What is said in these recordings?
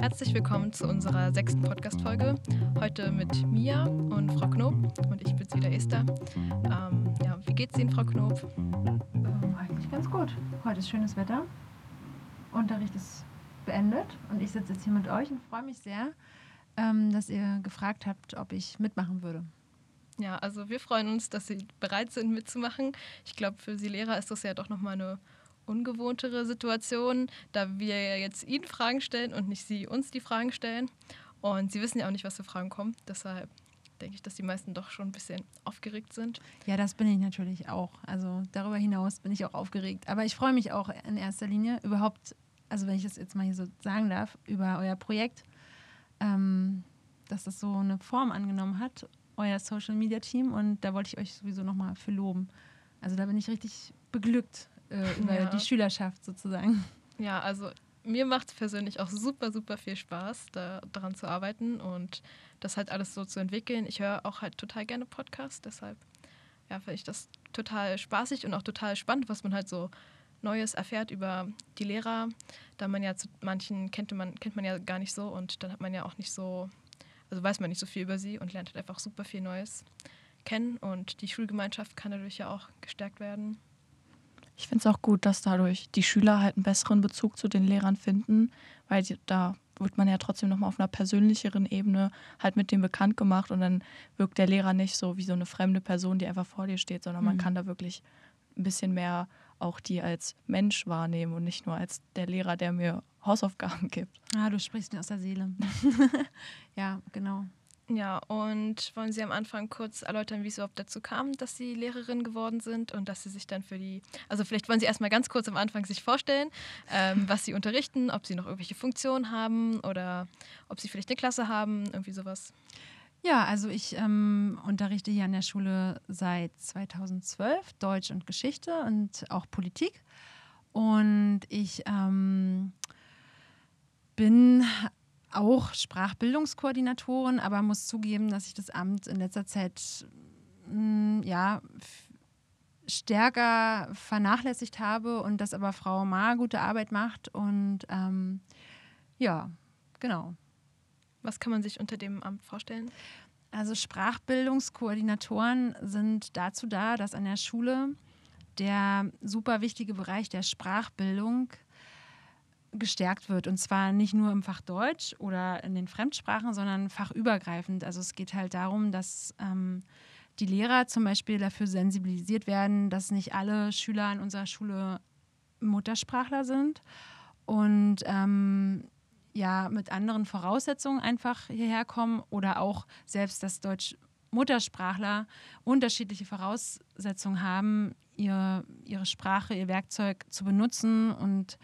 Herzlich willkommen zu unserer sechsten Podcast-Folge. Heute mit Mia und Frau Knob und ich bin's wieder Esther. Ähm, ja, wie geht's Ihnen, Frau Knob? Ähm, eigentlich ganz gut. Heute ist schönes Wetter. Unterricht ist beendet und ich sitze jetzt hier mit euch und freue mich sehr, ähm, dass ihr gefragt habt, ob ich mitmachen würde. Ja, also wir freuen uns, dass Sie bereit sind mitzumachen. Ich glaube, für Sie Lehrer ist das ja doch nochmal eine ungewohntere Situation, da wir jetzt Ihnen Fragen stellen und nicht Sie uns die Fragen stellen. Und Sie wissen ja auch nicht, was für Fragen kommen. Deshalb denke ich, dass die meisten doch schon ein bisschen aufgeregt sind. Ja, das bin ich natürlich auch. Also darüber hinaus bin ich auch aufgeregt. Aber ich freue mich auch in erster Linie überhaupt, also wenn ich das jetzt mal hier so sagen darf, über euer Projekt, ähm, dass das so eine Form angenommen hat, euer Social Media Team. Und da wollte ich euch sowieso nochmal für loben. Also da bin ich richtig beglückt äh, über ja. die Schülerschaft sozusagen. Ja, also mir macht es persönlich auch super, super viel Spaß, da, daran zu arbeiten und das halt alles so zu entwickeln. Ich höre auch halt total gerne Podcasts, deshalb ja, finde ich das total spaßig und auch total spannend, was man halt so Neues erfährt über die Lehrer, da man ja zu manchen kennt man, kennt man ja gar nicht so und dann hat man ja auch nicht so, also weiß man nicht so viel über sie und lernt halt einfach super viel Neues kennen und die Schulgemeinschaft kann dadurch ja auch gestärkt werden. Ich finde es auch gut, dass dadurch die Schüler halt einen besseren Bezug zu den Lehrern finden, weil die, da wird man ja trotzdem nochmal auf einer persönlicheren Ebene halt mit dem bekannt gemacht und dann wirkt der Lehrer nicht so wie so eine fremde Person, die einfach vor dir steht, sondern man mhm. kann da wirklich ein bisschen mehr auch die als Mensch wahrnehmen und nicht nur als der Lehrer, der mir Hausaufgaben gibt. Ah, du sprichst mir aus der Seele. ja, genau. Ja, und wollen Sie am Anfang kurz erläutern, wie es überhaupt dazu kam, dass Sie Lehrerin geworden sind und dass Sie sich dann für die, also vielleicht wollen Sie erstmal ganz kurz am Anfang sich vorstellen, ähm, was Sie unterrichten, ob Sie noch irgendwelche Funktionen haben oder ob Sie vielleicht eine Klasse haben, irgendwie sowas. Ja, also ich ähm, unterrichte hier an der Schule seit 2012 Deutsch und Geschichte und auch Politik. Und ich ähm, bin auch Sprachbildungskoordinatorin, aber muss zugeben, dass ich das Amt in letzter Zeit mh, mm, ja, stärker vernachlässigt habe und dass aber Frau Ma gute Arbeit macht. Und ähm, ja, genau. Was kann man sich unter dem Amt vorstellen? Also Sprachbildungskoordinatoren sind dazu da, dass an der Schule der super wichtige Bereich der Sprachbildung gestärkt wird. Und zwar nicht nur im Fach Deutsch oder in den Fremdsprachen, sondern fachübergreifend. Also es geht halt darum, dass ähm, die Lehrer zum Beispiel dafür sensibilisiert werden, dass nicht alle Schüler an unserer Schule Muttersprachler sind und ähm, ja mit anderen Voraussetzungen einfach hierher kommen oder auch selbst das Deutsch Muttersprachler unterschiedliche Voraussetzungen haben, ihr, ihre Sprache, ihr Werkzeug zu benutzen und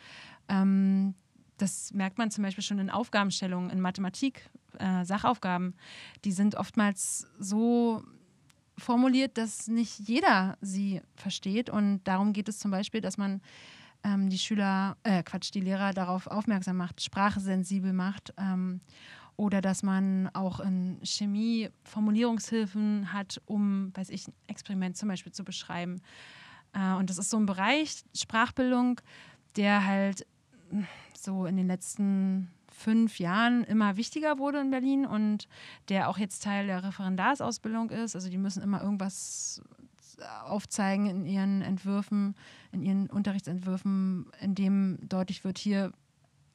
ähm, das merkt man zum Beispiel schon in Aufgabenstellungen, in Mathematik, äh, Sachaufgaben. Die sind oftmals so formuliert, dass nicht jeder sie versteht. Und darum geht es zum Beispiel, dass man ähm, die Schüler, äh, Quatsch, die Lehrer darauf aufmerksam macht, sprachsensibel macht. Ähm, oder dass man auch in Chemie Formulierungshilfen hat, um, weiß ich, ein Experiment zum Beispiel zu beschreiben. Äh, und das ist so ein Bereich, Sprachbildung, der halt so in den letzten fünf Jahren immer wichtiger wurde in Berlin und der auch jetzt Teil der Referendarsausbildung ist. Also die müssen immer irgendwas aufzeigen in ihren Entwürfen, in ihren Unterrichtsentwürfen, in dem deutlich wird, hier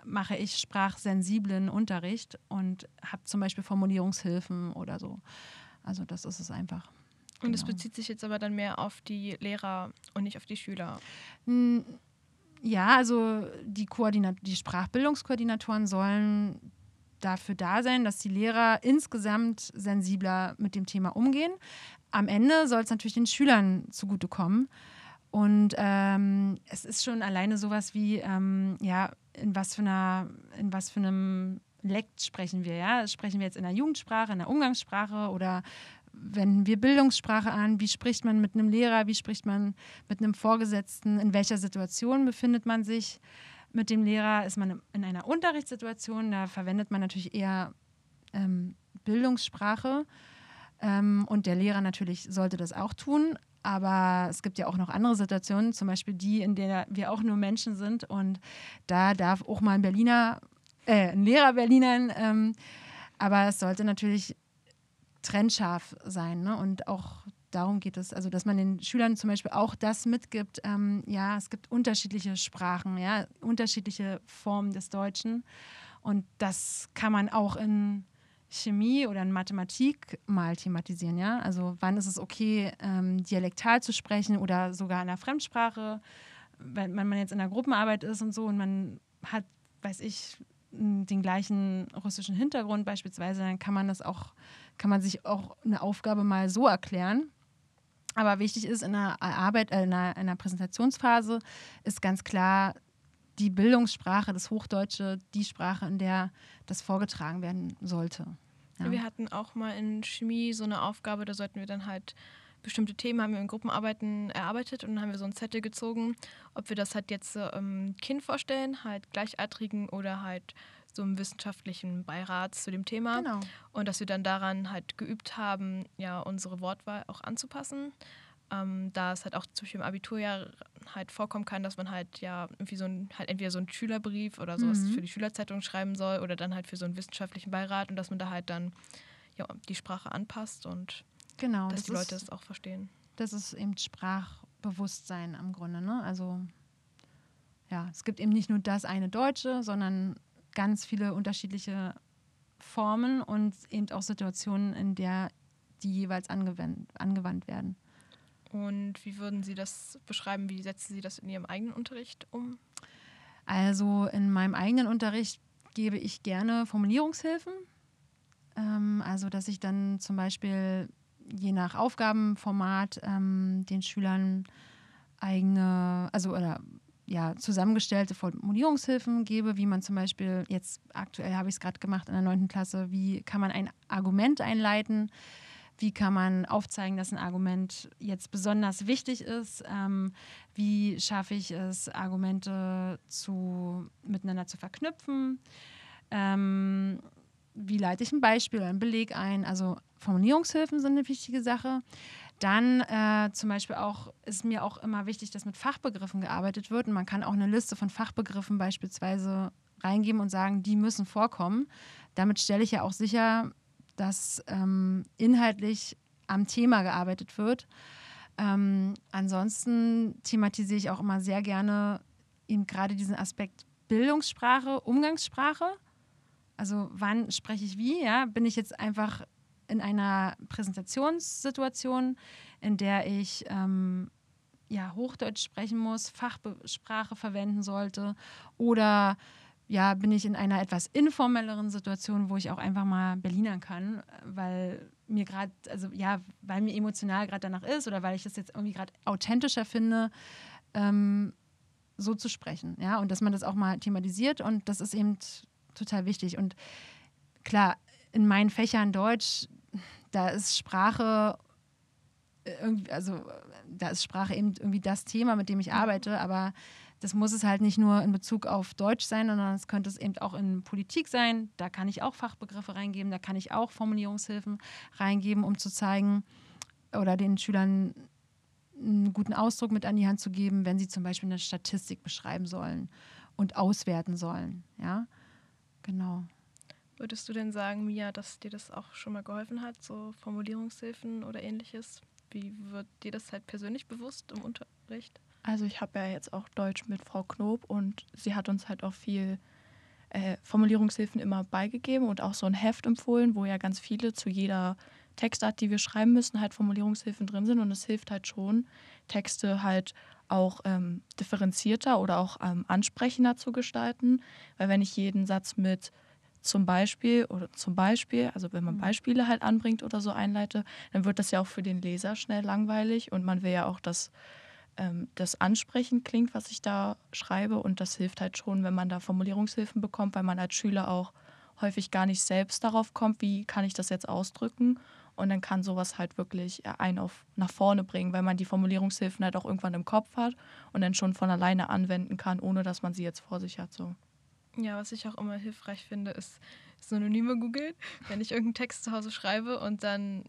mache ich sprachsensiblen Unterricht und habe zum Beispiel Formulierungshilfen oder so. Also das ist es einfach. Und es genau. bezieht sich jetzt aber dann mehr auf die Lehrer und nicht auf die Schüler. Ja, also die, die Sprachbildungskoordinatoren sollen dafür da sein, dass die Lehrer insgesamt sensibler mit dem Thema umgehen. Am Ende soll es natürlich den Schülern zugutekommen. Und ähm, es ist schon alleine sowas wie, ähm, ja, in was für einer, in was für einem Lekt sprechen wir, ja? Sprechen wir jetzt in der Jugendsprache, in der Umgangssprache oder wenden wir Bildungssprache an, wie spricht man mit einem Lehrer, wie spricht man mit einem Vorgesetzten, in welcher Situation befindet man sich mit dem Lehrer, ist man in einer Unterrichtssituation, da verwendet man natürlich eher ähm, Bildungssprache. Ähm, und der Lehrer natürlich sollte das auch tun, aber es gibt ja auch noch andere Situationen, zum Beispiel die, in der wir auch nur Menschen sind. Und da darf auch mal ein Berliner äh, ein Lehrer-Berlinern. Ähm, aber es sollte natürlich trennscharf sein ne? und auch darum geht es, also dass man den Schülern zum Beispiel auch das mitgibt, ähm, ja, es gibt unterschiedliche Sprachen, ja, unterschiedliche Formen des Deutschen und das kann man auch in Chemie oder in Mathematik mal thematisieren, ja. Also wann ist es okay, ähm, dialektal zu sprechen oder sogar in einer Fremdsprache, wenn, wenn man jetzt in einer Gruppenarbeit ist und so und man hat, weiß ich, den gleichen russischen Hintergrund beispielsweise, dann kann man das auch, kann man sich auch eine Aufgabe mal so erklären. Aber wichtig ist in einer Arbeit, äh, in, einer, in einer Präsentationsphase ist ganz klar die Bildungssprache, das Hochdeutsche, die Sprache, in der das vorgetragen werden sollte. Ja. Wir hatten auch mal in Chemie so eine Aufgabe, da sollten wir dann halt bestimmte Themen haben wir in Gruppenarbeiten erarbeitet und dann haben wir so einen Zettel gezogen, ob wir das halt jetzt ähm, Kind vorstellen, halt Gleichaltrigen oder halt so einem wissenschaftlichen Beirat zu dem Thema. Genau. Und dass wir dann daran halt geübt haben, ja, unsere Wortwahl auch anzupassen. Ähm, da es halt auch zum Beispiel im Abiturjahr halt vorkommen kann, dass man halt ja irgendwie so ein, halt entweder so einen Schülerbrief oder sowas mhm. für die Schülerzeitung schreiben soll oder dann halt für so einen wissenschaftlichen Beirat und dass man da halt dann ja, die Sprache anpasst und genau, dass das die Leute es auch verstehen. Das ist eben Sprachbewusstsein im Grunde, ne? Also ja, es gibt eben nicht nur das eine Deutsche, sondern ganz viele unterschiedliche Formen und eben auch Situationen, in der die jeweils angewandt, angewandt werden. Und wie würden Sie das beschreiben? Wie setzen Sie das in Ihrem eigenen Unterricht um? Also in meinem eigenen Unterricht gebe ich gerne Formulierungshilfen. Ähm, also dass ich dann zum Beispiel je nach Aufgabenformat ähm, den Schülern eigene, also oder ja, zusammengestellte Formulierungshilfen gebe, wie man zum Beispiel, jetzt aktuell habe ich es gerade gemacht in der 9. Klasse, wie kann man ein Argument einleiten, wie kann man aufzeigen, dass ein Argument jetzt besonders wichtig ist, ähm, wie schaffe ich es, Argumente zu, miteinander zu verknüpfen, ähm, wie leite ich ein Beispiel einen Beleg ein, also Formulierungshilfen sind eine wichtige Sache. Dann äh, zum Beispiel auch ist mir auch immer wichtig, dass mit Fachbegriffen gearbeitet wird. Und man kann auch eine Liste von Fachbegriffen beispielsweise reingeben und sagen, die müssen vorkommen. Damit stelle ich ja auch sicher, dass ähm, inhaltlich am Thema gearbeitet wird. Ähm, ansonsten thematisiere ich auch immer sehr gerne eben gerade diesen Aspekt Bildungssprache, Umgangssprache. Also wann spreche ich wie? Ja? Bin ich jetzt einfach in einer Präsentationssituation, in der ich ähm, ja, Hochdeutsch sprechen muss, Fachsprache verwenden sollte oder ja, bin ich in einer etwas informelleren Situation, wo ich auch einfach mal Berlinern kann, weil mir gerade, also ja, weil mir emotional gerade danach ist oder weil ich das jetzt irgendwie gerade authentischer finde, ähm, so zu sprechen. Ja, und dass man das auch mal thematisiert und das ist eben total wichtig. Und klar, in meinen Fächern Deutsch, da ist Sprache äh, irgendwie, also da ist Sprache eben irgendwie das Thema, mit dem ich arbeite, aber das muss es halt nicht nur in Bezug auf Deutsch sein, sondern es könnte es eben auch in Politik sein. Da kann ich auch Fachbegriffe reingeben, da kann ich auch Formulierungshilfen reingeben, um zu zeigen oder den Schülern einen guten Ausdruck mit an die Hand zu geben, wenn sie zum Beispiel eine Statistik beschreiben sollen und auswerten sollen. Ja, genau. Würdest du denn sagen, Mia, dass dir das auch schon mal geholfen hat, so Formulierungshilfen oder ähnliches? Wie wird dir das halt persönlich bewusst im Unterricht? Also ich habe ja jetzt auch Deutsch mit Frau Knob und sie hat uns halt auch viel äh, Formulierungshilfen immer beigegeben und auch so ein Heft empfohlen, wo ja ganz viele zu jeder Textart, die wir schreiben müssen, halt Formulierungshilfen drin sind und es hilft halt schon, Texte halt auch ähm, differenzierter oder auch ähm, ansprechender zu gestalten, weil wenn ich jeden Satz mit zum Beispiel oder zum Beispiel, also wenn man mhm. Beispiele halt anbringt oder so einleite, dann wird das ja auch für den Leser schnell langweilig und man will ja auch, dass ähm, das ansprechend klingt, was ich da schreibe und das hilft halt schon, wenn man da Formulierungshilfen bekommt, weil man als Schüler auch häufig gar nicht selbst darauf kommt, wie kann ich das jetzt ausdrücken und dann kann sowas halt wirklich einen auf nach vorne bringen, weil man die Formulierungshilfen halt auch irgendwann im Kopf hat und dann schon von alleine anwenden kann, ohne dass man sie jetzt vor sich hat so. Ja, was ich auch immer hilfreich finde, ist Synonyme googeln. Wenn ich irgendeinen Text zu Hause schreibe und dann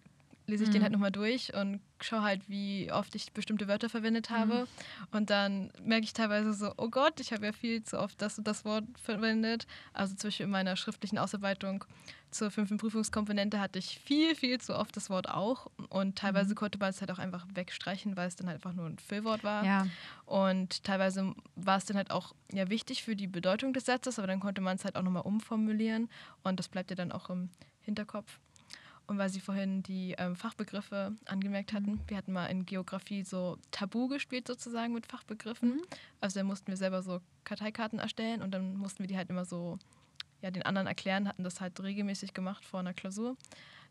lese ich den halt nochmal durch und schaue halt, wie oft ich bestimmte Wörter verwendet habe. Mhm. Und dann merke ich teilweise so, oh Gott, ich habe ja viel zu oft das und das Wort verwendet. Also zum Beispiel in meiner schriftlichen Ausarbeitung zur fünften Prüfungskomponente hatte ich viel, viel zu oft das Wort auch. Und teilweise mhm. konnte man es halt auch einfach wegstreichen, weil es dann halt einfach nur ein Füllwort war. Ja. Und teilweise war es dann halt auch ja, wichtig für die Bedeutung des Satzes, aber dann konnte man es halt auch nochmal umformulieren. Und das bleibt ja dann auch im Hinterkopf. Und weil Sie vorhin die ähm, Fachbegriffe angemerkt hatten, mhm. wir hatten mal in Geografie so Tabu gespielt sozusagen mit Fachbegriffen. Mhm. Also da mussten wir selber so Karteikarten erstellen und dann mussten wir die halt immer so ja, den anderen erklären, hatten das halt regelmäßig gemacht vor einer Klausur.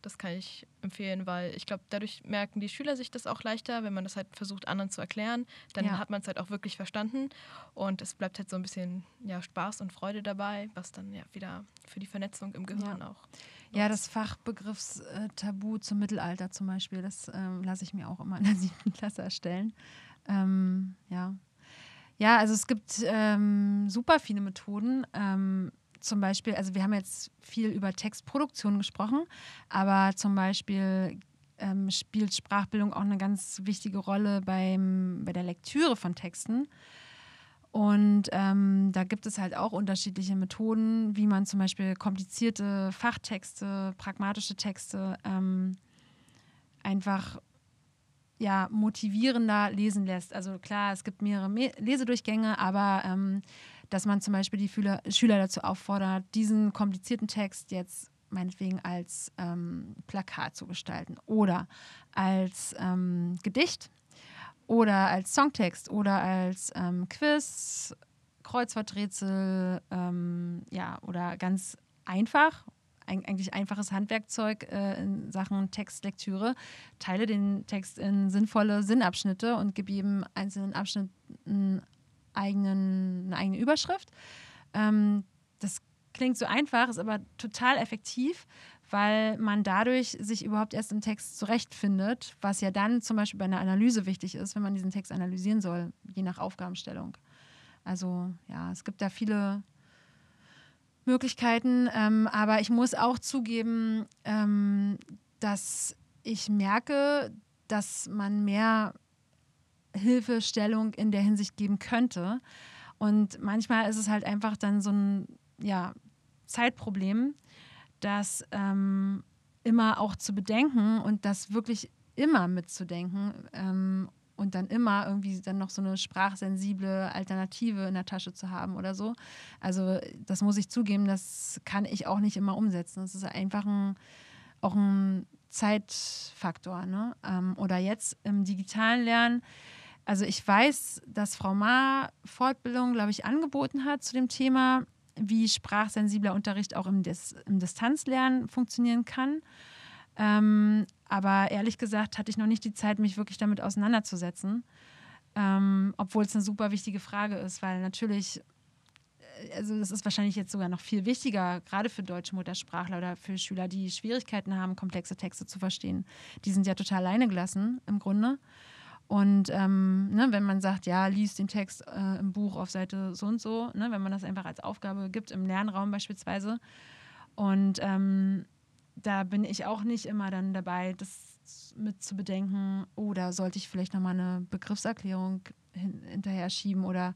Das kann ich empfehlen, weil ich glaube, dadurch merken die Schüler sich das auch leichter, wenn man das halt versucht, anderen zu erklären. Dann ja. hat man es halt auch wirklich verstanden und es bleibt halt so ein bisschen ja, Spaß und Freude dabei, was dann ja wieder für die Vernetzung im Gehirn ja. auch ja, das Fachbegriffstabu zum Mittelalter zum Beispiel, das ähm, lasse ich mir auch immer in der siebten Klasse erstellen. Ähm, ja. ja, also es gibt ähm, super viele Methoden. Ähm, zum Beispiel, also wir haben jetzt viel über Textproduktion gesprochen, aber zum Beispiel ähm, spielt Sprachbildung auch eine ganz wichtige Rolle beim, bei der Lektüre von Texten. Und ähm, da gibt es halt auch unterschiedliche Methoden, wie man zum Beispiel komplizierte Fachtexte, pragmatische Texte ähm, einfach ja, motivierender lesen lässt. Also klar, es gibt mehrere Me Lesedurchgänge, aber ähm, dass man zum Beispiel die Fühler, Schüler dazu auffordert, diesen komplizierten Text jetzt meinetwegen als ähm, Plakat zu gestalten oder als ähm, Gedicht oder als Songtext oder als ähm, Quiz, Kreuzworträtsel, ähm, ja, oder ganz einfach, eigentlich einfaches Handwerkzeug äh, in Sachen Textlektüre. Teile den Text in sinnvolle Sinnabschnitte und gebe jedem einzelnen Abschnitt einen eigenen, eine eigene Überschrift. Ähm, das klingt so einfach, ist aber total effektiv, weil man dadurch sich überhaupt erst im Text zurechtfindet, was ja dann zum Beispiel bei einer Analyse wichtig ist, wenn man diesen Text analysieren soll, je nach Aufgabenstellung. Also ja, es gibt da viele Möglichkeiten, ähm, aber ich muss auch zugeben, ähm, dass ich merke, dass man mehr Hilfestellung in der Hinsicht geben könnte. Und manchmal ist es halt einfach dann so ein ja, Zeitproblem, das ähm, immer auch zu bedenken und das wirklich immer mitzudenken ähm, und dann immer irgendwie dann noch so eine sprachsensible Alternative in der Tasche zu haben oder so. Also das muss ich zugeben, das kann ich auch nicht immer umsetzen. Das ist einfach ein, auch ein Zeitfaktor. Ne? Ähm, oder jetzt im digitalen Lernen. Also ich weiß, dass Frau Ma Fortbildung, glaube ich, angeboten hat zu dem Thema wie sprachsensibler Unterricht auch im, Dis im Distanzlernen funktionieren kann. Ähm, aber ehrlich gesagt hatte ich noch nicht die Zeit, mich wirklich damit auseinanderzusetzen. Ähm, obwohl es eine super wichtige Frage ist, weil natürlich, äh, also das ist wahrscheinlich jetzt sogar noch viel wichtiger, gerade für deutsche Muttersprachler oder für Schüler, die Schwierigkeiten haben, komplexe Texte zu verstehen. Die sind ja total alleine gelassen im Grunde. Und ähm, ne, wenn man sagt, ja, lies den Text äh, im Buch auf Seite so und so, ne, wenn man das einfach als Aufgabe gibt, im Lernraum beispielsweise. Und ähm, da bin ich auch nicht immer dann dabei, das mit zu bedenken, oder oh, sollte ich vielleicht nochmal eine Begriffserklärung hin hinterher schieben oder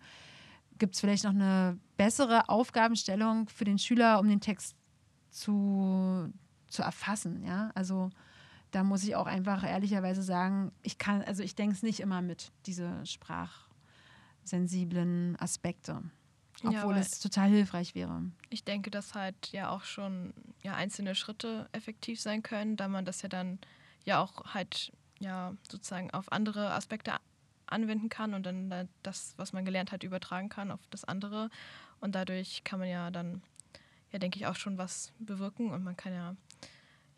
gibt es vielleicht noch eine bessere Aufgabenstellung für den Schüler, um den Text zu, zu erfassen, ja, also da muss ich auch einfach ehrlicherweise sagen, ich kann, also ich denke es nicht immer mit, diese sprachsensiblen Aspekte. Obwohl ja, es total hilfreich wäre. Ich denke, dass halt ja auch schon ja, einzelne Schritte effektiv sein können, da man das ja dann ja auch halt ja sozusagen auf andere Aspekte anwenden kann und dann das, was man gelernt hat, übertragen kann auf das andere. Und dadurch kann man ja dann, ja, denke ich, auch schon was bewirken und man kann ja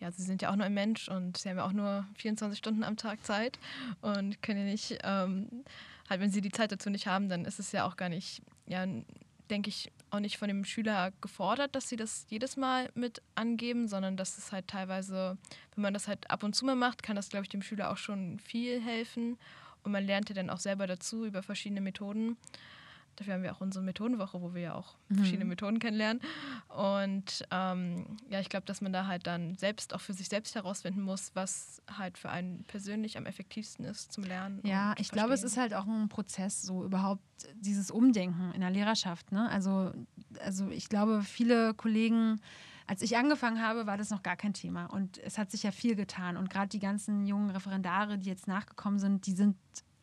ja, sie sind ja auch nur ein Mensch und sie haben ja auch nur 24 Stunden am Tag Zeit und können ja nicht, ähm, halt wenn sie die Zeit dazu nicht haben, dann ist es ja auch gar nicht, ja, denke ich, auch nicht von dem Schüler gefordert, dass sie das jedes Mal mit angeben, sondern dass es halt teilweise, wenn man das halt ab und zu mal macht, kann das, glaube ich, dem Schüler auch schon viel helfen und man lernt ja dann auch selber dazu über verschiedene Methoden. Dafür haben wir auch unsere Methodenwoche, wo wir ja auch Mhm. verschiedene Methoden kennenlernen. Und ähm, ja, ich glaube, dass man da halt dann selbst auch für sich selbst herausfinden muss, was halt für einen persönlich am effektivsten ist zum Lernen. Ja, ich glaube, es ist halt auch ein Prozess, so überhaupt dieses Umdenken in der Lehrerschaft. Ne? Also, also ich glaube, viele Kollegen, als ich angefangen habe, war das noch gar kein Thema. Und es hat sich ja viel getan. Und gerade die ganzen jungen Referendare, die jetzt nachgekommen sind, die sind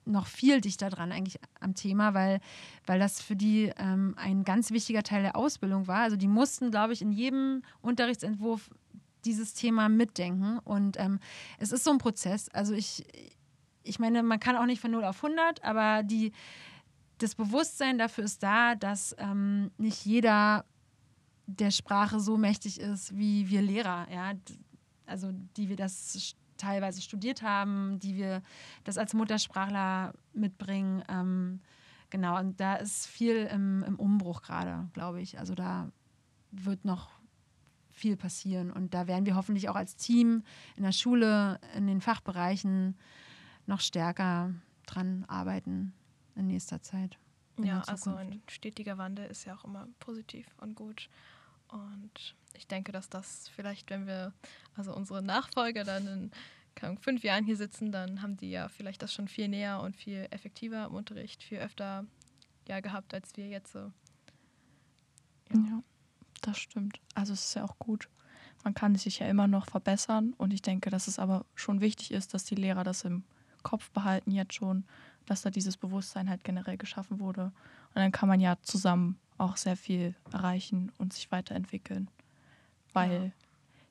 noch viel dichter dran eigentlich am Thema, weil, weil das für die ähm, ein ganz wichtiger Teil der Ausbildung war. Also die mussten, glaube ich, in jedem Unterrichtsentwurf dieses Thema mitdenken. Und ähm, es ist so ein Prozess. Also ich, ich meine, man kann auch nicht von 0 auf 100, aber die, das Bewusstsein dafür ist da, dass ähm, nicht jeder der Sprache so mächtig ist wie wir Lehrer, ja, also die wir das teilweise studiert haben, die wir das als Muttersprachler mitbringen. Ähm, genau, und da ist viel im, im Umbruch gerade, glaube ich. Also da wird noch viel passieren und da werden wir hoffentlich auch als Team in der Schule, in den Fachbereichen noch stärker dran arbeiten in nächster Zeit. in Ja, also ein stetiger Wandel ist ja auch immer positiv und gut. Und ich denke, dass das vielleicht, wenn wir, also unsere Nachfolger dann in Ahnung, fünf Jahren hier sitzen, dann haben die ja vielleicht das schon viel näher und viel effektiver im Unterricht, viel öfter ja, gehabt, als wir jetzt so. Ja. das stimmt. Also es ist ja auch gut. Man kann sich ja immer noch verbessern und ich denke, dass es aber schon wichtig ist, dass die Lehrer das im Kopf behalten jetzt schon, dass da dieses Bewusstsein halt generell geschaffen wurde. Und dann kann man ja zusammen auch sehr viel erreichen und sich weiterentwickeln. Weil Ja.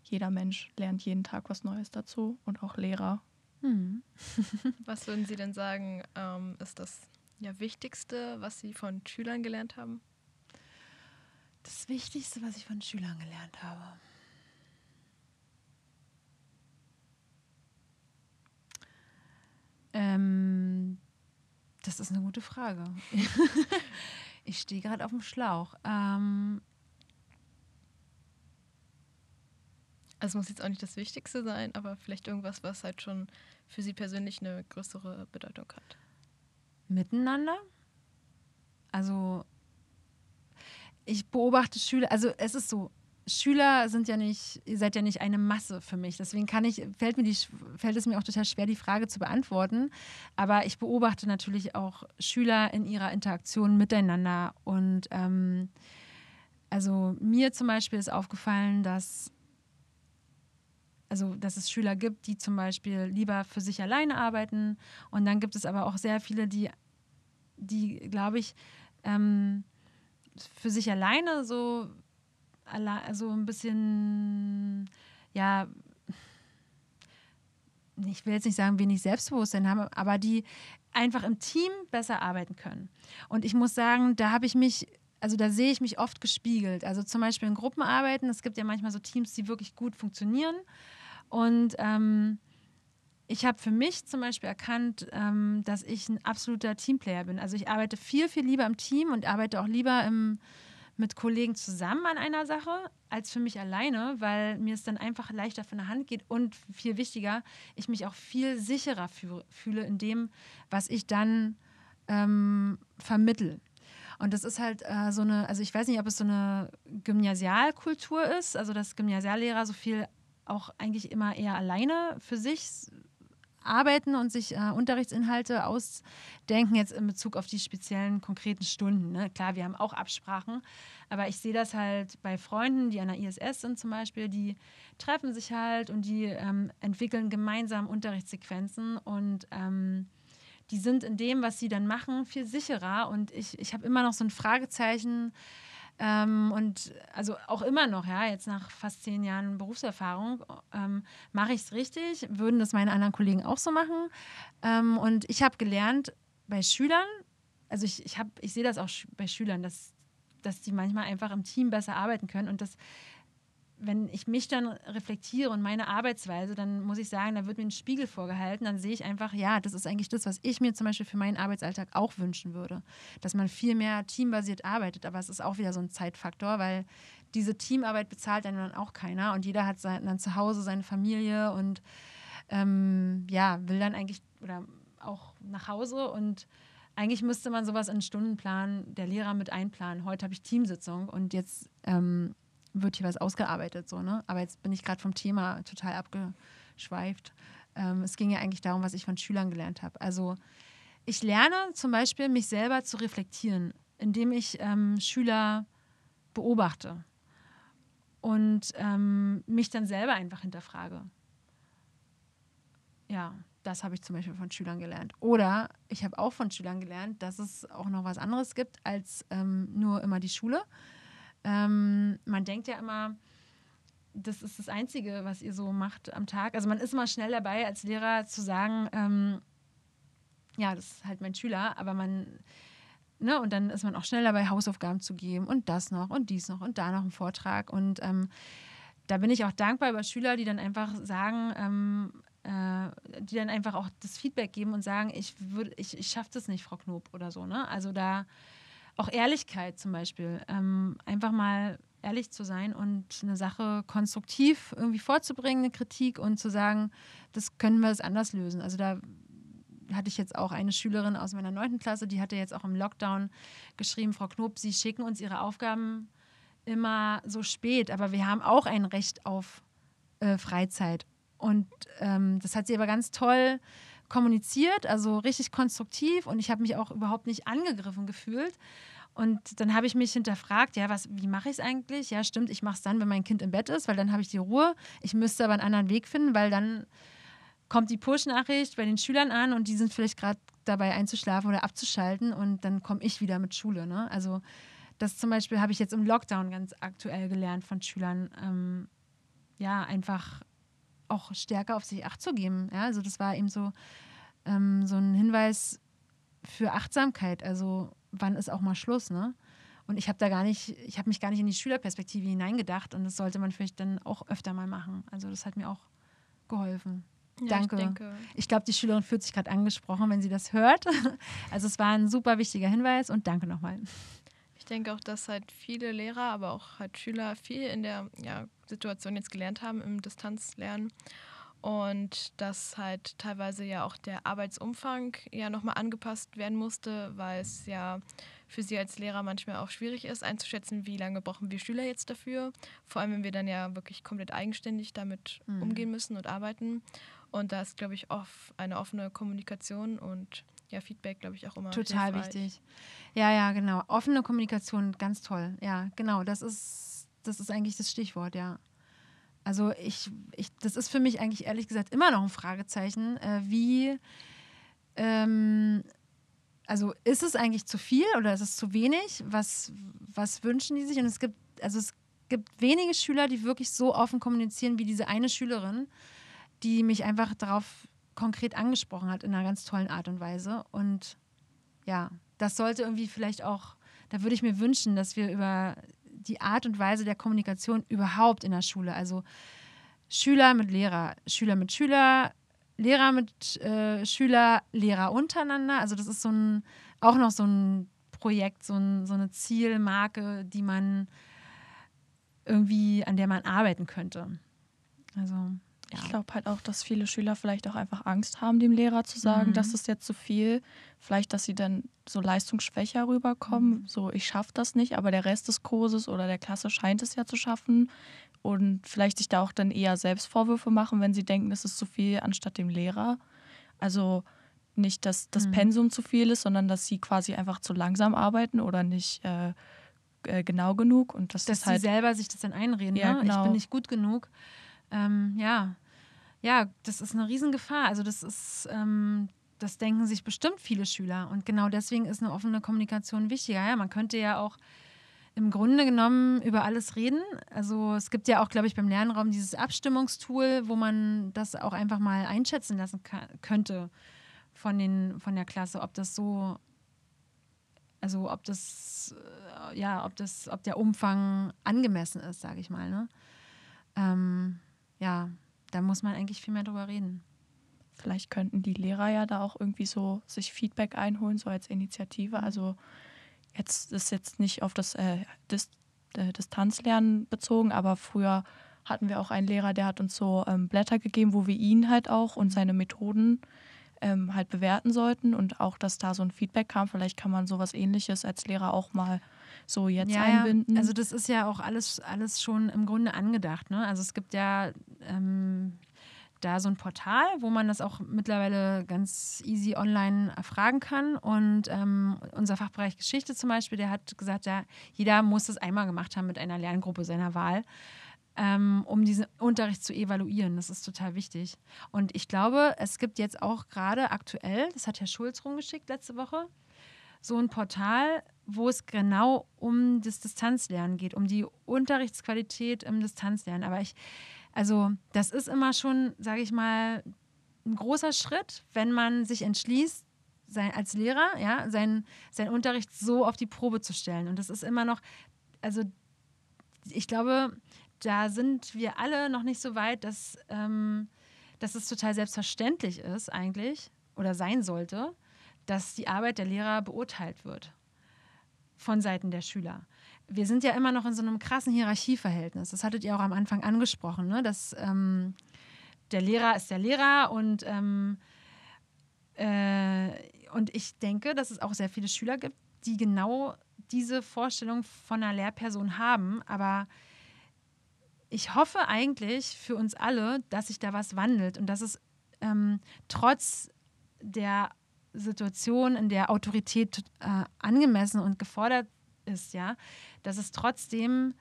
jeder Mensch lernt jeden Tag was Neues dazu und auch Lehrer. Hm. Was würden Sie denn sagen, ähm, ist das ja, Wichtigste, was Sie von Schülern gelernt haben? Das Wichtigste, was ich von Schülern gelernt habe. Ähm, das ist eine gute Frage. ich stehe gerade auf dem Schlauch. Ähm, Also muss jetzt auch nicht das Wichtigste sein, aber vielleicht irgendwas, was halt schon für Sie persönlich eine größere Bedeutung hat. miteinander. Also ich beobachte Schüler, also es ist so, Schüler sind ja nicht, ihr seid ja nicht eine Masse für mich. Deswegen kann ich, fällt, mir die, fällt es mir auch total schwer, die Frage zu beantworten. Aber ich beobachte natürlich auch Schüler in ihrer Interaktion miteinander. Und ähm, also mir zum Beispiel ist aufgefallen, dass also dass es Schüler gibt, die zum Beispiel lieber für sich alleine arbeiten. Und dann gibt es aber auch sehr viele, die, die glaube ich, ähm, für sich alleine so also ein bisschen, ja, ich will jetzt nicht sagen, wenig Selbstbewusstsein haben, aber die einfach im Team besser arbeiten können. Und ich muss sagen, da habe ich mich, also da sehe ich mich oft gespiegelt. Also zum Beispiel in Gruppenarbeiten, es gibt ja manchmal so Teams, die wirklich gut funktionieren. Und ähm, ich habe für mich zum Beispiel erkannt, ähm, dass ich ein absoluter Teamplayer bin. Also ich arbeite viel, viel lieber im Team und arbeite auch lieber im, mit Kollegen zusammen an einer Sache als für mich alleine, weil mir es dann einfach leichter von der Hand geht und viel wichtiger, ich mich auch viel sicherer fühle, in dem, was ich dann ähm, vermittel. Und das ist halt äh, so eine, also ich weiß nicht, ob es so eine Gymnasialkultur ist, also dass Gymnasiallehrer so viel auch eigentlich immer eher alleine für sich arbeiten und sich äh, Unterrichtsinhalte ausdenken, jetzt in Bezug auf die speziellen konkreten Stunden. Ne? Klar, wir haben auch Absprachen, aber ich sehe das halt bei Freunden, die an der ISS sind zum Beispiel, die treffen sich halt und die ähm, entwickeln gemeinsam Unterrichtssequenzen und ähm, die sind in dem, was sie dann machen, viel sicherer. Und ich, ich habe immer noch so ein Fragezeichen, ähm, und also auch immer noch, ja, jetzt nach fast zehn Jahren Berufserfahrung, ähm, mache ich es richtig? Würden das meine anderen Kollegen auch so machen? Ähm, und ich habe gelernt, bei Schülern, also ich, ich, ich sehe das auch bei Schülern, dass, dass die manchmal einfach im Team besser arbeiten können und das wenn ich mich dann reflektiere und meine Arbeitsweise, dann muss ich sagen, da wird mir ein Spiegel vorgehalten, dann sehe ich einfach, ja, das ist eigentlich das, was ich mir zum Beispiel für meinen Arbeitsalltag auch wünschen würde. Dass man viel mehr teambasiert arbeitet, aber es ist auch wieder so ein Zeitfaktor, weil diese Teamarbeit bezahlt dann auch keiner und jeder hat sein, dann zu Hause seine Familie und ähm, ja, will dann eigentlich oder auch nach Hause und eigentlich müsste man sowas in den Stundenplan der Lehrer mit einplanen. Heute habe ich Teamsitzung und jetzt ähm, wird hier was ausgearbeitet. So, ne? Aber jetzt bin ich gerade vom Thema total abgeschweift. Ähm, es ging ja eigentlich darum, was ich von Schülern gelernt habe. Also ich lerne zum Beispiel, mich selber zu reflektieren, indem ich ähm, Schüler beobachte und ähm, mich dann selber einfach hinterfrage. Ja, das habe ich zum Beispiel von Schülern gelernt. Oder ich habe auch von Schülern gelernt, dass es auch noch was anderes gibt als ähm, nur immer die Schule. Ähm, man denkt ja immer, das ist das Einzige, was ihr so macht am Tag. Also man ist immer schnell dabei, als Lehrer zu sagen, ähm, ja, das ist halt mein Schüler, aber man, ne, und dann ist man auch schnell dabei, Hausaufgaben zu geben und das noch und dies noch und da noch einen Vortrag. Und ähm, da bin ich auch dankbar über Schüler, die dann einfach sagen, ähm, äh, die dann einfach auch das Feedback geben und sagen, ich würde, ich, ich schaffe das nicht, Frau Knob oder so. Ne? Also da auch Ehrlichkeit zum Beispiel. Ähm, einfach mal ehrlich zu sein und eine Sache konstruktiv irgendwie vorzubringen, eine Kritik und zu sagen, das können wir das anders lösen. Also da hatte ich jetzt auch eine Schülerin aus meiner neunten Klasse, die hatte jetzt auch im Lockdown geschrieben, Frau Knob, Sie schicken uns Ihre Aufgaben immer so spät, aber wir haben auch ein Recht auf äh, Freizeit. Und ähm, das hat sie aber ganz toll kommuniziert, also richtig konstruktiv und ich habe mich auch überhaupt nicht angegriffen gefühlt. Und dann habe ich mich hinterfragt, ja, was, wie mache ich es eigentlich? Ja, stimmt, ich mache es dann, wenn mein Kind im Bett ist, weil dann habe ich die Ruhe. Ich müsste aber einen anderen Weg finden, weil dann kommt die Push-Nachricht bei den Schülern an und die sind vielleicht gerade dabei einzuschlafen oder abzuschalten und dann komme ich wieder mit Schule. Ne? Also das zum Beispiel habe ich jetzt im Lockdown ganz aktuell gelernt von Schülern. Ähm, ja, einfach auch stärker auf sich Acht zu geben. Ja? Also das war eben so, ähm, so ein Hinweis für Achtsamkeit. Also wann ist auch mal Schluss, ne? Und ich habe da gar nicht, ich habe mich gar nicht in die Schülerperspektive hineingedacht und das sollte man vielleicht dann auch öfter mal machen. Also das hat mir auch geholfen. Ja, Danke. Ich, ich glaube, die Schülerin fühlt sich gerade angesprochen, wenn sie das hört. Also es war ein super wichtiger Hinweis und danke nochmal. Ich denke auch, dass halt viele Lehrer, aber auch halt Schüler viel in der ja, Situation jetzt gelernt haben im Distanzlernen und dass halt teilweise ja auch der Arbeitsumfang ja nochmal angepasst werden musste, weil es ja für sie als Lehrer manchmal auch schwierig ist einzuschätzen, wie lange brauchen wir Schüler jetzt dafür. Vor allem, wenn wir dann ja wirklich komplett eigenständig damit mhm. umgehen müssen und arbeiten. Und da ist, glaube ich, oft eine offene Kommunikation und ja, Feedback, glaube ich, auch immer. Total hilfreich. wichtig. Ja, ja, genau. Offene Kommunikation, ganz toll. Ja, genau. Das ist, das ist eigentlich das Stichwort, ja. Also ich, ich, das ist für mich eigentlich ehrlich gesagt immer noch ein Fragezeichen, äh, wie, ähm, also ist es eigentlich zu viel oder ist es zu wenig? Was, was wünschen die sich? Und es gibt, also es gibt wenige Schüler, die wirklich so offen kommunizieren wie diese eine Schülerin, die mich einfach darauf konkret angesprochen hat in einer ganz tollen Art und Weise. Und ja, das sollte irgendwie vielleicht auch, da würde ich mir wünschen, dass wir über die Art und Weise der Kommunikation überhaupt in der Schule. Also Schüler mit Lehrer, Schüler mit Schüler, Lehrer mit äh, Schüler, Lehrer untereinander. Also das ist so ein, auch noch so ein Projekt, so, ein, so eine Zielmarke, die man irgendwie, an der man arbeiten könnte. Also ja. Ich glaube halt auch, dass viele Schüler vielleicht auch einfach Angst haben, dem Lehrer zu sagen, mhm. das ist jetzt zu viel. Vielleicht, dass sie dann so leistungsschwächer rüberkommen. Mhm. So, ich schaffe das nicht, aber der Rest des Kurses oder der Klasse scheint es ja zu schaffen. Und vielleicht sich da auch dann eher selbst Vorwürfe machen, wenn sie denken, es ist zu viel, anstatt dem Lehrer. Also nicht, dass das mhm. Pensum zu viel ist, sondern dass sie quasi einfach zu langsam arbeiten oder nicht äh, äh genau genug. Und dass, dass das halt, sie selber sich das dann einreden. Ja, ne? genau. Ich bin nicht gut genug. Ähm, ja, ja, das ist eine Riesengefahr. Also das ist, ähm, das denken sich bestimmt viele Schüler. Und genau deswegen ist eine offene Kommunikation wichtiger. Ja, man könnte ja auch im Grunde genommen über alles reden. Also es gibt ja auch, glaube ich, beim Lernraum dieses Abstimmungstool, wo man das auch einfach mal einschätzen lassen könnte von, den, von der Klasse, ob das so, also ob das, äh, ja, ob das, ob der Umfang angemessen ist, sage ich mal. Ne? Ähm, ja, da muss man eigentlich viel mehr drüber reden. Vielleicht könnten die Lehrer ja da auch irgendwie so sich Feedback einholen, so als Initiative. Mhm. Also jetzt ist jetzt nicht auf das äh, Dis äh, Distanzlernen bezogen, aber früher hatten wir auch einen Lehrer, der hat uns so ähm, Blätter gegeben, wo wir ihn halt auch und seine Methoden ähm, halt bewerten sollten und auch, dass da so ein Feedback kam. Vielleicht kann man sowas ähnliches als Lehrer auch mal so jetzt ja, einbinden. Also das ist ja auch alles, alles schon im Grunde angedacht. Ne? Also es gibt ja ähm, da so ein Portal, wo man das auch mittlerweile ganz easy online erfragen kann. Und ähm, unser Fachbereich Geschichte zum Beispiel, der hat gesagt, ja, jeder muss das einmal gemacht haben mit einer Lerngruppe seiner Wahl, ähm, um diesen Unterricht zu evaluieren. Das ist total wichtig. Und ich glaube, es gibt jetzt auch gerade aktuell, das hat Herr Schulz rumgeschickt letzte Woche, so ein Portal, wo es genau um das Distanzlernen geht, um die Unterrichtsqualität im Distanzlernen. Aber ich, also das ist immer schon, sage ich mal, ein großer Schritt, wenn man sich entschließt, sein, als Lehrer, ja, seinen, seinen Unterricht so auf die Probe zu stellen. Und das ist immer noch, also ich glaube, da sind wir alle noch nicht so weit, dass, ähm, dass es total selbstverständlich ist eigentlich oder sein sollte, dass die Arbeit der Lehrer beurteilt wird von Seiten der Schüler wir sind ja immer noch in so einem krassen Hierarchieverhältnis. Das hattet ihr auch am Anfang angesprochen, ne? dass ähm, der Lehrer ist der Lehrer und, ähm, äh, und ich denke, dass es auch sehr viele Schüler gibt, die genau diese Vorstellung von einer Lehrperson haben. Aber ich hoffe eigentlich für uns alle, dass sich da was wandelt und dass es ähm, trotz der Situation, in der Autorität äh, angemessen und gefordert ist, ja, dass es trotzdem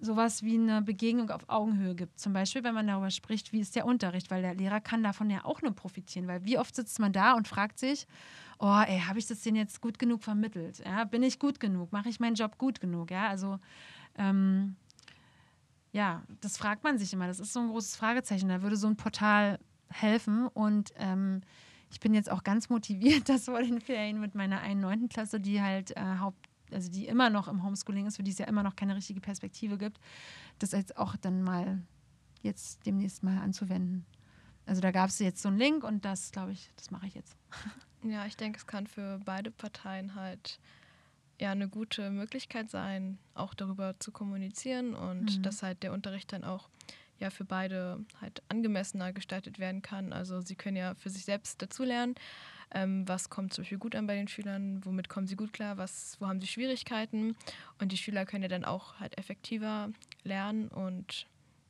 sowas wie eine Begegnung auf Augenhöhe gibt. Zum Beispiel, wenn man darüber spricht, wie ist der Unterricht, weil der Lehrer kann davon ja auch nur profitieren, weil wie oft sitzt man da und fragt sich, oh, ey, habe ich das denn jetzt gut genug vermittelt? Ja, bin ich gut genug? Mache ich meinen Job gut genug? Ja, also ähm, ja, das fragt man sich immer. Das ist so ein großes Fragezeichen. Da würde so ein Portal helfen und ähm, ich bin jetzt auch ganz motiviert, das vor den Ferien mit meiner einen 9. Klasse, die halt äh, Haupt also die immer noch im Homeschooling ist, für die es ja immer noch keine richtige Perspektive gibt, das jetzt auch dann mal jetzt demnächst mal anzuwenden. Also da gab es jetzt so einen Link und das, glaube ich, das mache ich jetzt. Ja, ich denke, es kann für beide Parteien halt ja eine gute Möglichkeit sein, auch darüber zu kommunizieren und mhm. dass halt der Unterricht dann auch ja für beide halt angemessener gestaltet werden kann. Also sie können ja für sich selbst dazulernen, ähm, was kommt zum Beispiel gut an bei den Schülern, womit kommen sie gut klar, was, wo haben sie Schwierigkeiten und die Schüler können ja dann auch halt effektiver lernen und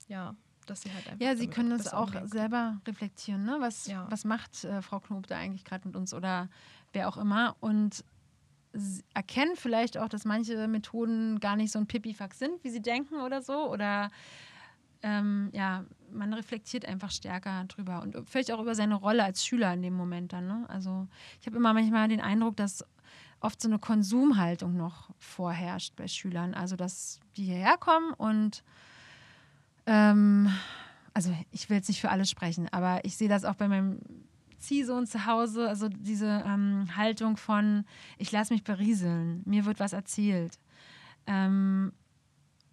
ja, dass sie halt einfach. Ja, sie können das auch selber reflektieren, ne? Was, ja. was macht äh, Frau Knob da eigentlich gerade mit uns oder wer auch immer und erkennen vielleicht auch, dass manche Methoden gar nicht so ein Pipifax sind, wie sie denken oder so oder ähm, ja, man reflektiert einfach stärker drüber und vielleicht auch über seine Rolle als Schüler in dem Moment dann. Ne? Also ich habe immer manchmal den Eindruck, dass oft so eine Konsumhaltung noch vorherrscht bei Schülern. Also dass die hierher kommen und ähm, also ich will jetzt nicht für alle sprechen, aber ich sehe das auch bei meinem Ziehsohn zu Hause, also diese ähm, Haltung von, ich lasse mich berieseln, mir wird was erzählt. Ähm,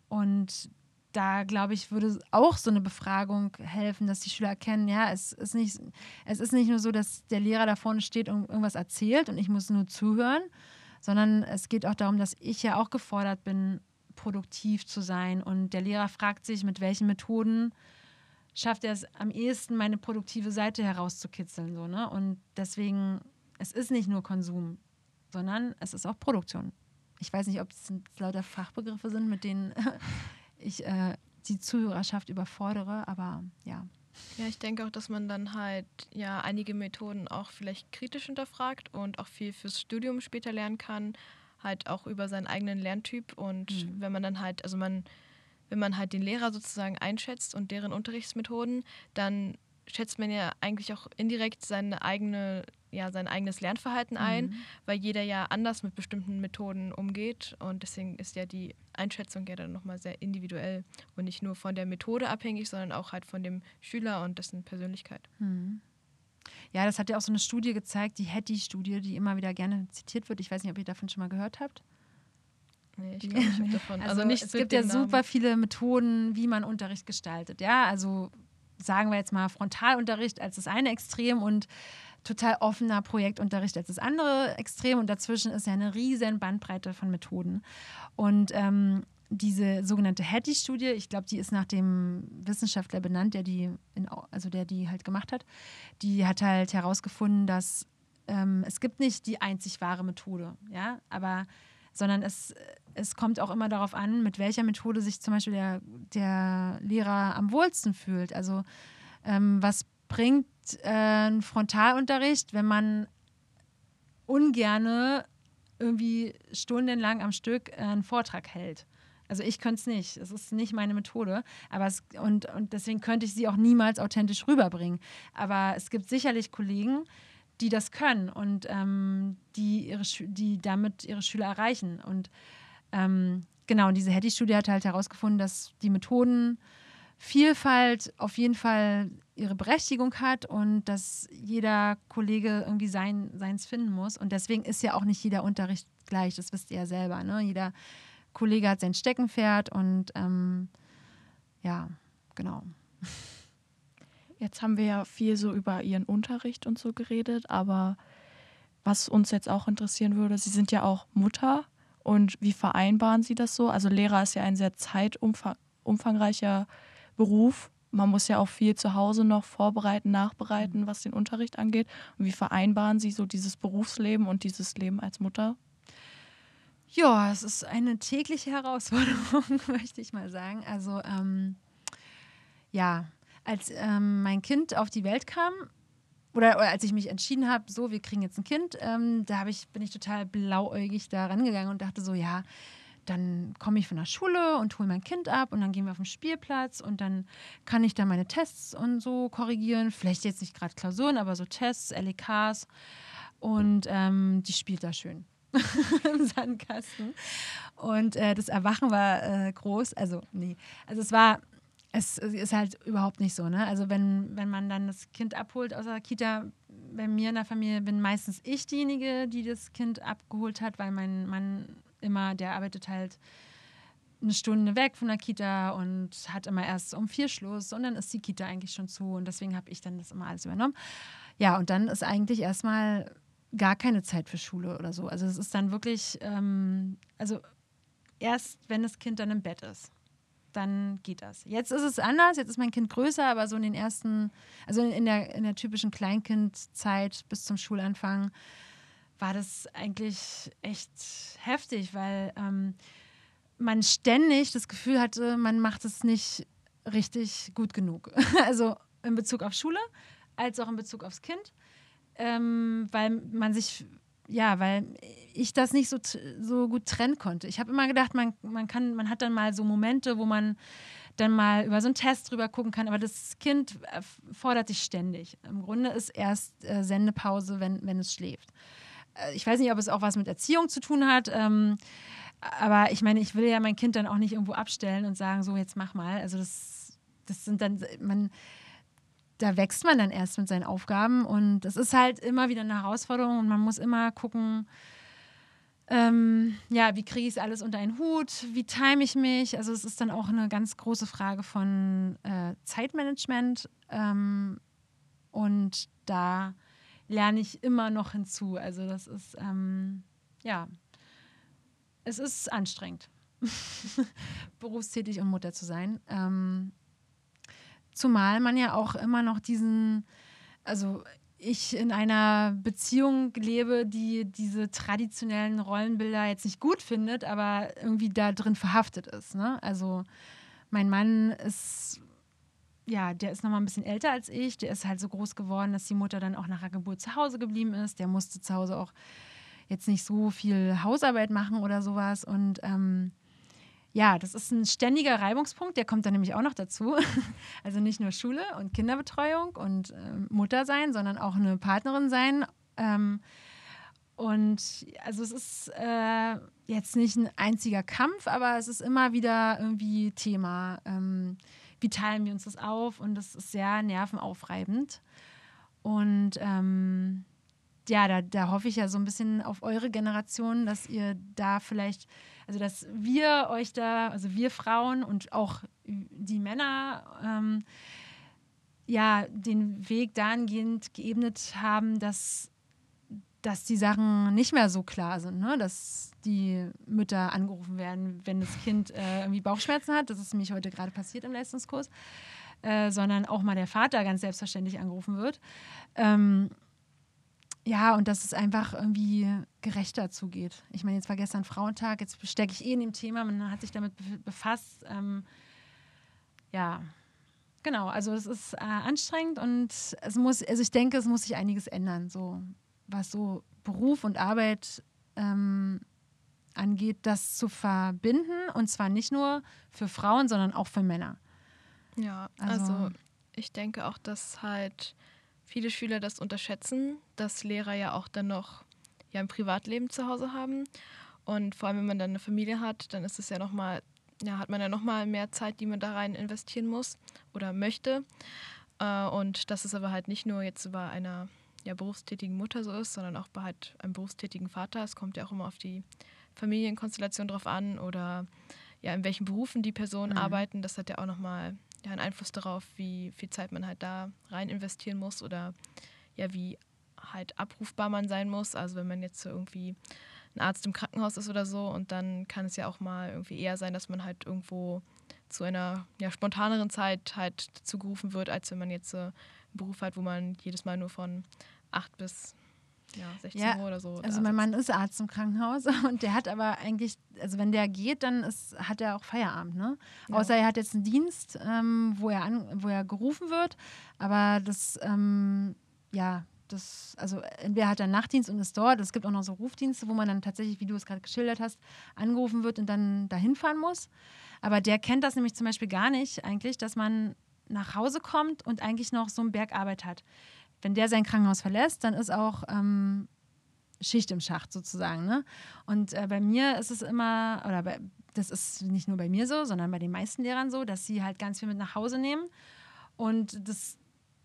und da glaube ich, würde auch so eine Befragung helfen, dass die Schüler erkennen, ja, es ist nicht, es ist nicht nur so, dass der Lehrer da vorne steht und irgendwas erzählt und ich muss nur zuhören, sondern es geht auch darum, dass ich ja auch gefordert bin, produktiv zu sein. Und der Lehrer fragt sich, mit welchen Methoden schafft er es am ehesten, meine produktive Seite herauszukitzeln. So, ne? Und deswegen, es ist nicht nur Konsum, sondern es ist auch Produktion. Ich weiß nicht, ob es lauter Fachbegriffe sind, mit denen ich äh, die Zuhörerschaft überfordere, aber ja. Ja, ich denke auch, dass man dann halt ja einige Methoden auch vielleicht kritisch hinterfragt und auch viel fürs Studium später lernen kann, halt auch über seinen eigenen Lerntyp und mhm. wenn man dann halt, also man, wenn man halt den Lehrer sozusagen einschätzt und deren Unterrichtsmethoden, dann schätzt man ja eigentlich auch indirekt seine eigene ja sein eigenes Lernverhalten ein, mhm. weil jeder ja anders mit bestimmten Methoden umgeht und deswegen ist ja die Einschätzung ja dann nochmal sehr individuell und nicht nur von der Methode abhängig, sondern auch halt von dem Schüler und dessen Persönlichkeit. Mhm. Ja, das hat ja auch so eine Studie gezeigt, die Hattie-Studie, die immer wieder gerne zitiert wird. Ich weiß nicht, ob ihr davon schon mal gehört habt. Nee, ich glaube nicht davon. Also, also nicht es gibt ja Namen. super viele Methoden, wie man Unterricht gestaltet. Ja, also sagen wir jetzt mal Frontalunterricht als das eine Extrem und total offener Projektunterricht als das andere Extrem und dazwischen ist ja eine riesen Bandbreite von Methoden. Und ähm, diese sogenannte Hattie-Studie, ich glaube, die ist nach dem Wissenschaftler benannt, der die, in, also der die halt gemacht hat, die hat halt herausgefunden, dass ähm, es gibt nicht die einzig wahre Methode, ja, aber sondern es, es kommt auch immer darauf an, mit welcher Methode sich zum Beispiel der, der Lehrer am wohlsten fühlt. Also ähm, was bringt äh, ein Frontalunterricht, wenn man ungerne irgendwie stundenlang am Stück äh, einen Vortrag hält? Also ich könnte es nicht. Es ist nicht meine Methode. Aber es, und, und deswegen könnte ich sie auch niemals authentisch rüberbringen. Aber es gibt sicherlich Kollegen, die das können und ähm, die, ihre, die damit ihre Schüler erreichen. Und ähm, genau, und diese Hattie-Studie hat halt herausgefunden, dass die Methodenvielfalt auf jeden Fall ihre Berechtigung hat und dass jeder Kollege irgendwie sein, seins finden muss. Und deswegen ist ja auch nicht jeder Unterricht gleich, das wisst ihr ja selber. Ne? Jeder Kollege hat sein Steckenpferd und ähm, ja, genau. Jetzt haben wir ja viel so über Ihren Unterricht und so geredet, aber was uns jetzt auch interessieren würde, Sie sind ja auch Mutter und wie vereinbaren Sie das so? Also Lehrer ist ja ein sehr zeitumfangreicher Beruf. Man muss ja auch viel zu Hause noch vorbereiten, nachbereiten, was den Unterricht angeht. Und wie vereinbaren Sie so dieses Berufsleben und dieses Leben als Mutter? Ja, es ist eine tägliche Herausforderung, möchte ich mal sagen. Also ähm, ja, als ähm, mein Kind auf die Welt kam, oder, oder als ich mich entschieden habe, so, wir kriegen jetzt ein Kind, ähm, da ich, bin ich total blauäugig da rangegangen und dachte so, ja, dann komme ich von der Schule und hole mein Kind ab und dann gehen wir auf den Spielplatz und dann kann ich da meine Tests und so korrigieren. Vielleicht jetzt nicht gerade Klausuren, aber so Tests, LEKs. Und ähm, die spielt da schön. im Sandkasten. Und äh, das Erwachen war äh, groß. Also, nee. Also, es war, es, ist halt überhaupt nicht so. Ne? Also, wenn, wenn man dann das Kind abholt aus der Kita, bei mir in der Familie bin meistens ich diejenige, die das Kind abgeholt hat, weil mein Mann immer, der arbeitet halt eine Stunde weg von der Kita und hat immer erst um vier Schluss und dann ist die Kita eigentlich schon zu und deswegen habe ich dann das immer alles übernommen. Ja, und dann ist eigentlich erstmal gar keine Zeit für Schule oder so. Also es ist dann wirklich, ähm, also erst wenn das Kind dann im Bett ist, dann geht das. Jetzt ist es anders, jetzt ist mein Kind größer, aber so in den ersten, also in der, in der typischen Kleinkindzeit bis zum Schulanfang war das eigentlich echt heftig, weil ähm, man ständig das Gefühl hatte, man macht es nicht richtig gut genug. also in Bezug auf Schule, als auch in Bezug aufs Kind ähm, weil man sich, ja, weil ich das nicht so, so gut trennen konnte. Ich habe immer gedacht, man, man kann, man hat dann mal so Momente, wo man dann mal über so einen Test drüber gucken kann, aber das Kind äh, fordert dich ständig. Im Grunde ist erst äh, Sendepause, wenn, wenn es schläft. Äh, ich weiß nicht, ob es auch was mit Erziehung zu tun hat. Ähm, aber ich meine, ich will ja mein Kind dann auch nicht irgendwo abstellen und sagen, so jetzt mach mal. Also das, das sind dann, man, da wächst man dann erst mit seinen Aufgaben und es ist halt immer wieder eine Herausforderung und man muss immer gucken, ähm, ja, wie kriege ich es alles unter einen Hut, wie time ich mich. Also es ist dann auch eine ganz große Frage von äh, Zeitmanagement ähm, und da lerne ich immer noch hinzu. Also das ist, ähm, ja, es ist anstrengend, berufstätig und Mutter zu sein. Ähm, Zumal man ja auch immer noch diesen, also ich in einer Beziehung lebe, die diese traditionellen Rollenbilder jetzt nicht gut findet, aber irgendwie da drin verhaftet ist. Ne? Also mein Mann ist, ja, der ist nochmal ein bisschen älter als ich. Der ist halt so groß geworden, dass die Mutter dann auch nach der Geburt zu Hause geblieben ist. Der musste zu Hause auch jetzt nicht so viel Hausarbeit machen oder sowas. Und ähm, ja, das ist ein ständiger Reibungspunkt, der kommt dann nämlich auch noch dazu. Also nicht nur Schule und Kinderbetreuung und äh, Mutter sein, sondern auch eine Partnerin sein. Ähm, und also es ist äh, jetzt nicht ein einziger Kampf, aber es ist immer wieder irgendwie Thema. Ähm, wie teilen wir uns das auf? Und das ist sehr nervenaufreibend. Und ähm, ja, da, da hoffe ich ja so ein bisschen auf eure Generation, dass ihr da vielleicht also, dass wir euch da, also wir Frauen und auch die Männer, ähm, ja, den Weg dahingehend geebnet haben, dass dass die Sachen nicht mehr so klar sind, ne? dass die Mütter angerufen werden, wenn das Kind äh, irgendwie Bauchschmerzen hat. Das ist nämlich heute gerade passiert im Leistungskurs. Äh, sondern auch mal der Vater ganz selbstverständlich angerufen wird. Ähm, ja, und dass es einfach irgendwie gerechter zugeht. Ich meine, jetzt war gestern Frauentag, jetzt stecke ich eh in dem Thema, man hat sich damit befasst. Ähm, ja, genau, also es ist äh, anstrengend und es muss, also ich denke, es muss sich einiges ändern, so was so Beruf und Arbeit ähm, angeht, das zu verbinden und zwar nicht nur für Frauen, sondern auch für Männer. Ja, also, also ich denke auch, dass halt viele Schüler das unterschätzen, dass Lehrer ja auch dann noch ja, ein Privatleben zu Hause haben. Und vor allem, wenn man dann eine Familie hat, dann ist es ja nochmal, ja, hat man ja nochmal mehr Zeit, die man da rein investieren muss oder möchte. Äh, und dass es aber halt nicht nur jetzt bei einer ja, berufstätigen Mutter so ist, sondern auch bei halt einem berufstätigen Vater. Es kommt ja auch immer auf die Familienkonstellation drauf an oder ja, in welchen Berufen die Personen mhm. arbeiten. Das hat ja auch nochmal ja, einen Einfluss darauf, wie viel Zeit man halt da rein investieren muss oder ja, wie halt abrufbar man sein muss. Also wenn man jetzt so irgendwie ein Arzt im Krankenhaus ist oder so und dann kann es ja auch mal irgendwie eher sein, dass man halt irgendwo zu einer ja, spontaneren Zeit halt zugerufen wird, als wenn man jetzt so einen Beruf hat, wo man jedes Mal nur von 8 bis ja, 16 ja, Uhr oder so. Also mein Mann ist Arzt im Krankenhaus und der hat aber eigentlich, also wenn der geht, dann ist, hat er auch Feierabend, ne? Ja. Außer er hat jetzt einen Dienst, ähm, wo, er an, wo er gerufen wird, aber das, ähm, ja, das, also entweder hat er einen Nachtdienst und ist dort, es gibt auch noch so Rufdienste, wo man dann tatsächlich, wie du es gerade geschildert hast, angerufen wird und dann dahin fahren muss. Aber der kennt das nämlich zum Beispiel gar nicht eigentlich, dass man nach Hause kommt und eigentlich noch so einen Berg Arbeit hat wenn der sein Krankenhaus verlässt, dann ist auch ähm, Schicht im Schacht sozusagen. Ne? Und äh, bei mir ist es immer, oder bei, das ist nicht nur bei mir so, sondern bei den meisten Lehrern so, dass sie halt ganz viel mit nach Hause nehmen. Und das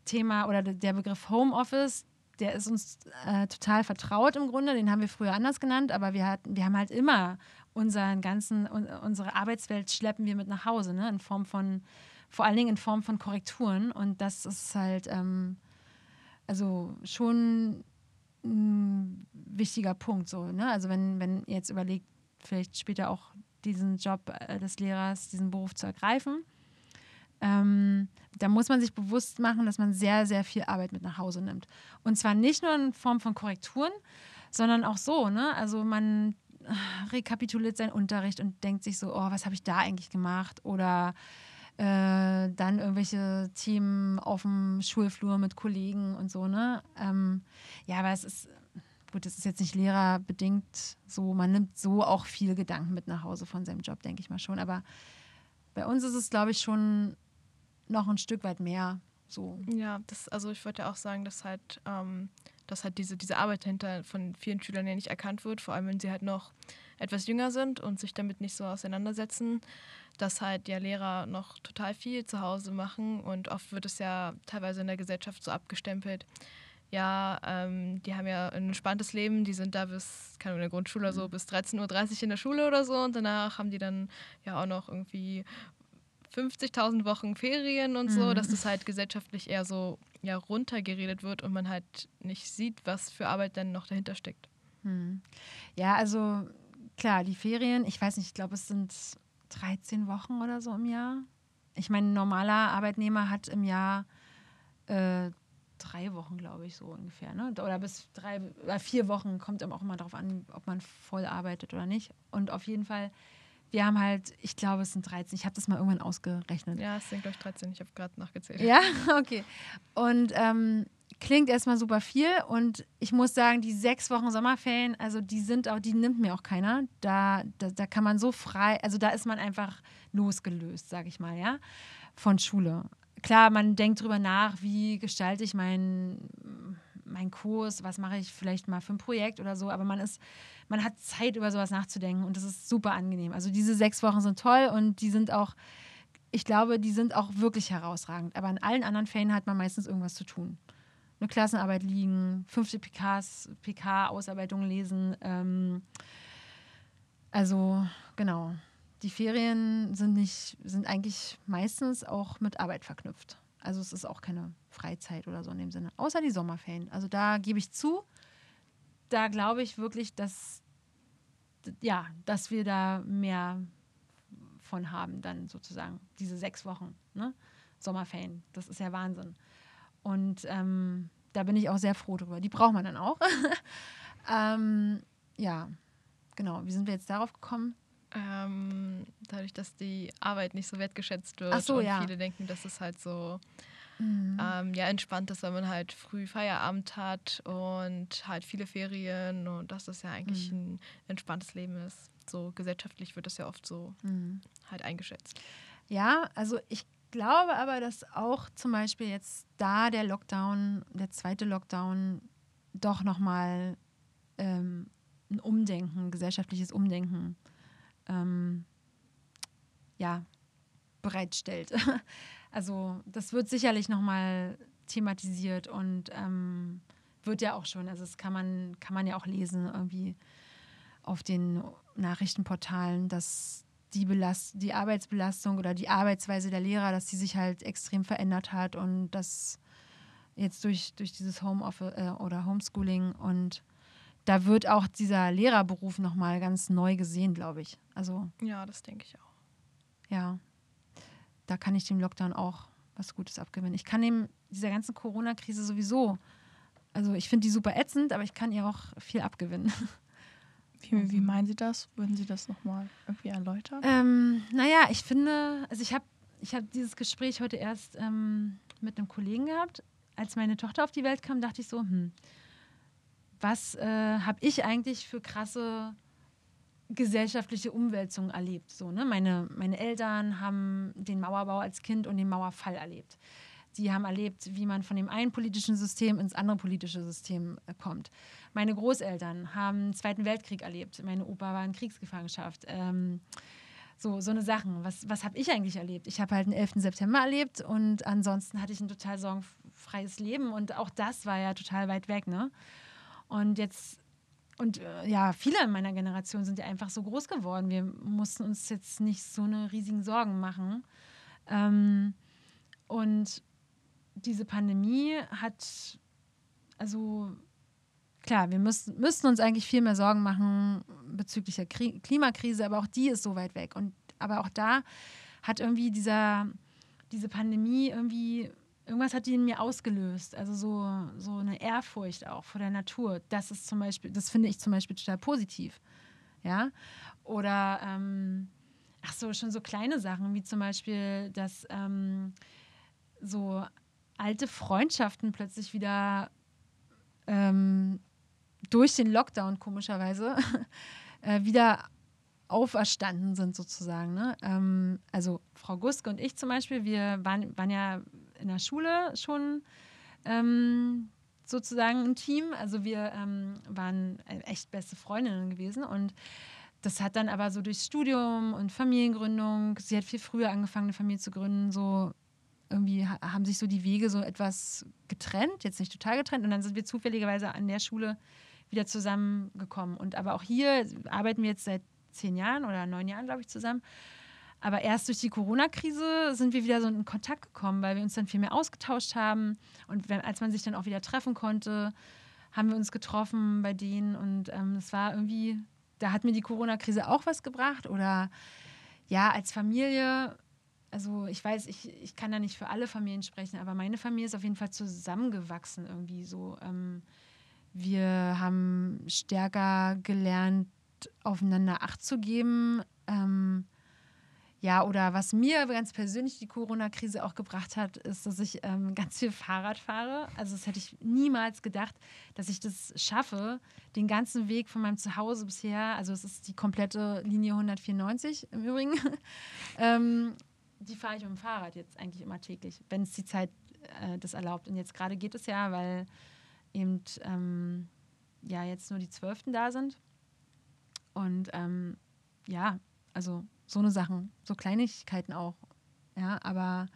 Thema oder der Begriff Homeoffice, der ist uns äh, total vertraut im Grunde. Den haben wir früher anders genannt, aber wir, hatten, wir haben halt immer unseren ganzen, unsere Arbeitswelt schleppen wir mit nach Hause, ne? in Form von, vor allen Dingen in Form von Korrekturen. Und das ist halt. Ähm, also schon ein wichtiger Punkt. So, ne? Also wenn, wenn ihr jetzt überlegt, vielleicht später auch diesen Job äh, des Lehrers, diesen Beruf zu ergreifen, ähm, da muss man sich bewusst machen, dass man sehr, sehr viel Arbeit mit nach Hause nimmt. Und zwar nicht nur in Form von Korrekturen, sondern auch so. Ne? Also man äh, rekapituliert seinen Unterricht und denkt sich so, oh, was habe ich da eigentlich gemacht? Oder äh, dann irgendwelche Themen auf dem Schulflur mit Kollegen und so, ne? Ähm, ja, aber es ist, gut, es ist jetzt nicht lehrerbedingt so, man nimmt so auch viel Gedanken mit nach Hause von seinem Job, denke ich mal schon. Aber bei uns ist es, glaube ich, schon noch ein Stück weit mehr so. Ja, das, also ich wollte ja auch sagen, dass halt, ähm, dass halt diese, diese Arbeit dahinter von vielen Schülern ja nicht erkannt wird, vor allem wenn sie halt noch etwas jünger sind und sich damit nicht so auseinandersetzen dass halt ja Lehrer noch total viel zu Hause machen und oft wird es ja teilweise in der Gesellschaft so abgestempelt. Ja, ähm, die haben ja ein entspanntes Leben, die sind da bis, keine Ahnung, in der Grundschule so mhm. bis 13.30 Uhr in der Schule oder so und danach haben die dann ja auch noch irgendwie 50.000 Wochen Ferien und so, mhm. dass das halt gesellschaftlich eher so ja, runtergeredet wird und man halt nicht sieht, was für Arbeit denn noch dahinter steckt. Mhm. Ja, also klar, die Ferien, ich weiß nicht, ich glaube, es sind 13 Wochen oder so im Jahr. Ich meine, ein normaler Arbeitnehmer hat im Jahr äh, drei Wochen, glaube ich, so ungefähr. Ne? Oder bis drei oder vier Wochen kommt auch immer darauf an, ob man voll arbeitet oder nicht. Und auf jeden Fall, wir haben halt, ich glaube, es sind 13. Ich habe das mal irgendwann ausgerechnet. Ja, es sind, glaube ich, 13. Ich habe gerade nachgezählt. Ja, okay. Und ähm, klingt erstmal super viel und ich muss sagen, die sechs Wochen Sommerferien, also die sind auch, die nimmt mir auch keiner. Da, da, da kann man so frei, also da ist man einfach losgelöst, sage ich mal, ja, von Schule. Klar, man denkt drüber nach, wie gestalte ich meinen mein Kurs, was mache ich vielleicht mal für ein Projekt oder so, aber man ist, man hat Zeit, über sowas nachzudenken und das ist super angenehm. Also diese sechs Wochen sind toll und die sind auch, ich glaube, die sind auch wirklich herausragend. Aber in allen anderen Fällen hat man meistens irgendwas zu tun eine Klassenarbeit liegen, fünfte PKs, PK-Ausarbeitungen lesen. Ähm, also genau. Die Ferien sind nicht, sind eigentlich meistens auch mit Arbeit verknüpft. Also es ist auch keine Freizeit oder so in dem Sinne. Außer die Sommerferien. Also da gebe ich zu, da glaube ich wirklich, dass, ja, dass wir da mehr von haben, dann sozusagen, diese sechs Wochen, ne? Sommerferien. Das ist ja Wahnsinn. Und ähm, da bin ich auch sehr froh drüber. Die braucht man dann auch. ähm, ja, genau. Wie sind wir jetzt darauf gekommen? Ähm, dadurch, dass die Arbeit nicht so wertgeschätzt wird Ach so, und ja. viele denken, dass es halt so Mhm. ähm, ja, entspannt ist, wenn man halt früh Feierabend hat und halt viele Ferien und dass das ja eigentlich Mhm. ein entspanntes Leben ist. So gesellschaftlich wird das ja oft so Mhm. halt eingeschätzt. Ja, also ich glaube aber, dass auch zum Beispiel jetzt da der Lockdown, der zweite Lockdown, doch nochmal ähm, ein Umdenken, gesellschaftliches Umdenken ähm, ja, bereitstellt. Also das wird sicherlich nochmal thematisiert und ähm, wird ja auch schon, also das kann man, kann man ja auch lesen irgendwie auf den Nachrichtenportalen, dass die, Belast die Arbeitsbelastung oder die Arbeitsweise der Lehrer, dass die sich halt extrem verändert hat und das jetzt durch, durch dieses Homeoffice äh, oder Homeschooling und da wird auch dieser Lehrerberuf nochmal ganz neu gesehen, glaube ich. Also Ja, das denke ich auch. ja, da kann ich dem Lockdown auch was Gutes abgewinnen. Ich kann dem dieser ganzen Corona-Krise sowieso, also ich finde die super ätzend, aber ich kann ihr auch viel abgewinnen. Wie, wie meinen Sie das? Würden Sie das nochmal irgendwie erläutern? Ähm, naja, ich finde, also ich habe ich hab dieses Gespräch heute erst ähm, mit einem Kollegen gehabt. Als meine Tochter auf die Welt kam, dachte ich so, hm, was äh, habe ich eigentlich für krasse gesellschaftliche Umwälzungen erlebt? So, ne? meine, meine Eltern haben den Mauerbau als Kind und den Mauerfall erlebt. Die haben erlebt, wie man von dem einen politischen System ins andere politische System äh, kommt. Meine Großeltern haben den Zweiten Weltkrieg erlebt. Meine Opa war in Kriegsgefangenschaft. Ähm, so, so eine Sachen. Was, was habe ich eigentlich erlebt? Ich habe halt den 11. September erlebt und ansonsten hatte ich ein total sorgenfreies Leben und auch das war ja total weit weg, ne? Und jetzt, und äh, ja, viele in meiner Generation sind ja einfach so groß geworden. Wir mussten uns jetzt nicht so eine riesigen Sorgen machen. Ähm, und diese Pandemie hat, also klar, wir müssen, müssten uns eigentlich viel mehr Sorgen machen bezüglich der Kri Klimakrise, aber auch die ist so weit weg. Und aber auch da hat irgendwie dieser, diese Pandemie irgendwie, irgendwas hat die in mir ausgelöst. Also so, so eine Ehrfurcht auch vor der Natur. Das ist zum Beispiel, das finde ich zum Beispiel total positiv. Ja. Oder ähm, ach so, schon so kleine Sachen, wie zum Beispiel, dass ähm, so alte Freundschaften plötzlich wieder ähm, durch den Lockdown komischerweise äh, wieder auferstanden sind sozusagen. Ne? Ähm, also Frau Guske und ich zum Beispiel, wir waren, waren ja in der Schule schon ähm, sozusagen ein Team. Also wir ähm, waren echt beste Freundinnen gewesen und das hat dann aber so durchs Studium und Familiengründung, sie hat viel früher angefangen, eine Familie zu gründen, so irgendwie haben sich so die Wege so etwas getrennt, jetzt nicht total getrennt. Und dann sind wir zufälligerweise an der Schule wieder zusammengekommen. Und aber auch hier arbeiten wir jetzt seit zehn Jahren oder neun Jahren, glaube ich, zusammen. Aber erst durch die Corona-Krise sind wir wieder so in Kontakt gekommen, weil wir uns dann viel mehr ausgetauscht haben. Und wenn, als man sich dann auch wieder treffen konnte, haben wir uns getroffen bei denen. Und ähm, es war irgendwie, da hat mir die Corona-Krise auch was gebracht. Oder ja, als Familie also ich weiß, ich, ich kann da nicht für alle Familien sprechen, aber meine Familie ist auf jeden Fall zusammengewachsen irgendwie so. Ähm, wir haben stärker gelernt, aufeinander Acht zu geben. Ähm, ja, oder was mir ganz persönlich die Corona-Krise auch gebracht hat, ist, dass ich ähm, ganz viel Fahrrad fahre. Also das hätte ich niemals gedacht, dass ich das schaffe, den ganzen Weg von meinem Zuhause bisher, also es ist die komplette Linie 194 im Übrigen, ähm, die fahre ich mit dem Fahrrad jetzt eigentlich immer täglich, wenn es die Zeit äh, das erlaubt. Und jetzt gerade geht es ja, weil eben ähm, ja jetzt nur die Zwölften da sind. Und ähm, ja, also so eine Sachen, so Kleinigkeiten auch. Ja, aber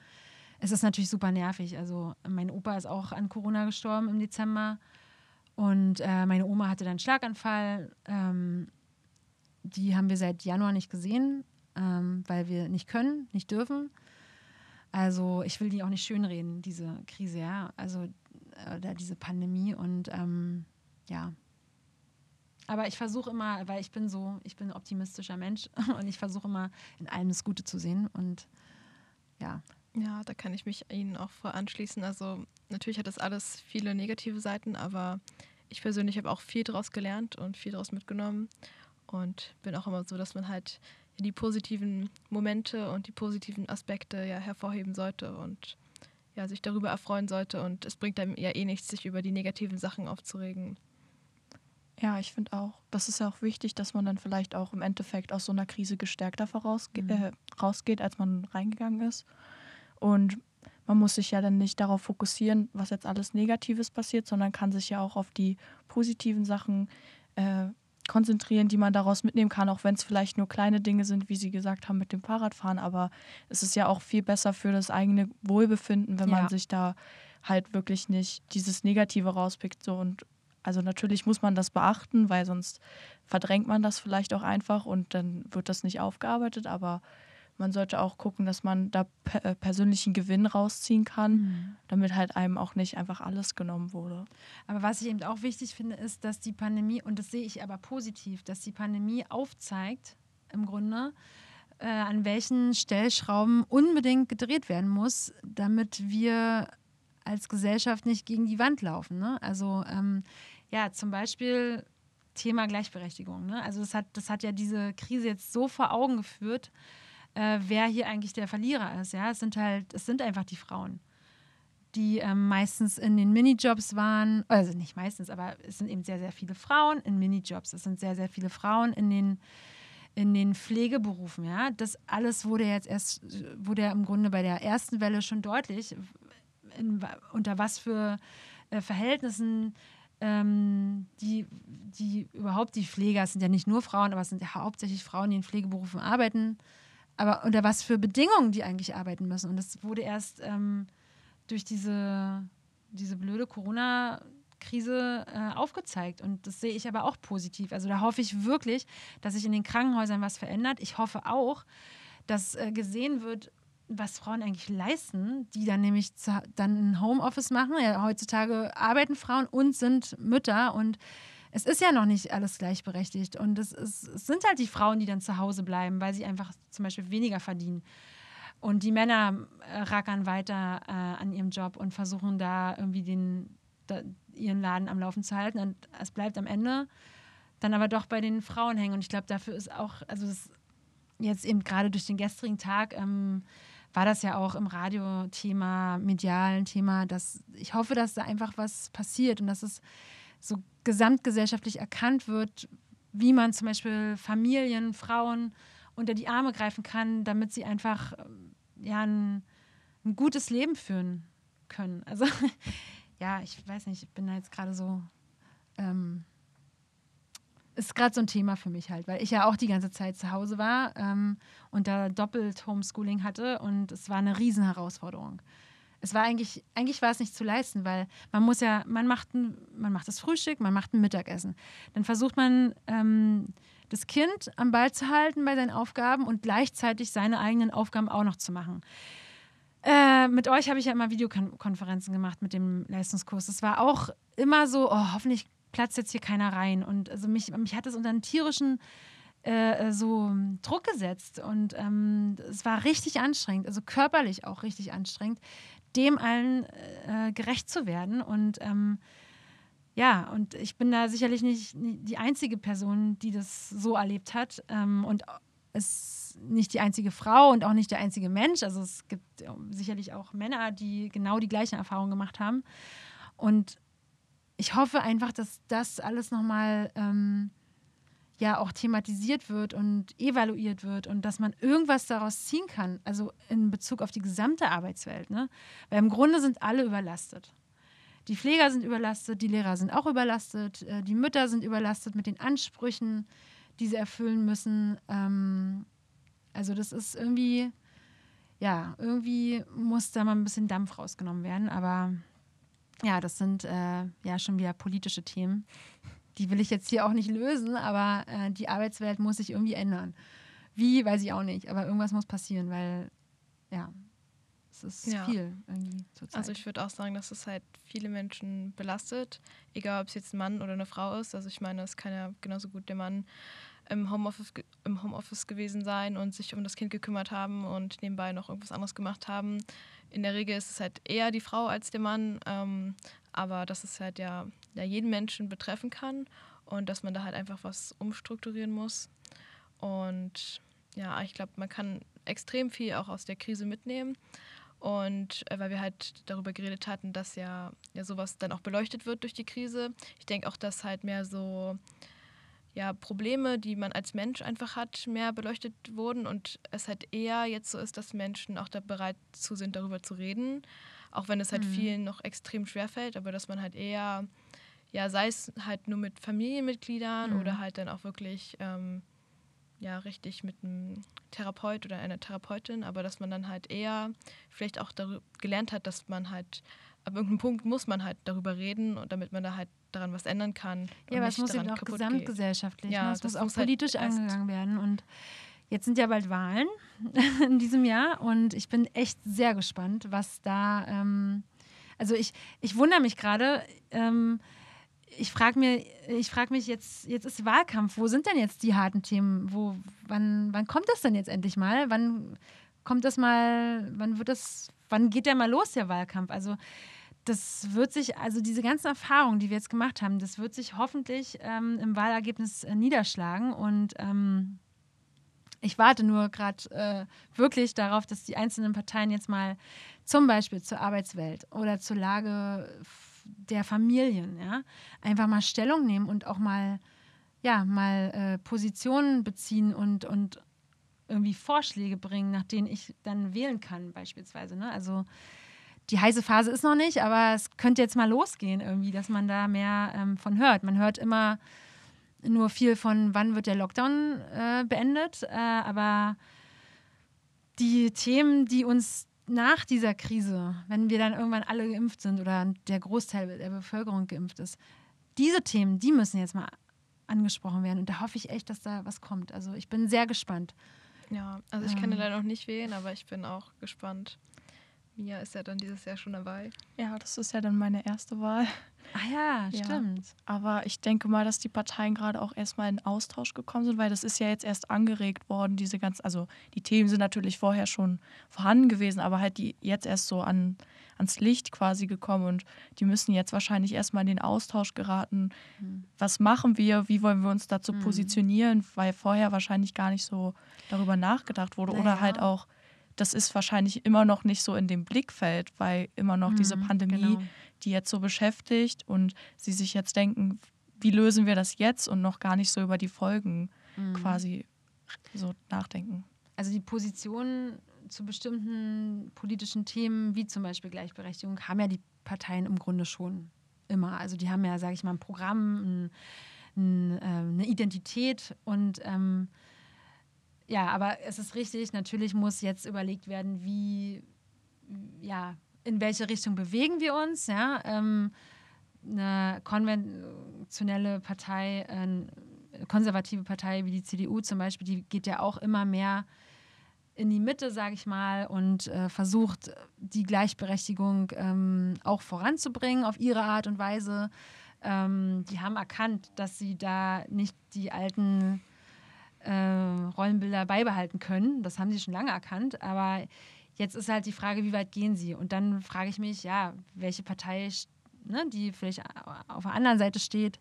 es ist natürlich super nervig. Also mein Opa ist auch an Corona gestorben im Dezember und äh, meine Oma hatte dann einen Schlaganfall. Ähm, die haben wir seit Januar nicht gesehen ähm, weil wir nicht können, nicht dürfen. Also ich will die auch nicht schönreden, diese Krise, ja, also oder diese Pandemie und ähm, ja, Aber ich versuche immer, weil ich bin so, ich bin ein optimistischer Mensch und ich versuche immer in allem das Gute zu sehen. Und ja. Ja, da kann ich mich Ihnen auch vor anschließen. Also natürlich hat das alles viele negative Seiten, aber ich persönlich habe auch viel daraus gelernt und viel daraus mitgenommen. Und bin auch immer so, dass man halt die positiven Momente und die positiven Aspekte ja hervorheben sollte und ja, sich darüber erfreuen sollte. Und es bringt einem ja eh nichts, sich über die negativen Sachen aufzuregen. Ja, ich finde auch, das ist ja auch wichtig, dass man dann vielleicht auch im Endeffekt aus so einer Krise gestärkter vorausge mhm. äh, rausgeht, als man reingegangen ist. Und man muss sich ja dann nicht darauf fokussieren, was jetzt alles Negatives passiert, sondern kann sich ja auch auf die positiven Sachen äh, konzentrieren, die man daraus mitnehmen kann, auch wenn es vielleicht nur kleine Dinge sind, wie Sie gesagt haben, mit dem Fahrradfahren. Aber es ist ja auch viel besser für das eigene Wohlbefinden, wenn ja. man sich da halt wirklich nicht dieses Negative rauspickt. So und also natürlich muss man das beachten, weil sonst verdrängt man das vielleicht auch einfach und dann wird das nicht aufgearbeitet. Aber man sollte auch gucken, dass man da äh, persönlichen Gewinn rausziehen kann, mhm. damit halt einem auch nicht einfach alles genommen wurde. Aber was ich eben auch wichtig finde, ist, dass die Pandemie, und das sehe ich aber positiv, dass die Pandemie aufzeigt, im Grunde, äh, an welchen Stellschrauben unbedingt gedreht werden muss, damit wir als Gesellschaft nicht gegen die Wand laufen. Ne? Also ähm, ja, zum Beispiel Thema Gleichberechtigung. Ne? Also das hat, das hat ja diese Krise jetzt so vor Augen geführt, äh, wer hier eigentlich der Verlierer ist. Ja, es sind halt, es sind einfach die Frauen, die ähm, meistens in den Minijobs waren, also nicht meistens, aber es sind eben sehr, sehr viele Frauen in Minijobs. Es sind sehr, sehr viele Frauen in den in den Pflegeberufen, ja, das alles wurde jetzt erst, wurde ja im Grunde bei der ersten Welle schon deutlich, in, unter was für äh, Verhältnissen ähm, die, die überhaupt die Pfleger, es sind ja nicht nur Frauen, aber es sind ja hauptsächlich Frauen, die in Pflegeberufen arbeiten, aber unter was für Bedingungen die eigentlich arbeiten müssen. Und das wurde erst ähm, durch diese, diese blöde Corona-Krise äh, aufgezeigt. Und das sehe ich aber auch positiv. Also da hoffe ich wirklich, dass sich in den Krankenhäusern was verändert. Ich hoffe auch, dass äh, gesehen wird, was Frauen eigentlich leisten, die dann nämlich dann ein Homeoffice machen. Ja, heutzutage arbeiten Frauen und sind Mütter und es ist ja noch nicht alles gleichberechtigt. Und es, ist, es sind halt die Frauen, die dann zu Hause bleiben, weil sie einfach zum Beispiel weniger verdienen. Und die Männer äh, rackern weiter äh, an ihrem Job und versuchen da irgendwie den, da, ihren Laden am Laufen zu halten. Und es bleibt am Ende dann aber doch bei den Frauen hängen. Und ich glaube, dafür ist auch, also jetzt eben gerade durch den gestrigen Tag, ähm, war das ja auch im Radio-Thema, medialen Thema, dass ich hoffe, dass da einfach was passiert und dass es so gesamtgesellschaftlich erkannt wird, wie man zum Beispiel Familien, Frauen unter die Arme greifen kann, damit sie einfach ähm, ja, ein, ein gutes Leben führen können. Also ja, ich weiß nicht, ich bin da jetzt gerade so. Ähm, ist gerade so ein Thema für mich halt, weil ich ja auch die ganze Zeit zu Hause war ähm, und da doppelt Homeschooling hatte und es war eine Riesenherausforderung es war eigentlich, eigentlich war es nicht zu leisten, weil man muss ja, man macht, ein, man macht das Frühstück, man macht ein Mittagessen. Dann versucht man, ähm, das Kind am Ball zu halten bei seinen Aufgaben und gleichzeitig seine eigenen Aufgaben auch noch zu machen. Äh, mit euch habe ich ja immer Videokonferenzen gemacht mit dem Leistungskurs. Es war auch immer so, oh, hoffentlich platzt jetzt hier keiner rein. Und also mich, mich hat es unter einen tierischen äh, so Druck gesetzt und ähm, es war richtig anstrengend, also körperlich auch richtig anstrengend, dem allen äh, gerecht zu werden. Und ähm, ja, und ich bin da sicherlich nicht, die einzige Person, die das so erlebt hat. Ähm, und es nicht die einzige Frau und auch nicht der einzige Mensch. Also es gibt sicherlich auch Männer, die genau die gleichen Erfahrungen gemacht haben. Und ich hoffe einfach, dass das alles nochmal ähm, ja auch thematisiert wird und evaluiert wird und dass man irgendwas daraus ziehen kann, also in Bezug auf die gesamte Arbeitswelt. Ne? Weil im Grunde sind alle überlastet. Die Pfleger sind überlastet, die Lehrer sind auch überlastet, äh, die Mütter sind überlastet mit den Ansprüchen, die sie erfüllen müssen. Ähm, also das ist irgendwie, ja, irgendwie muss da mal ein bisschen Dampf rausgenommen werden, aber ja, das sind äh, ja schon wieder politische Themen die will ich jetzt hier auch nicht lösen, aber äh, die Arbeitswelt muss sich irgendwie ändern. Wie, weiß ich auch nicht, aber irgendwas muss passieren, weil, ja, Es ist Ja. viel irgendwie zurzeit. Also ich würde auch sagen, dass es halt viele Menschen belastet, egal ob es jetzt ein Mann oder eine Frau ist. Also ich meine, es kann ja genauso gut der Mann im Homeoffice, im Homeoffice gewesen sein und sich um das Kind gekümmert haben und nebenbei noch irgendwas anderes gemacht haben. In der Regel ist es halt eher die Frau als der Mann, ähm, aber dass es halt ja, ja jeden Menschen betreffen kann und dass man da halt einfach was umstrukturieren muss. Und ja, ich glaube, man kann extrem viel auch aus der Krise mitnehmen. Und äh, weil wir halt darüber geredet hatten, dass ja, ja sowas dann auch beleuchtet wird durch die Krise. Ich denke auch, dass halt mehr so ja, Probleme, die man als Mensch einfach hat, mehr beleuchtet wurden und es halt eher jetzt so ist, dass Menschen auch da bereit zu sind, darüber zu reden. Auch wenn es halt Mhm. vielen noch extrem schwer fällt, aber dass man halt eher, ja, sei es halt nur mit Familienmitgliedern Mhm. oder halt dann auch wirklich ähm, ja, richtig mit einem Therapeut oder einer Therapeutin, aber dass man dann halt eher vielleicht auch darüber gelernt hat, dass man halt ab irgendeinem Punkt muss man halt darüber reden und damit man da halt daran was ändern kann. ja, und aber es muss eben auch gesamtgesellschaftlich. Ja, ne? Es das muss auch muss halt politisch erst- angegangen werden. Und jetzt sind ja bald Wahlen in diesem Jahr und ich bin echt sehr gespannt, was da. Ähm, also ich, ich wundere mich gerade. Ähm, ich frage mir, ich mich jetzt, jetzt ist Wahlkampf, wo sind denn jetzt die harten Themen? Wo, wann, wann kommt das denn jetzt endlich mal? Wann kommt das mal, wann wird das, wann geht der mal los, der Wahlkampf? Also das wird sich, also diese ganzen Erfahrungen, die wir jetzt gemacht haben, das wird sich hoffentlich ähm, im Wahlergebnis äh, niederschlagen. Und ähm, ich warte nur gerade äh, wirklich darauf, dass die einzelnen Parteien jetzt mal zum Beispiel zur Arbeitswelt oder zur Lage der Familien, ja, einfach mal Stellung nehmen und auch mal, ja, mal äh, Positionen beziehen und, und irgendwie Vorschläge bringen, nach denen ich dann wählen kann, beispielsweise. Ne? Also die heiße Phase ist noch nicht, aber es könnte jetzt mal losgehen, irgendwie, dass man da mehr ähm, von hört. Man hört immer nur viel von, wann wird der Lockdown äh, beendet, äh, aber die Themen, die uns nach dieser Krise, wenn wir dann irgendwann alle geimpft sind oder der Großteil der Bevölkerung geimpft ist, diese Themen, die müssen jetzt mal angesprochen werden. Und da hoffe ich echt, dass da was kommt. Also ich bin sehr gespannt. Ja, also ich kann Ähm. leider noch nicht wählen, aber ich bin auch gespannt. Mia ist ja dann dieses Jahr schon dabei. Ja, das ist ja dann meine erste Wahl. Ah ja, Ja. stimmt. Aber ich denke mal, dass die Parteien gerade auch erstmal in Austausch gekommen sind, weil das ist ja jetzt erst angeregt worden, diese ganz, also die Themen sind natürlich vorher schon vorhanden gewesen, aber halt die jetzt erst so an, ans Licht quasi gekommen und die müssen jetzt wahrscheinlich erstmal in den Austausch geraten. Mhm. Was machen wir? Wie wollen wir uns dazu Mhm. positionieren? Weil vorher wahrscheinlich gar nicht so darüber nachgedacht wurde. Naja. Oder halt auch, das ist wahrscheinlich immer noch nicht so in dem Blickfeld, weil immer noch diese Mhm, Pandemie genau. die jetzt so beschäftigt und sie sich jetzt denken, wie lösen wir das jetzt und noch gar nicht so über die Folgen Mhm. quasi so nachdenken. Also die Positionen zu bestimmten politischen Themen, wie zum Beispiel Gleichberechtigung, haben ja die Parteien im Grunde schon immer. Also die haben ja, sage ich mal, ein Programm, ein, ein, ähm, eine Identität und ähm, ja, aber es ist richtig, natürlich muss jetzt überlegt werden, wie, ja, in welche Richtung bewegen wir uns, ja. Ähm, eine konventionelle Partei, äh, konservative Partei wie die CDU zum Beispiel, die geht ja auch immer mehr in die Mitte, sage ich mal, und äh, versucht, die Gleichberechtigung ähm, auch voranzubringen auf ihre Art und Weise. Ähm, die haben erkannt, dass sie da nicht die alten äh, Rollenbilder beibehalten können. Das haben sie schon lange erkannt. Aber jetzt ist halt die Frage, wie weit gehen sie? Und dann frage ich mich, ja, welche Partei, ne, die vielleicht auf der anderen Seite steht,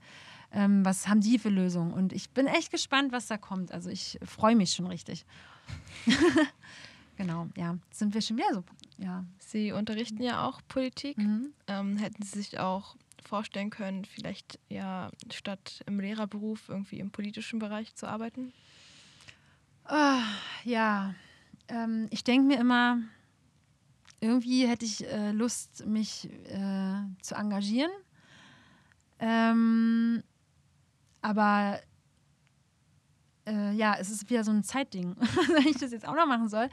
ähm, was haben die für Lösungen? Und ich bin echt gespannt, was da kommt. Also ich freue mich schon richtig. genau, ja, sind wir schon wieder so. Ja. Sie unterrichten ja auch Politik. Mhm. Ähm, hätten Sie sich auch vorstellen können, vielleicht ja statt im Lehrerberuf irgendwie im politischen Bereich zu arbeiten? Ah, ja, ähm, ich denke mir immer, irgendwie hätte ich äh, Lust, mich äh, zu engagieren. Ähm, aber äh, ja, es ist wieder so ein Zeitding, wenn ich das jetzt auch noch machen soll.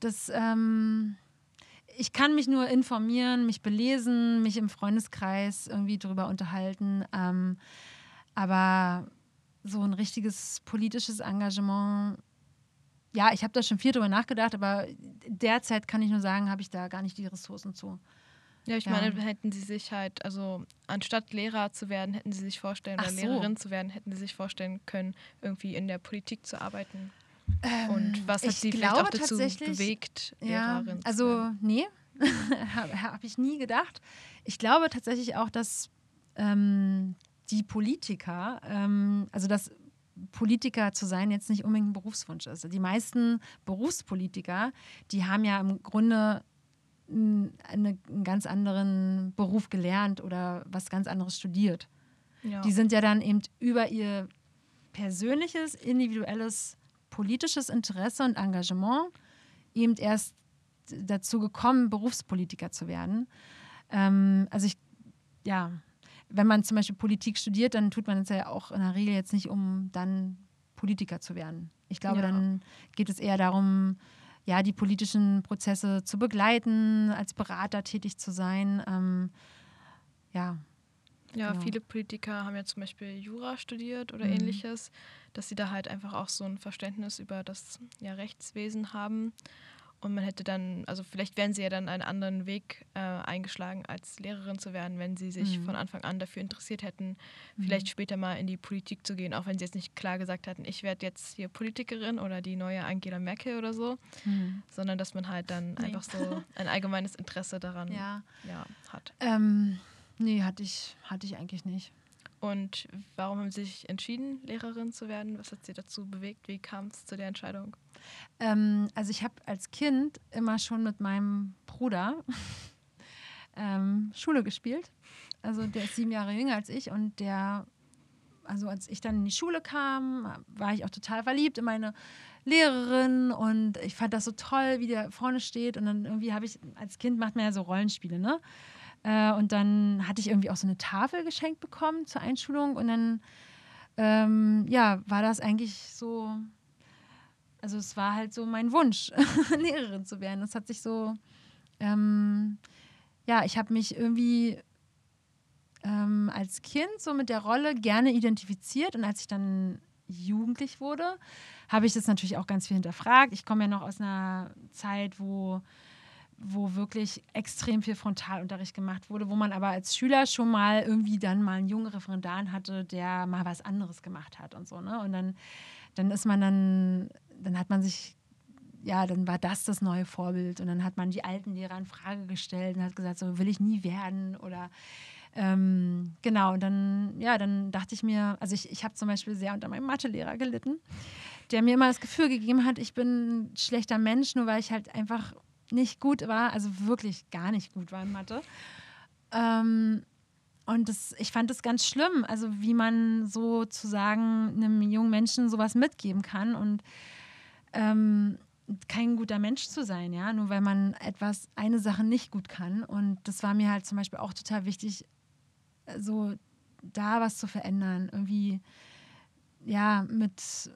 Das, ähm, ich kann mich nur informieren, mich belesen, mich im Freundeskreis irgendwie drüber unterhalten. Ähm, aber so ein richtiges politisches Engagement ja, ich habe da schon viel drüber nachgedacht, aber derzeit kann ich nur sagen, habe ich da gar nicht die Ressourcen zu. Ja, ich Ja. meine, hätten sie sich halt, also anstatt Lehrer zu werden, hätten sie sich vorstellen, Ach oder so. Lehrerin zu werden, hätten sie sich vorstellen können, irgendwie in der Politik zu arbeiten. Und was hat Ähm, sie vielleicht auch dazu bewegt, Ja, Lehrerin zu also werden? nee, habe hab ich nie gedacht. Ich glaube tatsächlich auch, dass ähm, die Politiker, ähm, also dass Politiker zu sein jetzt nicht unbedingt ein Berufswunsch ist. Die meisten Berufspolitiker, die haben ja im Grunde n- eine, einen ganz anderen Beruf gelernt oder was ganz anderes studiert. Ja. Die sind ja dann eben über ihr persönliches, individuelles politisches Interesse und Engagement eben erst dazu gekommen, Berufspolitiker zu werden. Ähm, also ich, ja, wenn man zum Beispiel Politik studiert, dann tut man es ja auch in der Regel jetzt nicht, um dann Politiker zu werden. Ich glaube, Ja. dann geht es eher darum, ja, die politischen Prozesse zu begleiten, als Berater tätig zu sein. Ähm, ja, Ja, Genau. viele Politiker haben ja zum Beispiel Jura studiert oder Mhm. ähnliches, dass sie da halt einfach auch so ein Verständnis über das ja, Rechtswesen haben. Und man hätte dann, also vielleicht wären sie ja dann einen anderen Weg äh, eingeschlagen, als Lehrerin zu werden, wenn sie sich Mhm. von Anfang an dafür interessiert hätten, vielleicht später mal in die Politik zu gehen, auch wenn sie jetzt nicht klar gesagt hätten, ich werde jetzt hier Politikerin oder die neue Angela Merkel oder so, Mhm. sondern dass man halt dann Nee. einfach so ein allgemeines Interesse daran ja. ja, hat. Ähm, nee, hatte ich, hatte ich eigentlich nicht. Und warum haben Sie sich entschieden, Lehrerin zu werden? Was hat Sie dazu bewegt? Wie kam es zu der Entscheidung? Ähm, also ich habe als Kind immer schon mit meinem Bruder ähm, Schule gespielt. Also der ist sieben Jahre jünger als ich und der, also als ich dann in die Schule kam, war ich auch total verliebt in meine Lehrerin und ich fand das so toll, wie der vorne steht und dann irgendwie habe ich, als Kind macht man ja so Rollenspiele, ne? Äh, und dann hatte ich irgendwie auch so eine Tafel geschenkt bekommen zur Einschulung und dann, ähm, ja, war das eigentlich so, also es war halt so mein Wunsch, Lehrerin zu werden. Das hat sich so, ähm, ja, ich habe mich irgendwie ähm, als Kind so mit der Rolle gerne identifiziert und als ich dann jugendlich wurde, habe ich das natürlich auch ganz viel hinterfragt. Ich komme ja noch aus einer Zeit, wo wo wirklich extrem viel Frontalunterricht gemacht wurde, wo man aber als Schüler schon mal irgendwie dann mal einen jungen Referendar hatte, der mal was anderes gemacht hat und so. Ne? Und dann, dann ist man dann, dann hat man sich, ja, dann war das das neue Vorbild und dann hat man die alten Lehrer in Frage gestellt und hat gesagt, so will ich nie werden oder ähm, genau, und dann, ja, dann dachte ich mir, also ich, ich habe zum Beispiel sehr unter meinem Mathelehrer gelitten, der mir immer das Gefühl gegeben hat, ich bin ein schlechter Mensch, nur weil ich halt einfach nicht gut war, also wirklich gar nicht gut war in Mathe. Ähm, und das, ich fand das ganz schlimm, also wie man sozusagen einem jungen Menschen sowas mitgeben kann und ähm, kein guter Mensch zu sein, ja, nur weil man etwas, eine Sache nicht gut kann. Und das war mir halt zum Beispiel auch total wichtig, so da was zu verändern. Irgendwie, ja, mit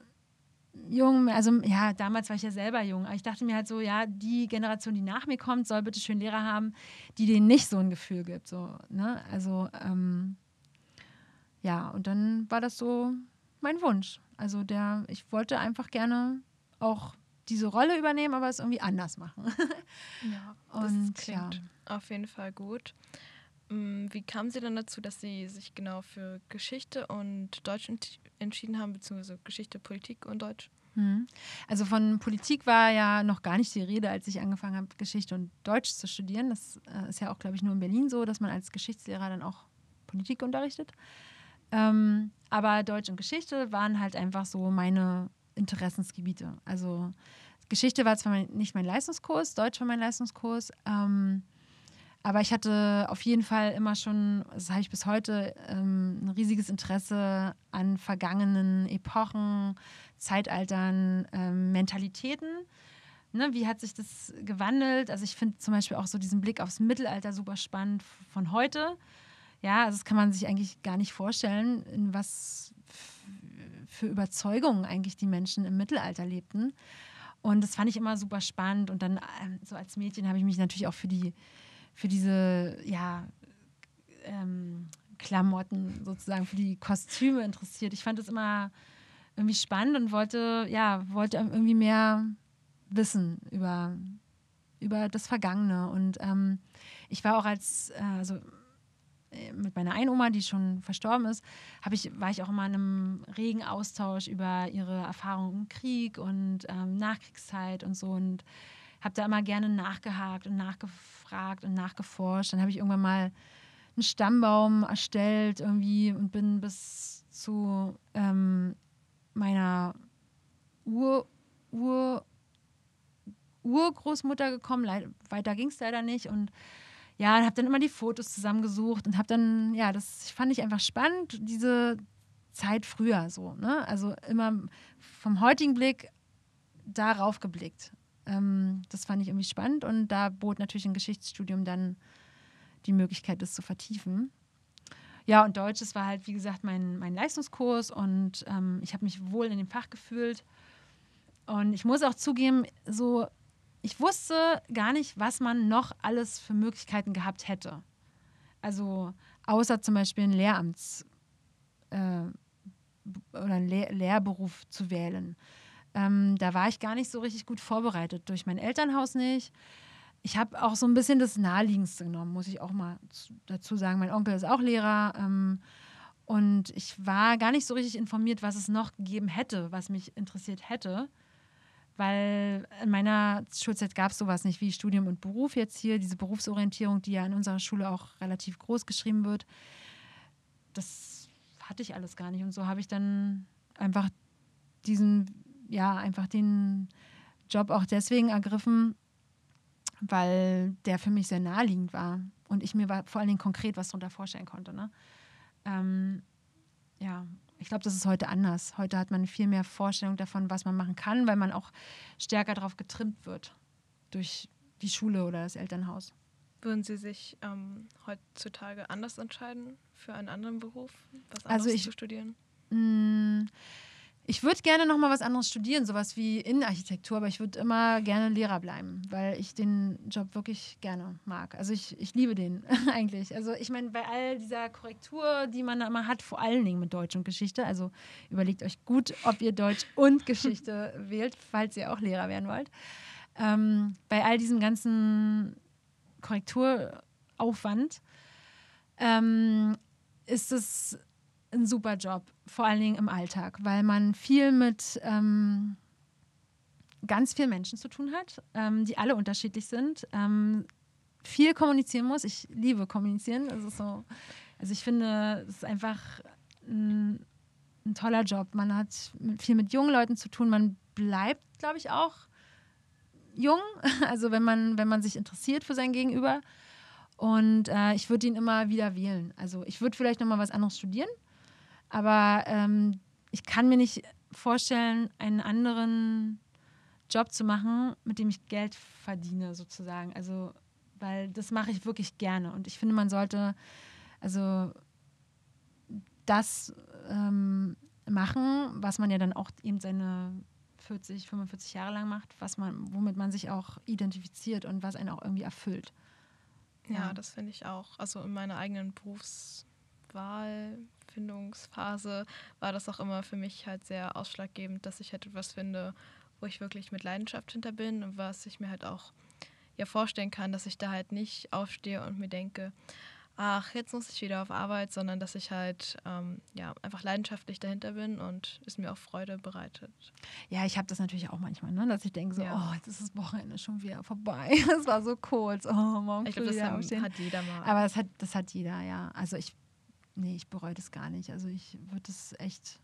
jung, also ja, damals war ich ja selber jung, aber ich dachte mir halt so, ja, die Generation, die nach mir kommt, soll bitte schön Lehrer haben, die denen nicht so ein Gefühl gibt. So, ne? Also, ähm, ja, und dann war das so mein Wunsch. Also der, ich wollte einfach gerne auch diese Rolle übernehmen, aber es irgendwie anders machen. Ja, das Und, klingt ja. auf jeden Fall gut. Mm, Wie kamen Sie dann dazu, dass Sie sich genau für Geschichte und Deutsch ent- entschieden haben, beziehungsweise Geschichte, Politik und Deutsch? Mhm. Also von Politik war ja noch gar nicht die Rede, als ich angefangen habe, Geschichte und Deutsch zu studieren. Das äh, ist ja auch, glaube ich, nur in Berlin so, dass man als Geschichtslehrer dann auch Politik unterrichtet. Ähm, aber Deutsch und Geschichte waren halt einfach so meine Interessensgebiete. Also Geschichte war zwar mein, nicht mein Leistungskurs, Deutsch war mein Leistungskurs. Ähm, aber ich hatte auf jeden Fall immer schon, das habe ich bis heute, ähm, ein riesiges Interesse an vergangenen Epochen, Zeitaltern, ähm, Mentalitäten. Ne, wie hat sich das gewandelt? Also ich finde zum Beispiel auch so diesen Blick aufs Mittelalter super spannend von heute. Ja, also das kann man sich eigentlich gar nicht vorstellen, in was für Überzeugungen eigentlich die Menschen im Mittelalter lebten. Und das fand ich immer super spannend. Und dann ähm, so als Mädchen habe ich mich natürlich auch für die, für diese, ja, ähm, Klamotten sozusagen, für die Kostüme interessiert. Ich fand es immer irgendwie spannend und wollte, ja, wollte irgendwie mehr wissen über, über das Vergangene. Und ähm, ich war auch als, äh, also äh, mit meiner einen Oma, die schon verstorben ist, ich, war ich auch immer in einem regen Austausch über ihre Erfahrungen im Krieg und ähm, Nachkriegszeit und so und habe da immer gerne nachgehakt und nachgefragt und nachgeforscht. Dann habe ich irgendwann mal einen Stammbaum erstellt irgendwie und bin bis zu ähm, meiner Ur, Ur, Urgroßmutter gekommen. weiter ging es leider nicht und ja, habe dann immer die Fotos zusammengesucht und habe dann, ja, das fand ich einfach spannend, diese Zeit früher so. Ne? Also immer vom heutigen Blick darauf geblickt. Ähm, das fand ich irgendwie spannend und da bot natürlich ein Geschichtsstudium dann die Möglichkeit, das zu vertiefen. Ja, und Deutsch, das war halt, wie gesagt, mein, mein Leistungskurs und ähm, ich habe mich wohl in dem Fach gefühlt. Und ich muss auch zugeben, so ich wusste gar nicht, was man noch alles für Möglichkeiten gehabt hätte. Also außer zum Beispiel ein Lehramts äh, oder einen Lehr Lehrberuf zu wählen. Ähm, da war ich gar nicht so richtig gut vorbereitet, durch mein Elternhaus nicht. Ich habe auch so ein bisschen das Naheliegendste genommen, muss ich auch mal dazu sagen. Mein Onkel ist auch Lehrer. Ähm, und ich war gar nicht so richtig informiert, was es noch gegeben hätte, was mich interessiert hätte weil in meiner Schulzeit gab es sowas nicht wie Studium und Beruf jetzt hier, diese Berufsorientierung, die ja in unserer Schule auch relativ groß geschrieben wird. Das hatte ich alles gar nicht. Und so habe ich dann einfach diesen, ja, einfach den Job auch deswegen ergriffen, weil der für mich sehr naheliegend war und ich mir vor allen Dingen konkret was darunter vorstellen konnte. Ne? Ähm, ja, ich glaube, das ist heute anders. Heute hat man viel mehr Vorstellung davon, was man machen kann, weil man auch stärker darauf getrimmt wird durch die Schule oder das Elternhaus. Würden Sie sich ähm, heutzutage anders entscheiden für einen anderen Beruf, was also anderes also ich, zu studieren? Mh, mm, ich würde gerne noch mal was anderes studieren, sowas wie Innenarchitektur, aber ich würde immer gerne Lehrer bleiben, weil ich den Job wirklich gerne mag. Also ich, ich liebe den eigentlich. Also ich meine, bei all dieser Korrektur, die man da immer hat, vor allen Dingen mit Deutsch und Geschichte, also überlegt euch gut, ob ihr Deutsch und Geschichte wählt, falls ihr auch Lehrer werden wollt. Ähm, bei all diesem ganzen Korrekturaufwand ähm, ist es ein super Job, vor allen Dingen im Alltag, weil man viel mit ähm, ganz vielen Menschen zu tun hat, ähm, die alle unterschiedlich sind, ähm, viel kommunizieren muss. Ich liebe kommunizieren. Ist so, also ich finde, es ist einfach ein, ein toller Job. Man hat viel mit jungen Leuten zu tun. Man bleibt, glaube ich, auch jung. Also wenn man, wenn man sich interessiert für sein Gegenüber. Und äh, ich würde ihn immer wieder wählen. Also ich würde vielleicht noch mal was anderes studieren aber ähm, ich kann mir nicht vorstellen, einen anderen Job zu machen, mit dem ich Geld verdiene, sozusagen. Also, weil das mache ich wirklich gerne. Und ich finde, man sollte also das ähm, machen, was man ja dann auch eben seine 40, 45 Jahre lang macht, was man, womit man sich auch identifiziert und was einen auch irgendwie erfüllt. Ja, ja. das finde ich auch. Also in meiner eigenen Berufswahl Findungsphase war das auch immer für mich halt sehr ausschlaggebend, dass ich halt etwas finde, wo ich wirklich mit Leidenschaft hinter bin und was ich mir halt auch ja vorstellen kann, dass ich da halt nicht aufstehe und mir denke, ach, jetzt muss ich wieder auf Arbeit, sondern dass ich halt ähm, ja, einfach leidenschaftlich dahinter bin und es mir auch Freude bereitet. Ja, ich habe das natürlich auch manchmal, ne? dass ich denke so, ja. oh, jetzt ist das Wochenende schon wieder vorbei. Es war so kurz. Oh, morgen ich glaube, das haben, hat jeder mal. Aber das hat, das hat jeder, ja. Also ich nee, ich bereue das gar nicht. Also ich würde es echt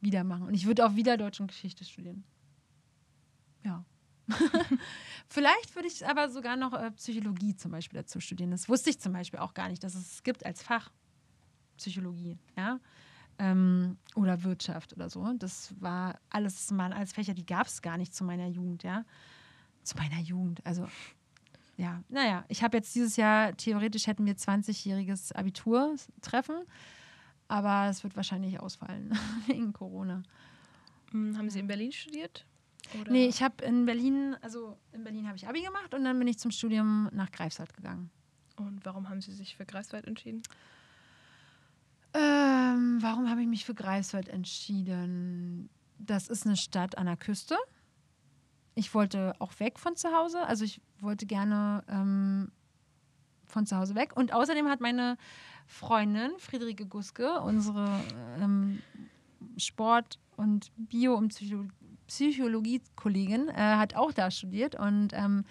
wieder machen. Und ich würde auch wieder Deutsch und Geschichte studieren. Ja. Vielleicht würde ich aber sogar noch äh, Psychologie zum Beispiel dazu studieren. Das wusste ich zum Beispiel auch gar nicht, dass es es gibt als Fach Psychologie, ja. Ähm, oder Wirtschaft oder so. Das war alles mal als Fächer, die gab es gar nicht zu meiner Jugend, ja. Zu meiner Jugend. Also ja, naja, ich habe jetzt dieses Jahr, theoretisch hätten wir 20-jähriges Abitur-Treffen, aber es wird wahrscheinlich ausfallen wegen Corona. Hm, haben Sie in Berlin studiert? Oder? Nee, ich habe in Berlin, also in Berlin habe ich Abi gemacht und dann bin ich zum Studium nach Greifswald gegangen. Und warum haben Sie sich für Greifswald entschieden? Ähm, warum habe ich mich für Greifswald entschieden? Das ist eine Stadt an der Küste. Ich wollte auch weg von zu Hause. Also ich wollte gerne ähm, von zu Hause weg. Und außerdem hat meine Freundin Friederike Guske, unsere ähm, Sport- und Bio- und Psycho Psychologie-Kollegin, äh, hat auch da studiert. Und ähm,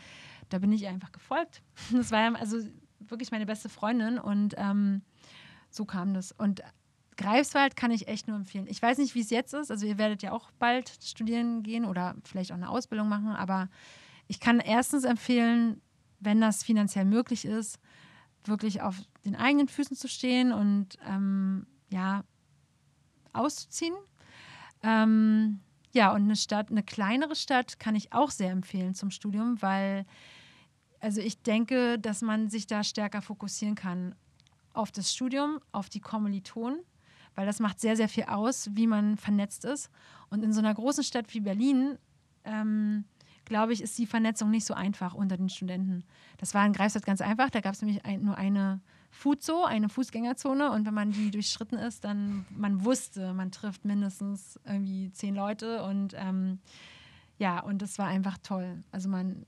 da bin ich ihr einfach gefolgt. Das war ja also wirklich meine beste Freundin. Und ähm, so kam das. Und Greifswald kann ich echt nur empfehlen. Ich weiß nicht, wie es jetzt ist. Also ihr werdet ja auch bald studieren gehen oder vielleicht auch eine Ausbildung machen. Aber ich kann erstens empfehlen, wenn das finanziell möglich ist, wirklich auf den eigenen Füßen zu stehen und ähm, ja, auszuziehen. Ähm, ja, und eine Stadt, eine kleinere Stadt kann ich auch sehr empfehlen zum Studium, weil also ich denke, dass man sich da stärker fokussieren kann auf das Studium, auf die Kommilitonen, weil das macht sehr, sehr viel aus, wie man vernetzt ist. Und in so einer großen Stadt wie Berlin, ähm, glaube ich, ist die Vernetzung nicht so einfach unter den Studenten. Das war in Greifswald ganz einfach. Da gab es nämlich ein, nur eine Fuzo, eine Fußgängerzone. Und wenn man die durchschritten ist, dann man wusste, man trifft mindestens irgendwie zehn Leute. Und ähm, ja, und das war einfach toll. Also man,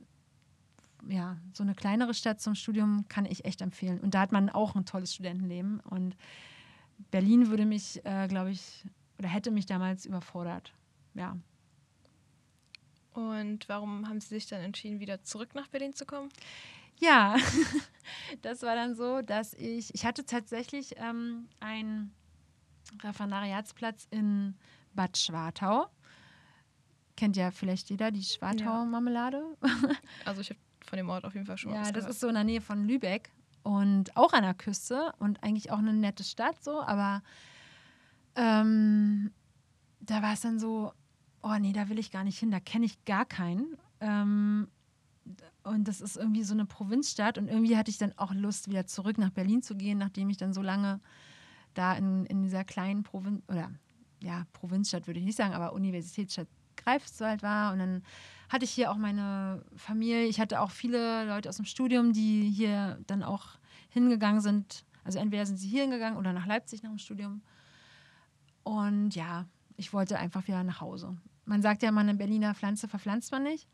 ja, so eine kleinere Stadt zum Studium kann ich echt empfehlen. Und da hat man auch ein tolles Studentenleben. Und Berlin würde mich, äh, glaube ich, oder hätte mich damals überfordert. Ja. Und warum haben Sie sich dann entschieden, wieder zurück nach Berlin zu kommen? Ja, das war dann so, dass ich, ich hatte tatsächlich ähm, einen Referendariatsplatz in Bad Schwartau. Kennt ja vielleicht jeder die Schwartau-Marmelade. Also ich habe von dem Ort auf jeden Fall schon Ja, das gehört. ist so in der Nähe von Lübeck und auch an der Küste und eigentlich auch eine nette Stadt so, aber ähm, da war es dann so, oh nee, da will ich gar nicht hin, da kenne ich gar keinen. Ähm, und das ist irgendwie so eine Provinzstadt und irgendwie hatte ich dann auch Lust, wieder zurück nach Berlin zu gehen, nachdem ich dann so lange da in, in dieser kleinen Provinz, oder ja, Provinzstadt würde ich nicht sagen, aber Universitätsstadt Greifswald war. Und dann hatte ich hier auch meine Familie. Ich hatte auch viele Leute aus dem Studium, die hier dann auch hingegangen sind. Also entweder sind sie hier hingegangen oder nach Leipzig nach dem Studium. Und ja, ich wollte einfach wieder nach Hause. Man sagt ja immer, eine Berliner Pflanze verpflanzt man nicht.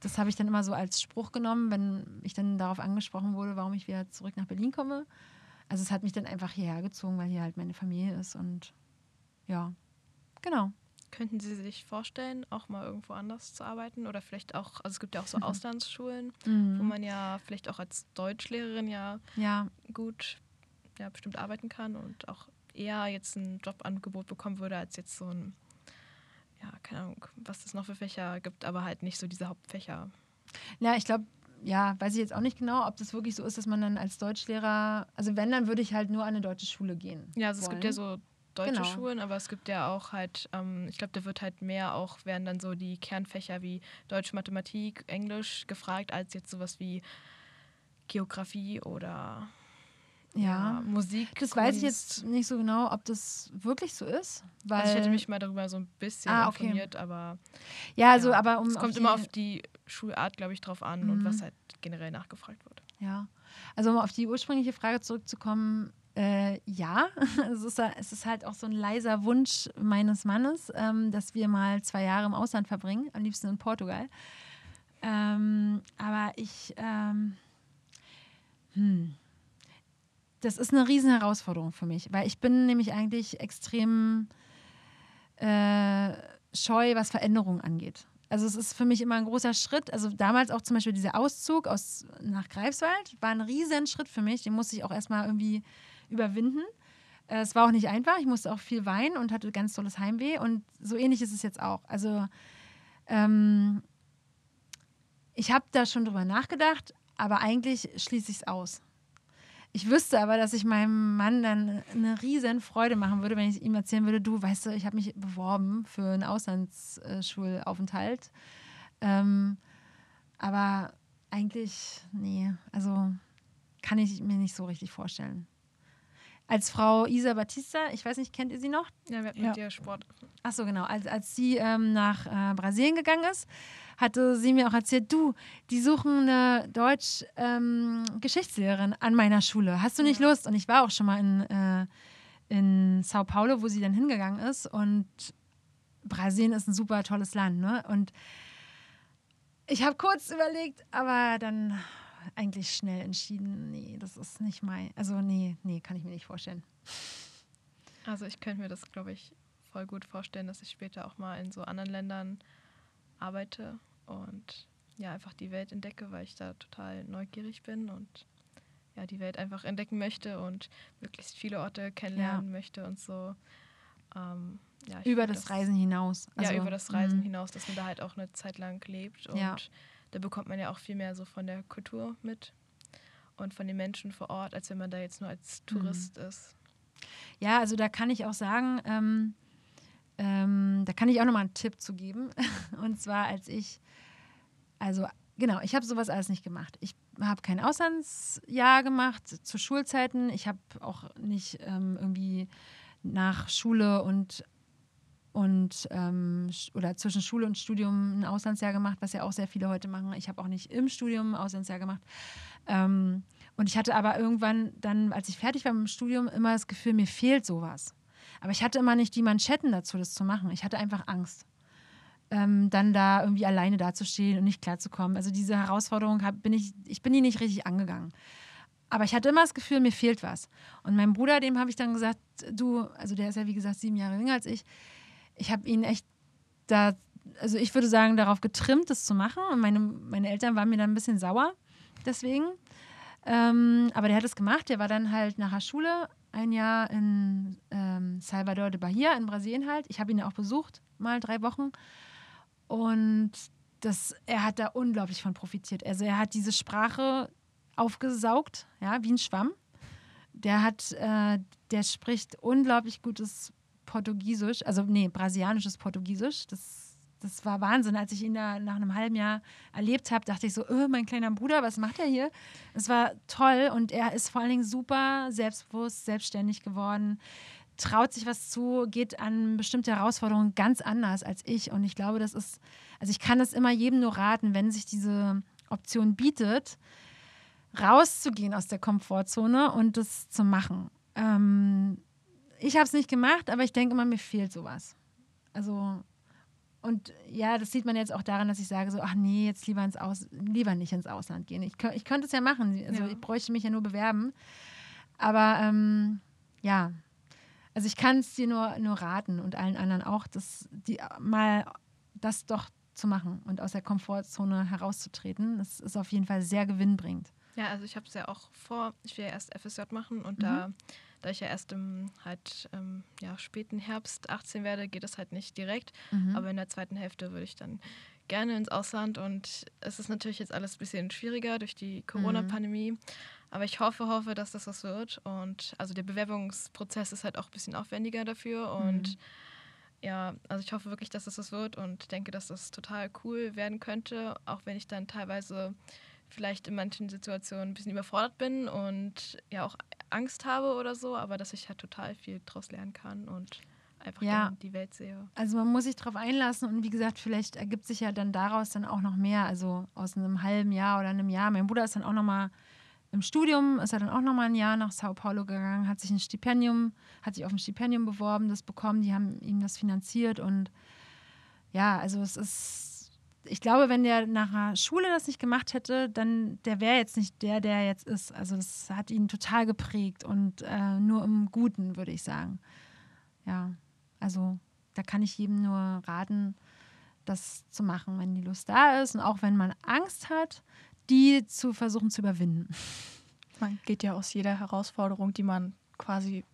Das habe ich dann immer so als Spruch genommen, wenn ich dann darauf angesprochen wurde, warum ich wieder zurück nach Berlin komme. Also es hat mich dann einfach hierher gezogen, weil hier halt meine Familie ist und ja, genau. Könnten Sie sich vorstellen, auch mal irgendwo anders zu arbeiten? Oder vielleicht auch, also es gibt ja auch so Mhm. Auslandsschulen, Mhm. wo man ja vielleicht auch als Deutschlehrerin ja Ja, gut, ja, bestimmt arbeiten kann und auch eher jetzt ein Jobangebot bekommen würde, als jetzt so ein, ja, keine Ahnung, was es noch für Fächer gibt, aber halt nicht so diese Hauptfächer. Ja, ich glaube, ja, weiß ich jetzt auch nicht genau, ob das wirklich so ist, dass man dann als Deutschlehrer, also wenn, dann würde ich halt nur an eine deutsche Schule gehen. Ja, also es gibt ja wollen. so deutsche Genau. Schulen, aber es gibt ja auch halt, ähm, ich glaube, da wird halt mehr auch, werden dann so die Kernfächer wie Deutsch, Mathematik, Englisch gefragt, als jetzt sowas wie Geografie oder Ja. Musik. Das weiß ich Kunst. jetzt nicht so genau, ob das wirklich so ist. Weil, Also ich hätte mich mal darüber so ein bisschen Ah, okay. informiert, aber ja, also, ja, aber um. es kommt immer auf die Schulart, glaube ich, drauf an und Mhm. was halt generell nachgefragt wird. Ja, also um auf die ursprüngliche Frage zurückzukommen, äh, ja, es ist, es ist halt auch so ein leiser Wunsch meines Mannes, ähm, dass wir mal zwei Jahre im Ausland verbringen, am liebsten in Portugal. Ähm, aber ich, ähm, hm, das ist eine riesen Herausforderung für mich, weil ich bin nämlich eigentlich extrem äh, scheu, was Veränderungen angeht. Also es ist für mich immer ein großer Schritt. Also damals auch zum Beispiel dieser Auszug aus, nach Greifswald war ein riesen Schritt für mich. Den musste ich auch erstmal irgendwie überwinden. Äh, Es war auch nicht einfach. Ich musste auch viel weinen und hatte ganz tolles Heimweh. Und so ähnlich ist es jetzt auch. Also ähm, ich habe da schon drüber nachgedacht, aber eigentlich schließe ich es aus. Ich wüsste aber, dass ich meinem Mann dann eine riesen Freude machen würde, wenn ich ihm erzählen würde, du, weißt du, ich habe mich beworben für einen Auslandsschulaufenthalt. Ähm, aber eigentlich, nee, also kann ich mir nicht so richtig vorstellen. Als Frau Isa Batista, ich weiß nicht, kennt ihr sie noch? Ja, wir hatten Ja. mit dir Sport. Ach so, genau. Als, als sie ähm, nach äh, Brasilien gegangen ist, hatte sie mir auch erzählt, du, die suchen eine Deutsch-Geschichtslehrerin an meiner Schule. Hast du nicht Ja. Lust? Und ich war auch schon mal in, äh, in Sao Paulo, wo sie dann hingegangen ist. Und Brasilien ist ein super tolles Land. Ne? Und ich habe kurz überlegt, aber dann eigentlich schnell entschieden, nee, das ist nicht mein. Also nee, nee, kann ich mir nicht vorstellen. Also ich könnte mir das, glaube ich, voll gut vorstellen, dass ich später auch mal in so anderen Ländern arbeite und ja, einfach die Welt entdecke, weil ich da total neugierig bin und ja, die Welt einfach entdecken möchte und möglichst viele Orte kennenlernen ja. möchte und so. Ähm, ja, über das, das, Reisen hinaus. Also, ja, über das Reisen mh. hinaus, dass man da halt auch eine Zeit lang lebt und ja. Da bekommt man ja auch viel mehr so von der Kultur mit und von den Menschen vor Ort, als wenn man da jetzt nur als Tourist mhm. ist. Ja, also da kann ich auch sagen, ähm, ähm, da kann ich auch nochmal einen Tipp zu geben. Und zwar, als ich, also genau, ich habe sowas alles nicht gemacht. Ich habe kein Auslandsjahr gemacht zu Schulzeiten. Ich habe auch nicht ähm, irgendwie nach Schule und und ähm, oder zwischen Schule und Studium ein Auslandsjahr gemacht, was ja auch sehr viele heute machen. Ich habe auch nicht im Studium ein Auslandsjahr gemacht. Ähm, und ich hatte aber irgendwann dann, als ich fertig war mit dem Studium, immer das Gefühl, mir fehlt sowas. Aber ich hatte immer nicht die Manschetten dazu, das zu machen. Ich hatte einfach Angst, ähm, dann da irgendwie alleine dazustehen und nicht klarzukommen. Also diese Herausforderung hab, bin ich, ich bin die nicht richtig angegangen. Aber ich hatte immer das Gefühl, mir fehlt was. Und meinem Bruder, dem habe ich dann gesagt, du, also der ist ja wie gesagt sieben Jahre jünger als ich, ich habe ihn echt da, also ich würde sagen, darauf getrimmt, das zu machen. Und meine, meine Eltern waren mir dann ein bisschen sauer deswegen. Ähm, aber der hat es gemacht. Der war dann halt nach der Schule ein Jahr in ähm, Salvador de Bahia in Brasilien halt. Ich habe ihn ja auch besucht, mal drei Wochen. Und das, er hat da unglaublich von profitiert. Also er hat diese Sprache aufgesaugt, ja, wie ein Schwamm. Der hat, äh, der spricht unglaublich gutes Portugiesisch, also nee, brasilianisches Portugiesisch. Das, das war Wahnsinn. Als ich ihn da nach einem halben Jahr erlebt habe, dachte ich so, oh, mein kleiner Bruder, was macht er hier? Es war toll und er ist vor allen Dingen super selbstbewusst, selbstständig geworden, traut sich was zu, geht an bestimmte Herausforderungen ganz anders als ich. Und ich glaube, das ist, also ich kann das immer jedem nur raten, wenn sich diese Option bietet, rauszugehen aus der Komfortzone und das zu machen. Ähm, ich habe es nicht gemacht, aber ich denke immer, mir fehlt sowas. Also, und ja, das sieht man jetzt auch daran, dass ich sage so, ach nee, jetzt lieber, ins Aus, lieber nicht ins Ausland gehen. Ich, ich könnte es ja machen, also ja. ich bräuchte mich ja nur bewerben. Aber ähm, ja, also ich kann es dir nur, nur raten und allen anderen auch, dass die mal das doch zu machen und aus der Komfortzone herauszutreten. Das ist auf jeden Fall sehr gewinnbringend. Ja, also ich habe es ja auch vor, ich will ja erst FSJ machen und mhm. da da ich ja erst im halt ähm, ja, späten Herbst 18 werde, geht das halt nicht direkt. Mhm. Aber in der zweiten Hälfte würde ich dann gerne ins Ausland und es ist natürlich jetzt alles ein bisschen schwieriger durch die Corona-Pandemie. Mhm. Aber ich hoffe, hoffe, dass das was wird. Und also der Bewerbungsprozess ist halt auch ein bisschen aufwendiger dafür. Und mhm. ja, also ich hoffe wirklich, dass das was wird und denke, dass das total cool werden könnte, auch wenn ich dann teilweise vielleicht in manchen Situationen ein bisschen überfordert bin und ja auch Angst habe oder so, aber dass ich halt total viel daraus lernen kann und einfach ja. die Welt sehe. Also man muss sich darauf einlassen und wie gesagt, vielleicht ergibt sich ja dann daraus dann auch noch mehr, also aus einem halben Jahr oder einem Jahr. Mein Bruder ist dann auch noch mal im Studium, ist er dann auch noch mal ein Jahr nach Sao Paulo gegangen, hat sich ein Stipendium, hat sich auf ein Stipendium beworben, das bekommen, die haben ihm das finanziert und ja, also es ist ich glaube, wenn der nach der Schule das nicht gemacht hätte, dann der wäre jetzt nicht der, der jetzt ist. Also das hat ihn total geprägt und äh, nur im Guten, würde ich sagen. Ja, also da kann ich jedem nur raten, das zu machen, wenn die Lust da ist und auch wenn man Angst hat, die zu versuchen zu überwinden. Man geht ja aus jeder Herausforderung, die man quasi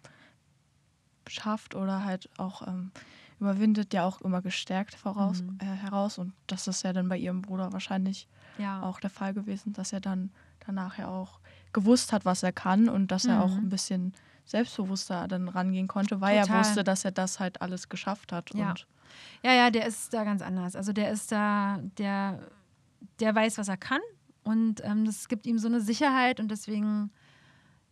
schafft oder halt auch ähm, überwindet, ja auch immer gestärkt voraus, mhm. äh, heraus. Und das ist ja dann bei ihrem Bruder wahrscheinlich ja. auch der Fall gewesen, dass er dann danach ja auch gewusst hat, was er kann und dass mhm. er auch mhm. ein bisschen selbstbewusster dann rangehen konnte, weil Total. er wusste, dass er das halt alles geschafft hat. Ja. Und ja, ja, der ist da ganz anders. Also der ist da, der, der weiß, was er kann und ähm, das gibt ihm so eine Sicherheit und deswegen,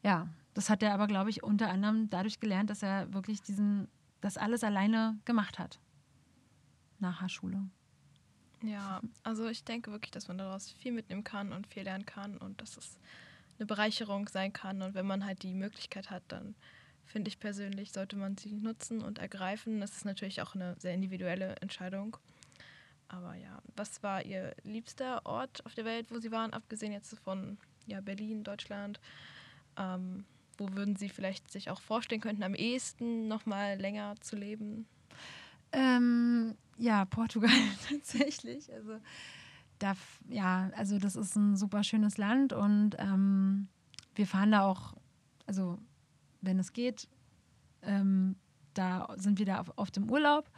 ja, das hat er aber, glaube ich, unter anderem dadurch gelernt, dass er wirklich diesen das alles alleine gemacht hat. Nach der Schule. Ja, also ich denke wirklich, dass man daraus viel mitnehmen kann und viel lernen kann und dass es eine Bereicherung sein kann. Und wenn man halt die Möglichkeit hat, dann finde ich persönlich, sollte man sie nutzen und ergreifen. Das ist natürlich auch eine sehr individuelle Entscheidung. Aber ja, was war Ihr liebster Ort auf der Welt, wo Sie waren, abgesehen jetzt von ja, Berlin, Deutschland? Ähm, wo würden Sie vielleicht sich auch vorstellen könnten, am ehesten noch mal länger zu leben? Ähm, ja, Portugal tatsächlich. Also da, ja, also das ist ein super schönes Land und ähm, wir fahren da auch, also wenn es geht, ähm, da sind wir da auf, auf dem Urlaub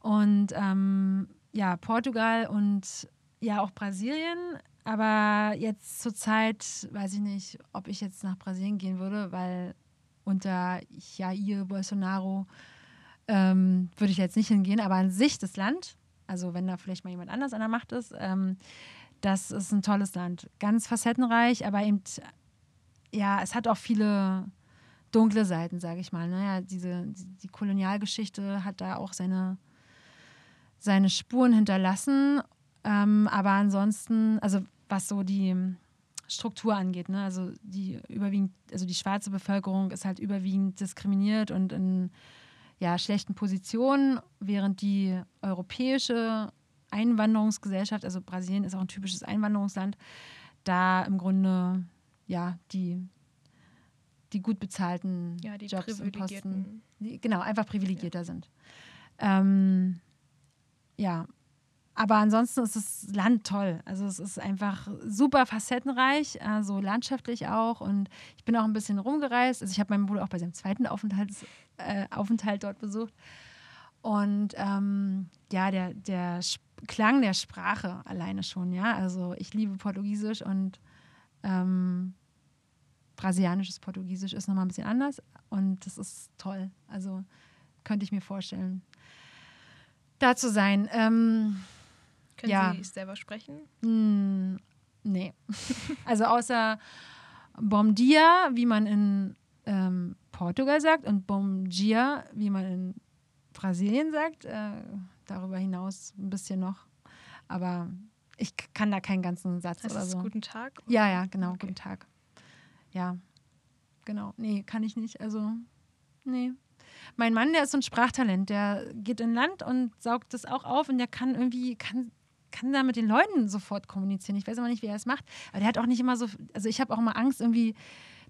und ähm, ja, Portugal und ja auch Brasilien. Aber jetzt zur Zeit weiß ich nicht, ob ich jetzt nach Brasilien gehen würde, weil unter Jair Bolsonaro ähm, würde ich jetzt nicht hingehen. Aber an sich das Land, also wenn da vielleicht mal jemand anders an der Macht ist, ähm, das ist ein tolles Land. Ganz facettenreich, aber eben, ja, es hat auch viele dunkle Seiten, sage ich mal. Naja, ne? diese, die Kolonialgeschichte hat da auch seine, seine Spuren hinterlassen. Ähm, aber ansonsten, also was so die Struktur angeht, ne? also die überwiegend, also die schwarze Bevölkerung ist halt überwiegend diskriminiert und in ja, schlechten Positionen, während die europäische Einwanderungsgesellschaft, also Brasilien ist auch ein typisches Einwanderungsland, da im Grunde ja die, die gut bezahlten ja, die Jobs und Posten, die, genau, einfach privilegierter ja. sind. Ähm, ja, aber ansonsten ist das Land toll. Also es ist einfach super facettenreich, also landschaftlich auch. Und ich bin auch ein bisschen rumgereist. Also ich habe meinen Bruder auch bei seinem zweiten Aufenthalts, äh, Aufenthalt dort besucht. Und ähm, ja, der, der Klang der Sprache alleine schon, ja. Also ich liebe Portugiesisch und ähm, brasilianisches Portugiesisch ist nochmal ein bisschen anders. Und das ist toll. Also könnte ich mir vorstellen da zu sein. Ähm, Können ja. Sie selber sprechen? Hm, nee. also außer Bom dia, wie man in ähm, Portugal sagt, und Bom dia, wie man in Brasilien sagt. Äh, darüber hinaus ein bisschen noch. Aber ich kann da keinen ganzen Satz heißt oder so. Guten Tag? Ja, ja, genau, okay. guten Tag. Ja, genau. Nee, kann ich nicht. Also, nee. Mein Mann, der ist so ein Sprachtalent, der geht in Land und saugt das auch auf und der kann irgendwie, kann, kann da mit den Leuten sofort kommunizieren. Ich weiß aber nicht, wie er es macht. Aber der hat auch nicht immer so, also ich habe auch immer Angst, irgendwie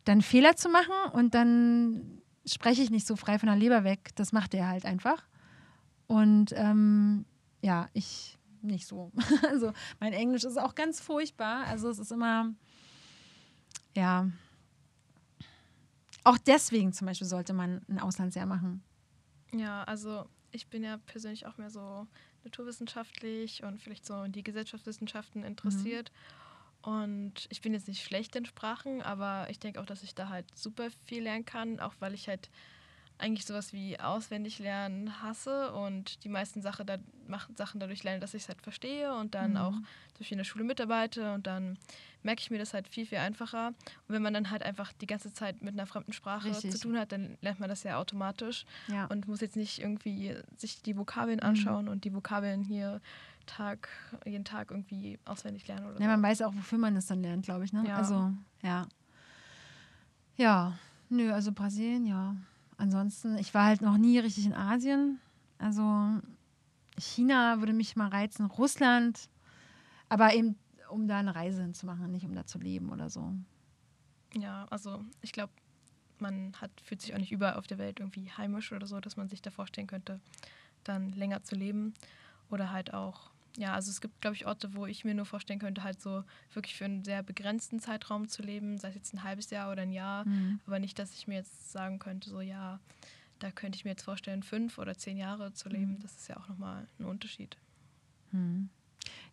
dann Fehler zu machen und dann spreche ich nicht so frei von der Leber weg. Das macht er halt einfach. Und ähm, ja, ich nicht so. Also mein Englisch ist auch ganz furchtbar. Also es ist immer, ja, auch deswegen zum Beispiel sollte man ein Auslandsjahr machen. Ja, also ich bin ja persönlich auch mehr so naturwissenschaftlich und vielleicht so in die Gesellschaftswissenschaften interessiert. Mhm. Und ich bin jetzt nicht schlecht in Sprachen, aber ich denke auch, dass ich da halt super viel lernen kann, auch weil ich halt eigentlich sowas wie auswendig lernen hasse und die meisten Sache da, machen Sachen dadurch lernen, dass ich es halt verstehe und dann mhm. auch durch in der Schule mitarbeite und dann merke ich mir das halt viel, viel einfacher. Und wenn man dann halt einfach die ganze Zeit mit einer fremden Sprache Richtig. zu tun hat, dann lernt man das ja automatisch ja. und muss jetzt nicht irgendwie sich die Vokabeln mhm. anschauen und die Vokabeln hier Tag, jeden Tag irgendwie auswendig lernen oder Ja, man weiß auch, wofür man es dann lernt, glaube ich, ne? Ja. Also, ja. Ja, nö, also Brasilien, ja ansonsten, ich war halt noch nie richtig in Asien. Also China würde mich mal reizen, Russland, aber eben um da eine Reise hinzumachen, nicht um da zu leben oder so. Ja, also ich glaube, man hat, fühlt sich auch nicht überall auf der Welt irgendwie heimisch oder so, dass man sich da vorstellen könnte, dann länger zu leben. Oder halt auch ja, also es gibt, glaube ich, Orte, wo ich mir nur vorstellen könnte, halt so wirklich für einen sehr begrenzten Zeitraum zu leben, sei es jetzt ein halbes Jahr oder ein Jahr, mhm. aber nicht, dass ich mir jetzt sagen könnte, so ja, da könnte ich mir jetzt vorstellen, fünf oder zehn Jahre zu leben. Mhm. Das ist ja auch nochmal ein Unterschied. Mhm.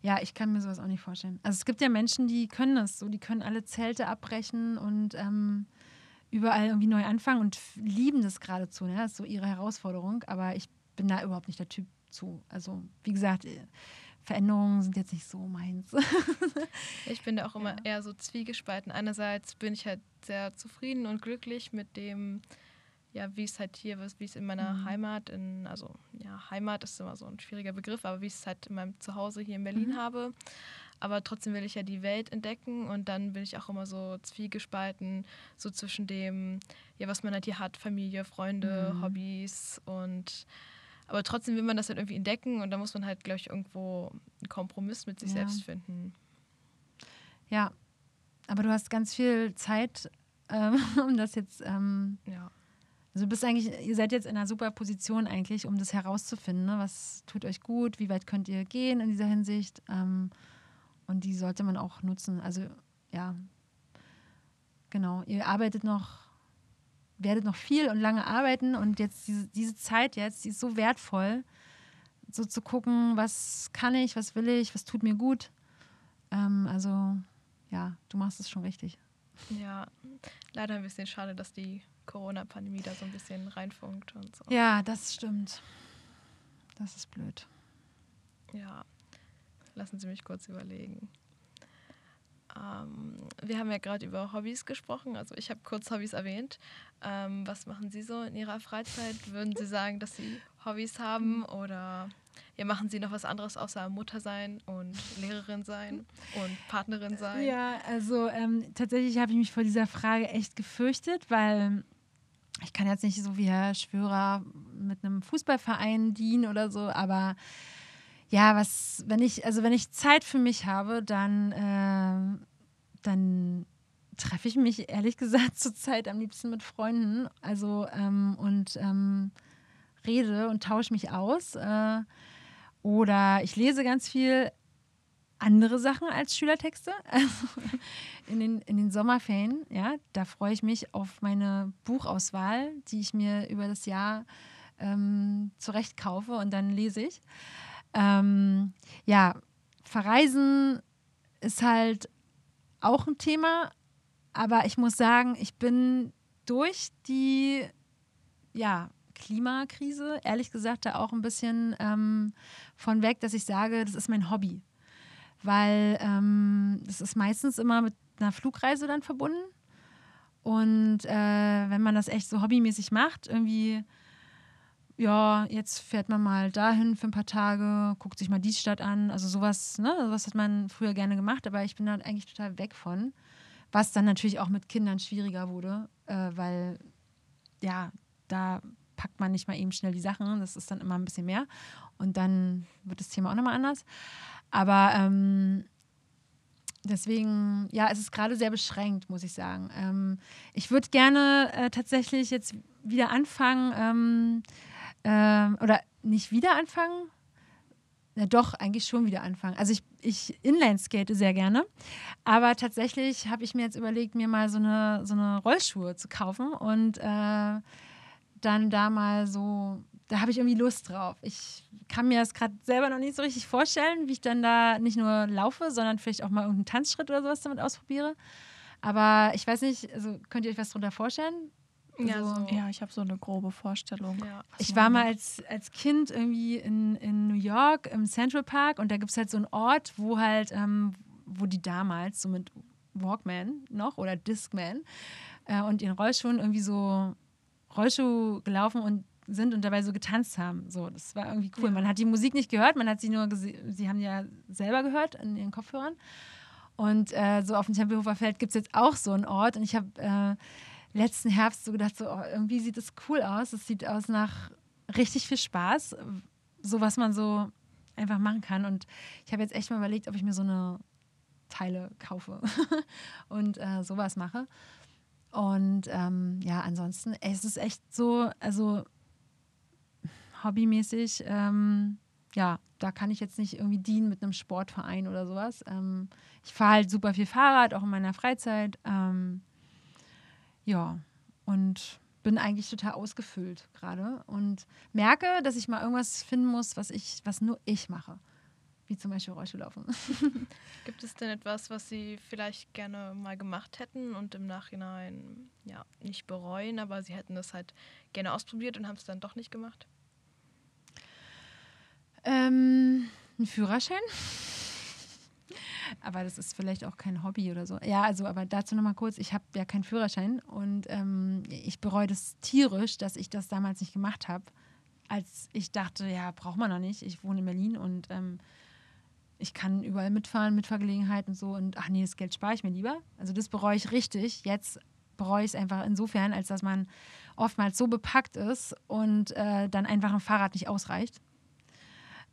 Ja, ich kann mir sowas auch nicht vorstellen. Also es gibt ja Menschen, die können das so, die können alle Zelte abbrechen und ähm, überall irgendwie neu anfangen und lieben das geradezu. Ne? Das ist so ihre Herausforderung, aber ich bin da überhaupt nicht der Typ zu. Also wie gesagt, Veränderungen sind jetzt nicht so meins. ich bin da auch immer ja. eher so zwiegespalten. Einerseits bin ich halt sehr zufrieden und glücklich mit dem, ja, wie es halt hier wie es in meiner mhm. Heimat, in, also ja, Heimat ist immer so ein schwieriger Begriff, aber wie ich es halt in meinem Zuhause hier in Berlin mhm. habe. aber trotzdem will ich ja die Welt entdecken und dann bin ich auch immer so zwiegespalten, so zwischen dem, ja, was man halt hier hat, Familie, Freunde, mhm. Hobbys und aber trotzdem will man das halt irgendwie entdecken und da muss man halt, glaube ich, irgendwo einen Kompromiss mit sich ja. selbst finden. Ja, aber du hast ganz viel Zeit, ähm, um das jetzt. Ähm, ja. Also bist eigentlich, ihr seid jetzt in einer super Position eigentlich, um das herauszufinden. Ne? Was tut euch gut? Wie weit könnt ihr gehen in dieser Hinsicht? Ähm, und die sollte man auch nutzen. Also ja, genau. Ihr arbeitet noch, werdet noch viel und lange arbeiten und jetzt diese, diese Zeit jetzt, die ist so wertvoll, so zu gucken, was kann ich, was will ich, was tut mir gut. Ähm, also ja, du machst es schon richtig. Ja, leider ein bisschen schade, dass die Corona-Pandemie da so ein bisschen reinfunkt und so. Ja, das stimmt. Das ist blöd. Ja, lassen Sie mich kurz überlegen. Ähm, wir haben ja gerade über Hobbys gesprochen. Also ich habe kurz Hobbys erwähnt. Ähm, was machen Sie so in Ihrer Freizeit? Würden Sie sagen, dass Sie Hobbys haben oder ja, machen Sie noch was anderes außer Mutter sein und Lehrerin sein und Partnerin sein? Ja, also ähm, tatsächlich habe ich mich vor dieser Frage echt gefürchtet, weil ich kann jetzt nicht so wie Herr Schwörer mit einem Fußballverein dienen oder so, aber ja, was, wenn ich, also wenn ich Zeit für mich habe, dann, äh, dann treffe ich mich ehrlich gesagt zurzeit am liebsten mit Freunden. Also ähm, und ähm, rede und tausche mich aus. Äh, oder ich lese ganz viel andere Sachen als Schülertexte. Also in den, in den Sommerferien, ja, da freue ich mich auf meine Buchauswahl, die ich mir über das Jahr ähm, zurecht kaufe und dann lese ich. Ähm, ja, Verreisen ist halt auch ein Thema, aber ich muss sagen, ich bin durch die ja, Klimakrise, ehrlich gesagt, da auch ein bisschen ähm, von weg, dass ich sage, das ist mein Hobby. Weil ähm, das ist meistens immer mit einer Flugreise dann verbunden. Und äh, wenn man das echt so hobbymäßig macht, irgendwie, ja, jetzt fährt man mal dahin für ein paar Tage, guckt sich mal die Stadt an. Also sowas, ne, sowas hat man früher gerne gemacht, aber ich bin da eigentlich total weg von. Was dann natürlich auch mit Kindern schwieriger wurde, äh, weil ja, da packt man nicht mal eben schnell die Sachen. Das ist dann immer ein bisschen mehr. Und dann wird das Thema auch nochmal anders. Aber ähm, deswegen, ja, es ist gerade sehr beschränkt, muss ich sagen. Ähm, ich würde gerne äh, tatsächlich jetzt wieder anfangen, ähm, äh, oder nicht wieder anfangen, ja, doch, eigentlich schon wieder anfangen. Also ich, ich Inline-skate sehr gerne, aber tatsächlich habe ich mir jetzt überlegt, mir mal so eine, so eine Rollschuhe zu kaufen und äh, dann da mal so, da habe ich irgendwie Lust drauf. Ich kann mir das gerade selber noch nicht so richtig vorstellen, wie ich dann da nicht nur laufe, sondern vielleicht auch mal irgendeinen Tanzschritt oder sowas damit ausprobiere. Aber ich weiß nicht, also könnt ihr euch was darunter vorstellen? Ja, so. ja ich habe so eine grobe Vorstellung. Ja. Ich war mal als, als Kind irgendwie in, in New York im Central Park und da gibt es halt so einen Ort, wo halt, ähm, wo die damals so mit Walkman noch oder Discman äh, und ihren Rollschuhen irgendwie so Rollschuh gelaufen und sind und dabei so getanzt haben. So, das war irgendwie cool. Ja. Man hat die Musik nicht gehört, man hat sie nur, sie haben ja selber gehört in ihren Kopfhörern. Und äh, so auf dem Tempelhofer Feld gibt es jetzt auch so einen Ort. Und ich habe äh, letzten Herbst so gedacht, so, oh, irgendwie sieht das cool aus. Es sieht aus nach richtig viel Spaß. So was man so einfach machen kann. Und ich habe jetzt echt mal überlegt, ob ich mir so eine Teile kaufe und äh, sowas mache. Und ähm, ja, ansonsten, es ist echt so, also hobbymäßig, ähm, ja, da kann ich jetzt nicht irgendwie dienen mit einem Sportverein oder sowas. Ähm, ich fahre halt super viel Fahrrad, auch in meiner Freizeit. Ähm, ja, und bin eigentlich total ausgefüllt gerade und merke, dass ich mal irgendwas finden muss, was ich, was nur ich mache wie zum Beispiel Rollstuhlaufen. Gibt es denn etwas, was Sie vielleicht gerne mal gemacht hätten und im Nachhinein ja nicht bereuen, aber Sie hätten das halt gerne ausprobiert und haben es dann doch nicht gemacht? Ähm, ein Führerschein. Aber das ist vielleicht auch kein Hobby oder so. Ja, also, aber dazu nochmal kurz: Ich habe ja keinen Führerschein und ähm, ich bereue das tierisch, dass ich das damals nicht gemacht habe. Als ich dachte, ja, braucht man noch nicht. Ich wohne in Berlin und ähm, Ich kann überall mitfahren, Mitfahrgelegenheit und so. Und ach nee, das Geld spare ich mir lieber. Also das bereue ich richtig. Jetzt bereue ich es einfach insofern, als dass man oftmals so bepackt ist und äh, dann einfach ein Fahrrad nicht ausreicht.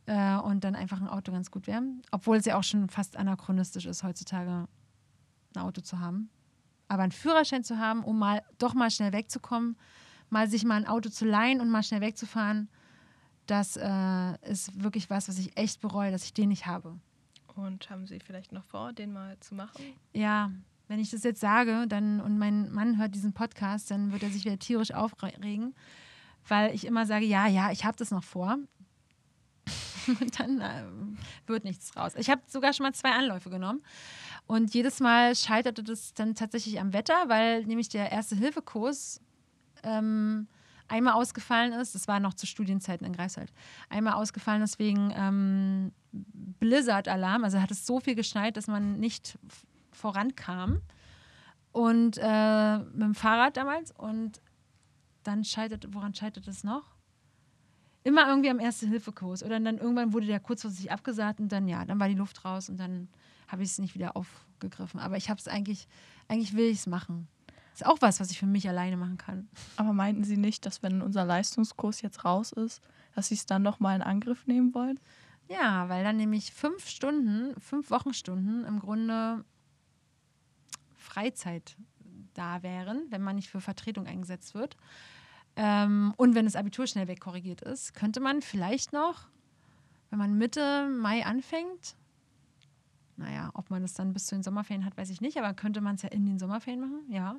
Äh, und dann einfach ein Auto ganz gut wäre. Obwohl es ja auch schon fast anachronistisch ist, heutzutage ein Auto zu haben. Aber einen Führerschein zu haben, um mal doch mal schnell wegzukommen, mal sich mal ein Auto zu leihen und mal schnell wegzufahren, das äh, ist wirklich was, was ich echt bereue, dass ich den nicht habe. Und haben Sie vielleicht noch vor, den mal zu machen? Ja, wenn ich das jetzt sage dann und mein Mann hört diesen Podcast, dann wird er sich wieder tierisch aufregen, weil ich immer sage, ja, ja, ich habe das noch vor. und dann äh, wird nichts raus. Ich habe sogar schon mal zwei Anläufe genommen und jedes Mal scheiterte das dann tatsächlich am Wetter, weil nämlich der erste Hilfekurs ähm, einmal ausgefallen ist. Das war noch zu Studienzeiten in Greifswald. Einmal ausgefallen ist wegen ähm, Blizzard-Alarm. Also hat es so viel geschneit, dass man nicht vorankam. Und äh, mit dem Fahrrad damals. Und dann scheitert, woran scheitert es noch? Immer irgendwie am Erste-Hilfe-Kurs. Oder dann irgendwann wurde der kurzfristig abgesagt und dann, ja, dann war die Luft raus und dann habe ich es nicht wieder aufgegriffen. Aber ich habe es eigentlich, eigentlich will ich es machen. Ist auch was, was ich für mich alleine machen kann. Aber meinten Sie nicht, dass wenn unser Leistungskurs jetzt raus ist, dass Sie es dann nochmal in Angriff nehmen wollen? Ja, weil dann nämlich fünf Stunden, fünf Wochenstunden im Grunde Freizeit da wären, wenn man nicht für Vertretung eingesetzt wird. Ähm, und wenn das Abitur schnell wegkorrigiert ist, könnte man vielleicht noch, wenn man Mitte Mai anfängt, naja, ob man das dann bis zu den Sommerferien hat, weiß ich nicht, aber könnte man es ja in den Sommerferien machen, ja.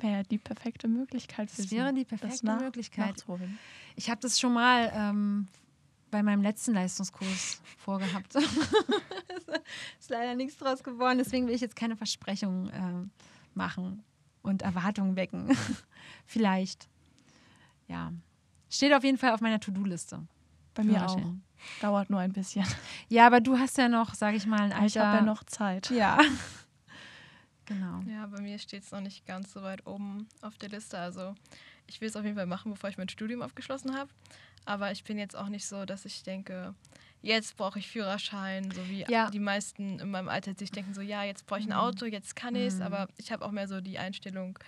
Wäre die perfekte Möglichkeit für Das wäre die perfekte nach- Möglichkeit. nachzuholen. Ich habe das schon mal ähm, bei meinem letzten Leistungskurs vorgehabt. ist leider nichts draus geworden, deswegen will ich jetzt keine Versprechungen ähm, machen und Erwartungen wecken. Vielleicht. Ja. Steht auf jeden Fall auf meiner To-Do-Liste. Bei mir auch. Dauert nur ein bisschen. Ja, aber du hast ja noch, sage ich mal, ein Alter. ich habe ja noch Zeit. Ja. genau. Ja, bei mir steht es noch nicht ganz so weit oben auf der Liste. Also ich will es auf jeden Fall machen, bevor ich mein Studium abgeschlossen habe. Aber ich bin jetzt auch nicht so, dass ich denke, jetzt brauche ich Führerschein, so wie Ja. die meisten in meinem Alter sich denken, so ja, jetzt brauche ich ein Mhm. Auto, jetzt kann ich es. Mhm. Aber ich habe auch mehr so die Einstellung,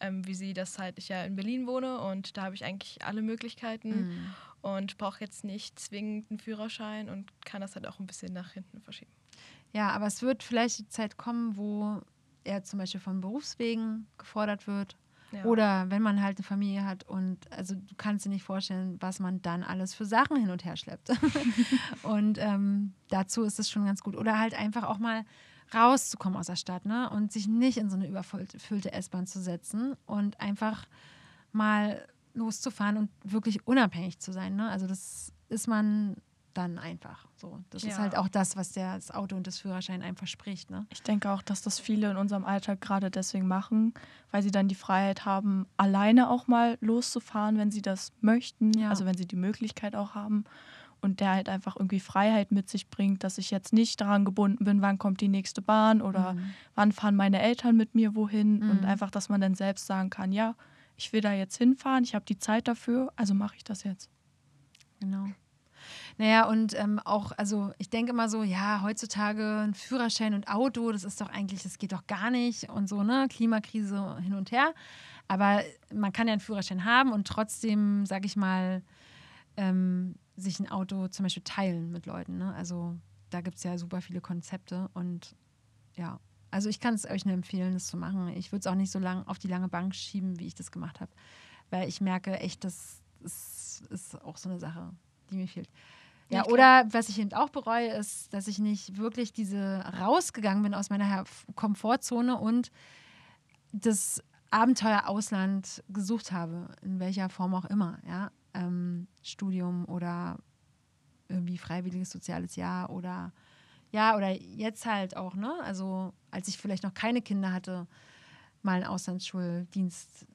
ähm, wie sie, dass halt ich ja in Berlin wohne und da habe ich eigentlich alle Möglichkeiten Mhm. und brauche jetzt nicht zwingend einen Führerschein und kann das halt auch ein bisschen nach hinten verschieben. Ja, aber es wird vielleicht die Zeit kommen, wo er zum Beispiel von Berufswegen gefordert wird. Ja. Oder wenn man halt eine Familie hat und also du kannst dir nicht vorstellen, was man dann alles für Sachen hin und her schleppt. und ähm, dazu ist es schon ganz gut. Oder halt einfach auch mal rauszukommen aus der Stadt, ne? Und sich nicht in so eine überfüllte S-Bahn zu setzen und einfach mal loszufahren und wirklich unabhängig zu sein. Ne? Also das ist man dann einfach so. Das ist Ja. halt auch das, was der, das Auto und das Führerschein einem verspricht. Ne? Ich denke auch, dass das viele in unserem Alltag gerade deswegen machen, weil sie dann die Freiheit haben, alleine auch mal loszufahren, wenn sie das möchten. Ja. Also wenn sie die Möglichkeit auch haben. Und der halt einfach irgendwie Freiheit mit sich bringt, dass ich jetzt nicht daran gebunden bin, wann kommt die nächste Bahn oder Mhm. wann fahren meine Eltern mit mir wohin. Und Mhm. einfach, dass man dann selbst sagen kann, ja, ich will da jetzt hinfahren, ich habe die Zeit dafür, also mache ich das jetzt. Genau. Naja, und ähm, auch, also ich denke immer so, ja, heutzutage ein Führerschein und Auto, das ist doch eigentlich, das geht doch gar nicht und so, ne? Klimakrise hin und her. Aber man kann ja einen Führerschein haben und trotzdem, sag ich mal, ähm, sich ein Auto zum Beispiel teilen mit Leuten. Ne? Also da gibt es ja super viele Konzepte und ja, also ich kann es euch nur empfehlen, das zu machen. Ich würde es auch nicht so lang auf die lange Bank schieben, wie ich das gemacht habe, weil ich merke echt, das ist, ist auch so eine Sache, die mir fehlt. Ja, oder was ich eben auch bereue, ist, dass ich nicht wirklich diese rausgegangen bin aus meiner Komfortzone und das Abenteuer Ausland gesucht habe, in welcher Form auch immer, ja. Ähm, Studium oder irgendwie freiwilliges soziales Jahr oder ja, oder jetzt halt auch, ne? Also als ich vielleicht noch keine Kinder hatte, mal einen Auslandsschuldienst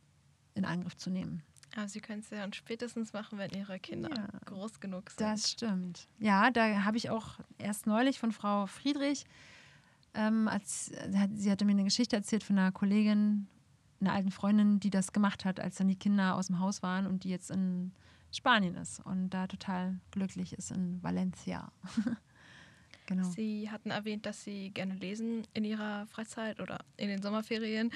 in Angriff zu nehmen. Aber Sie können es ja dann spätestens machen, wenn Ihre Kinder Ja. groß genug sind. Das stimmt. Ja, da habe ich auch erst neulich von Frau Friedrich, ähm, als, sie hatte mir eine Geschichte erzählt von einer Kollegin, einer alten Freundin, die das gemacht hat, als dann die Kinder aus dem Haus waren und die jetzt in Spanien ist und da total glücklich ist in Valencia. Genau. Sie hatten erwähnt, dass Sie gerne lesen in Ihrer Freizeit oder in den Sommerferien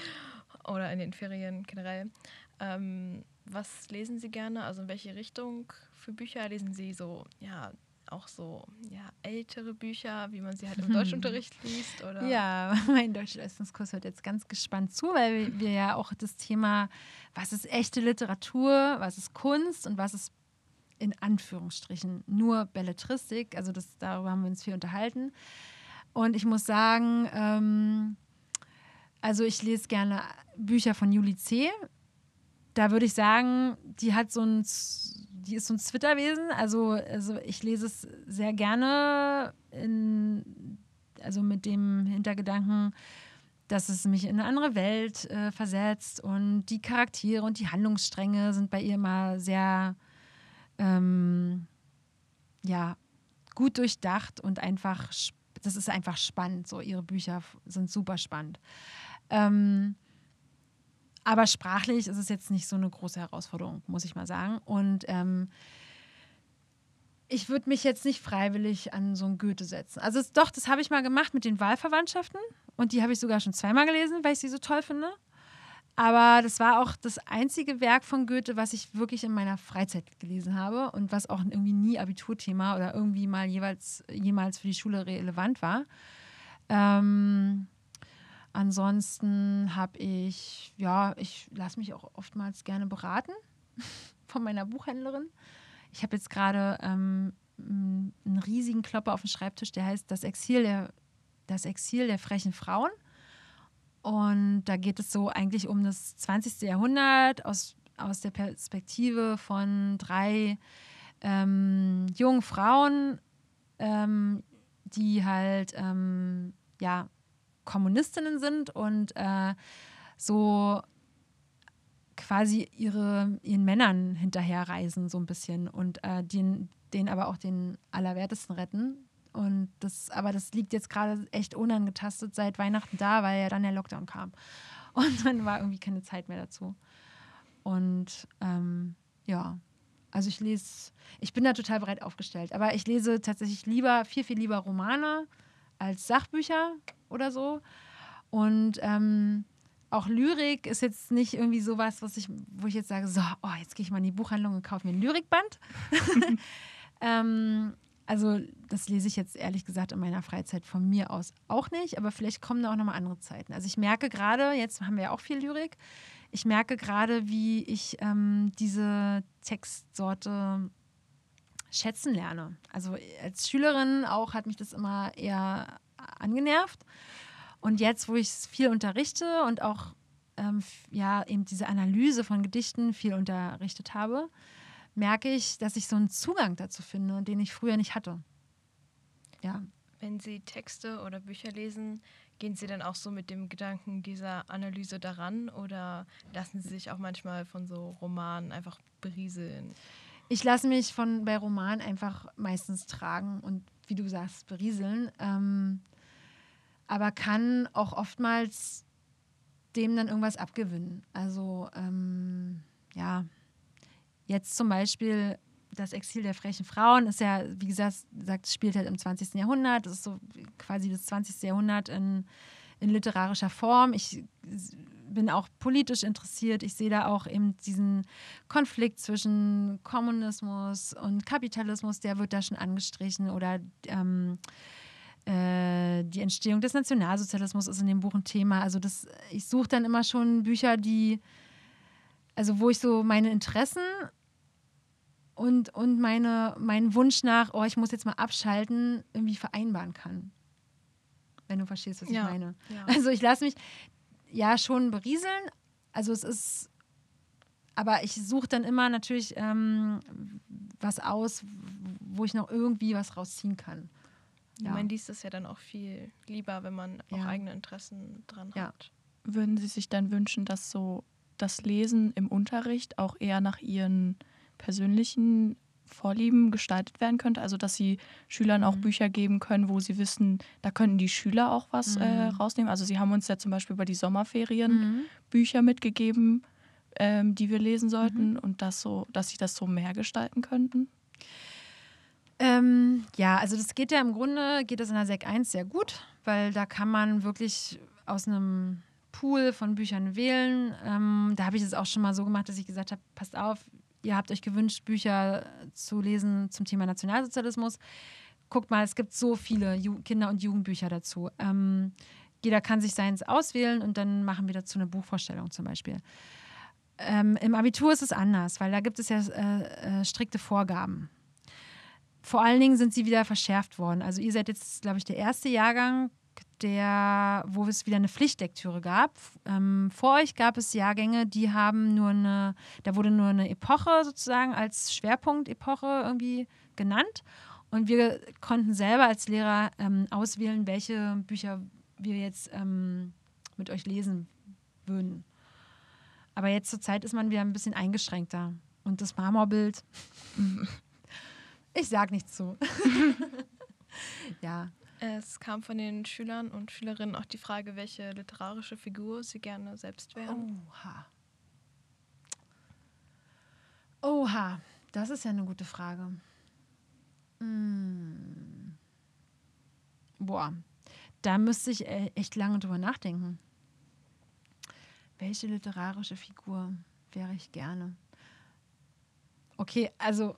oder in den Ferien generell. Ähm, was lesen Sie gerne? Also in welche Richtung für Bücher lesen Sie so? Ja, auch so ja, ältere Bücher, wie man sie halt im Deutschunterricht liest? Oder? Ja, mein Deutschleistungskurs hört jetzt ganz gespannt zu, weil wir ja auch das Thema, was ist echte Literatur, was ist Kunst und was ist in Anführungsstrichen nur Belletristik, also das, darüber haben wir uns viel unterhalten. Und ich muss sagen, ähm, also ich lese gerne Bücher von Juli C. Da würde ich sagen, die hat so ein die ist so ein Zwitterwesen. Also, also ich lese es sehr gerne, in, also mit dem Hintergedanken, dass es mich in eine andere Welt äh, versetzt. Und die Charaktere und die Handlungsstränge sind bei ihr immer sehr ähm, ja, gut durchdacht und einfach, das ist einfach spannend. So, ihre Bücher sind super spannend. Ähm, aber sprachlich ist es jetzt nicht so eine große Herausforderung, muss ich mal sagen. Und ähm, ich würde mich jetzt nicht freiwillig an so ein Goethe setzen. Also es, doch, das habe ich mal gemacht mit den Wahlverwandtschaften. Und die habe ich sogar schon zweimal gelesen, weil ich sie so toll finde. Aber das war auch das einzige Werk von Goethe, was ich wirklich in meiner Freizeit gelesen habe und was auch irgendwie nie Abiturthema oder irgendwie mal jeweils, jemals für die Schule relevant war. Ähm, Ansonsten habe ich, ja, ich lasse mich auch oftmals gerne beraten von meiner Buchhändlerin. Ich habe jetzt gerade ähm, einen riesigen Klopper auf dem Schreibtisch, der heißt Das Exil der, das Exil der frechen Frauen. Und da geht es so eigentlich um das 20. Jahrhundert aus, aus der Perspektive von drei ähm, jungen Frauen, ähm, die halt ähm, ja, Kommunistinnen sind und äh, so quasi ihre, ihren Männern hinterherreisen, so ein bisschen und äh, den, den aber auch den Allerwertesten retten. Und das, aber das liegt jetzt gerade echt unangetastet seit Weihnachten da, weil ja dann der Lockdown kam. Und dann war irgendwie keine Zeit mehr dazu. Und ähm, ja, also ich lese, ich bin da total breit aufgestellt, aber ich lese tatsächlich lieber, viel, viel lieber Romane als Sachbücher oder so. Und ähm, auch Lyrik ist jetzt nicht irgendwie sowas, was ich, wo ich jetzt sage, so, oh, jetzt gehe ich mal in die Buchhandlung und kaufe mir ein Lyrikband. ähm, also das lese ich jetzt ehrlich gesagt in meiner Freizeit von mir aus auch nicht, aber vielleicht kommen da auch nochmal andere Zeiten. Also ich merke gerade, jetzt haben wir ja auch viel Lyrik, ich merke gerade, wie ich ähm, diese Textsorte schätzen lerne. Also als Schülerin auch hat mich das immer eher angenervt. Und jetzt, wo ich viel unterrichte und auch ähm, ja eben diese Analyse von Gedichten viel unterrichtet habe, merke ich, dass ich so einen Zugang dazu finde, den ich früher nicht hatte. Ja. Wenn Sie Texte oder Bücher lesen, gehen Sie dann auch so mit dem Gedanken dieser Analyse daran oder lassen Sie sich auch manchmal von so Romanen einfach berieseln? Ich lasse mich von bei Romanen einfach meistens tragen und wie du sagst, berieseln. Ähm, aber kann auch oftmals dem dann irgendwas abgewinnen. Also ähm, ja, jetzt zum Beispiel das Exil der frechen Frauen ist ja, wie gesagt, sagt, spielt halt im 20. Jahrhundert. Das ist so quasi das 20. Jahrhundert in, in literarischer Form. Ich bin auch politisch interessiert. Ich sehe da auch eben diesen Konflikt zwischen Kommunismus und Kapitalismus, der wird da schon angestrichen. Oder ähm, äh, die Entstehung des Nationalsozialismus ist in dem Buch ein Thema. Also das, ich suche dann immer schon Bücher, die, also wo ich so meine Interessen und, und meine, meinen Wunsch nach, oh, ich muss jetzt mal abschalten, irgendwie vereinbaren kann. Wenn du verstehst, was ja, ich meine. Ja. Also ich lasse mich, ja schon berieseln. Also es ist, aber ich suche dann immer natürlich ähm, was aus, wo ich noch irgendwie was rausziehen kann. Ja. Man liest es ja dann auch viel lieber, wenn man auch ja. eigene Interessen dran ja. hat. Würden Sie sich dann wünschen, dass so das Lesen im Unterricht auch eher nach Ihren persönlichen Vorlieben gestaltet werden könnte. Also dass sie Schülern auch mhm. Bücher geben können, wo sie wissen, da könnten die Schüler auch was äh, mhm. äh, rausnehmen. Also sie haben uns ja zum Beispiel über die Sommerferien mhm. Bücher mitgegeben, ähm, die wir lesen sollten mhm. und das so, dass sie das so mehr gestalten könnten. Ähm, ja, also das geht ja im Grunde, geht das in der Sek 1 sehr gut, weil da kann man wirklich aus einem Pool von Büchern wählen. Ähm, da habe ich es auch schon mal so gemacht, dass ich gesagt habe, passt auf, ihr habt euch gewünscht, Bücher zu lesen zum Thema Nationalsozialismus. Guckt mal, es gibt so viele Ju Kinder- und Jugendbücher dazu. Ähm, jeder kann sich seins auswählen und dann machen wir dazu eine Buchvorstellung zum Beispiel. Ähm, Im Abitur ist es anders, weil da gibt es ja äh, äh, strikte Vorgaben. Vor allen Dingen sind sie wieder verschärft worden. Also ihr seid jetzt, glaube ich, der erste Jahrgang, der, wo es wieder eine Pflichtlektüre gab. Ähm, vor euch gab es Jahrgänge, die haben nur eine, da wurde nur eine Epoche sozusagen als Schwerpunkt-Epoche irgendwie genannt. Und wir konnten selber als Lehrer ähm, auswählen, welche Bücher wir jetzt ähm, mit euch lesen würden. Aber jetzt zur Zeit ist man wieder ein bisschen eingeschränkter. Und das Marmorbild, ich sag nichts zu. ja. Es kam von den Schülern und Schülerinnen auch die Frage, welche literarische Figur sie gerne selbst wären. Oha. Oha, das ist ja eine gute Frage. Hm. Boah, da müsste ich e- echt lange drüber nachdenken. Welche literarische Figur wäre ich gerne? Okay, also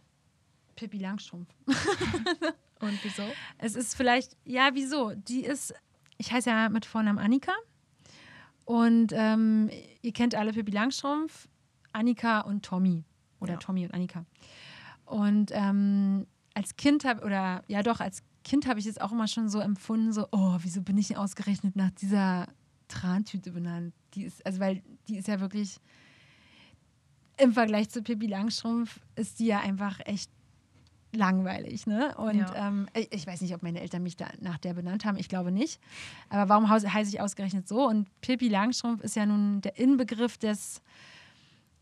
Pippi Langstrumpf. Und wieso? Es ist vielleicht, ja, wieso? Die ist, ich heiße ja mit Vornamen Annika. Und ähm, ihr kennt alle Pippi Langstrumpf, Annika und Tommy. Oder Ja. Tommy und Annika. Und ähm, als Kind habe, oder ja doch, als Kind habe ich es auch immer schon so empfunden, so, oh, wieso bin ich ausgerechnet nach dieser Trantüte benannt? Die ist, also weil die ist ja wirklich im Vergleich zu Pippi Langstrumpf ist die ja einfach echt langweilig, ne? Und Ja. ähm, ich weiß nicht, ob meine Eltern mich da nach der benannt haben. Ich glaube nicht. Aber warum heiße ich ausgerechnet so? Und Pippi Langstrumpf ist ja nun der Inbegriff des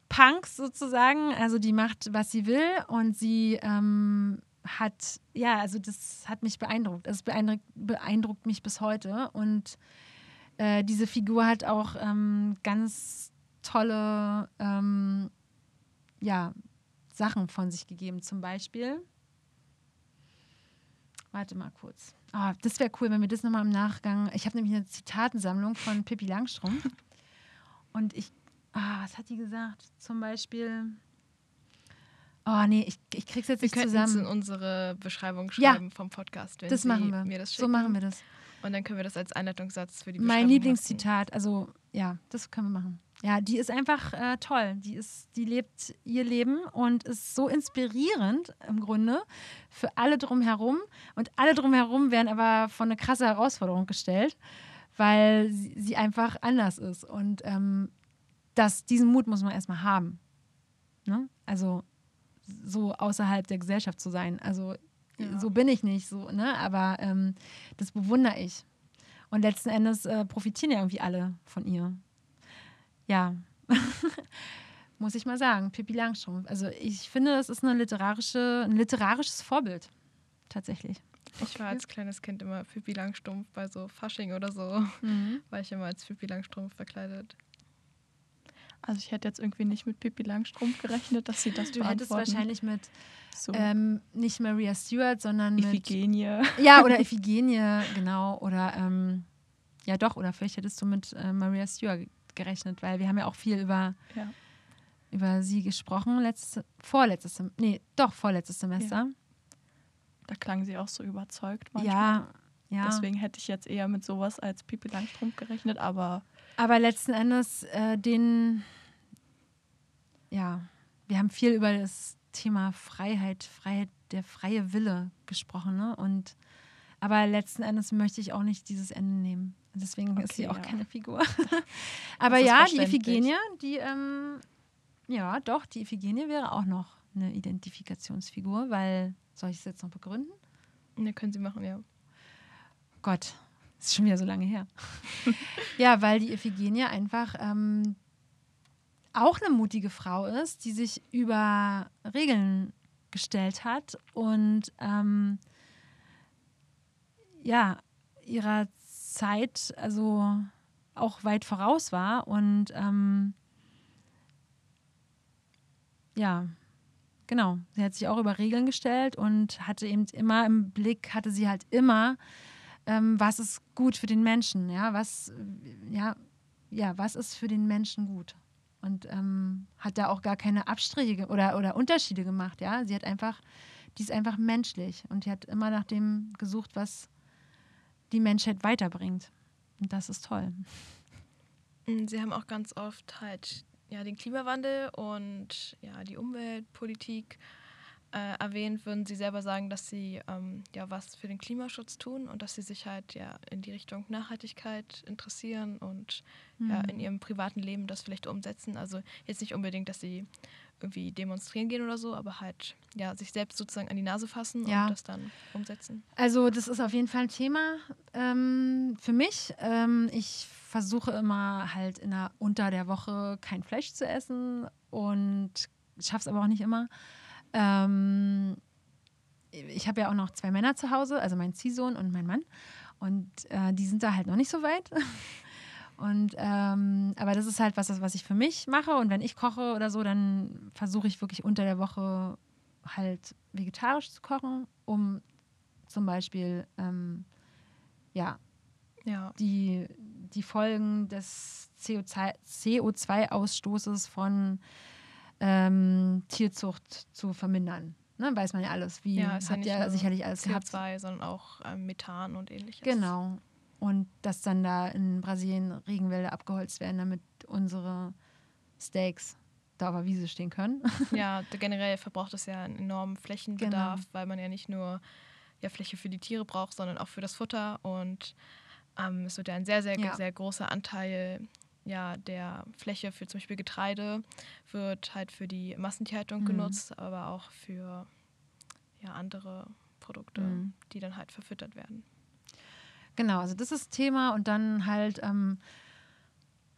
Punks sozusagen. Also die macht, was sie will und sie ähm, hat, ja, also das hat mich beeindruckt. Es beeindruckt, beeindruckt mich bis heute. Und äh, diese Figur hat auch ähm, ganz tolle, ähm, ja, Sachen von sich gegeben. Zum Beispiel, warte mal kurz. Ah, das wäre cool, wenn wir das nochmal im Nachgang. Ich habe nämlich eine Zitatensammlung von Pippi Langstrumpf. Und ich, ah, was hat die gesagt? Zum Beispiel. Oh nee, ich, ich krieg's jetzt Wir nicht könnten es in zusammen. unsere Beschreibung Ja. schreiben vom Podcast, wenn Das Sie machen wir. mir das So machen wir das. Und dann können wir das als Einleitungssatz für die Mein Beschreibung Lieblingszitat, also ja, das können wir machen. Ja, die ist einfach äh, toll. Die ist, die lebt ihr Leben und ist so inspirierend im Grunde für alle drumherum. Und alle drumherum werden aber vor eine krasse Herausforderung gestellt, weil sie, sie einfach anders ist. Und ähm, das, diesen Mut muss man erstmal haben. Ne? Also so außerhalb der Gesellschaft zu sein. Also Ja. so bin ich nicht, so, ne? Aber ähm, das bewundere ich. Und letzten Endes äh, profitieren ja irgendwie alle von ihr. Ja. Muss ich mal sagen, Pippi Langstrumpf. Also ich finde, das ist eine literarische, ein literarisches Vorbild. Tatsächlich. Ich war als kleines Kind immer Pippi Langstrumpf bei so Fasching oder so. War ich immer als Pippi Langstrumpf verkleidet. Also ich hätte jetzt irgendwie nicht mit Pippi Langstrumpf gerechnet, dass sie das Du hättest beantworten. wahrscheinlich mit so ähm, nicht Maria Stewart, sondern mit Iphigenie. Ja, oder Iphigenie, genau. Oder ähm, ja doch, oder vielleicht hättest du mit äh, Maria Stewart gerechnet, weil wir haben ja auch viel über, Ja. über sie gesprochen, letztes, vorletztes Sem nee, doch, vorletztes Semester. Da klang sie auch so überzeugt manchmal. Ja, ja. Deswegen hätte ich jetzt eher mit sowas als Pippi Langstrumpf gerechnet, aber Aber letzten Endes, äh, den, ja, wir haben viel über das Thema Freiheit, Freiheit, der freie Wille gesprochen, ne? Und aber letzten Endes möchte ich auch nicht dieses Ende nehmen. Deswegen ist sie Okay, auch ja. keine Figur. aber ja, die. Iphigenie, die, ähm, ja, doch, die Iphigenie wäre auch noch eine Identifikationsfigur, weil, soll ich es jetzt noch begründen? Ne, können Sie machen, ja. Gott, ist schon wieder so lange her. ja, weil die Iphigenie einfach ähm, auch eine mutige Frau ist, die sich über Regeln gestellt hat und ähm, ja, ihrer Zeit also auch weit voraus war und ähm, ja, genau, sie hat sich auch über Regeln gestellt und hatte eben immer im Blick, hatte sie halt immer, ähm, was ist gut für den Menschen, ja, was, ja, ja, was ist für den Menschen gut. Und ähm, hat da auch gar keine Abstriche oder, oder Unterschiede gemacht, ja. Sie hat einfach, die ist einfach menschlich und die hat immer nach dem gesucht, was die Menschheit weiterbringt. Und das ist toll. Mm, sie haben auch ganz oft halt ja, den Klimawandel und ja, die Umweltpolitik äh, erwähnt, würden Sie selber sagen, dass Sie ähm, ja was für den Klimaschutz tun und dass Sie sich halt ja in die Richtung Nachhaltigkeit interessieren und mhm. ja in Ihrem privaten Leben das vielleicht umsetzen. Also jetzt nicht unbedingt, dass Sie irgendwie demonstrieren gehen oder so, aber halt ja sich selbst sozusagen an die Nase fassen ja. und das dann umsetzen. Also das ist auf jeden Fall ein Thema ähm, für mich. Ähm, ich versuche immer halt in der, unter der Woche kein Fleisch zu essen und schaffe es aber auch nicht immer. Ähm, ich habe ja auch noch zwei Männer zu Hause, also mein Ziehsohn und mein Mann. Und äh, die sind da halt noch nicht so weit. Und ähm, aber das ist halt was, was ich für mich mache. Und wenn ich koche oder so, dann versuche ich wirklich unter der Woche halt vegetarisch zu kochen, um zum Beispiel ähm, ja, ja, Die, die Folgen des CO2-Ausstoßes von ähm, Tierzucht zu vermindern. Ne, weiß man ja alles, wie ja, es hat ja, ja sicherlich alles CO2, gehabt. sondern auch ähm, Methan und ähnliches. Genau. Und dass dann da in Brasilien Regenwälder abgeholzt werden, damit unsere Steaks da auf der Wiese stehen können. Ja, generell verbraucht es ja einen enormen Flächenbedarf, genau. weil man ja nicht nur ja, Fläche für die Tiere braucht, sondern auch für das Futter. Und ähm, es wird ja ein sehr, sehr, ja. sehr großer Anteil ja, der Fläche für zum Beispiel Getreide wird halt für die Massentierhaltung mhm. genutzt, aber auch für ja, andere Produkte, mhm. die dann halt verfüttert werden. Genau, also das ist Thema und dann halt, ähm,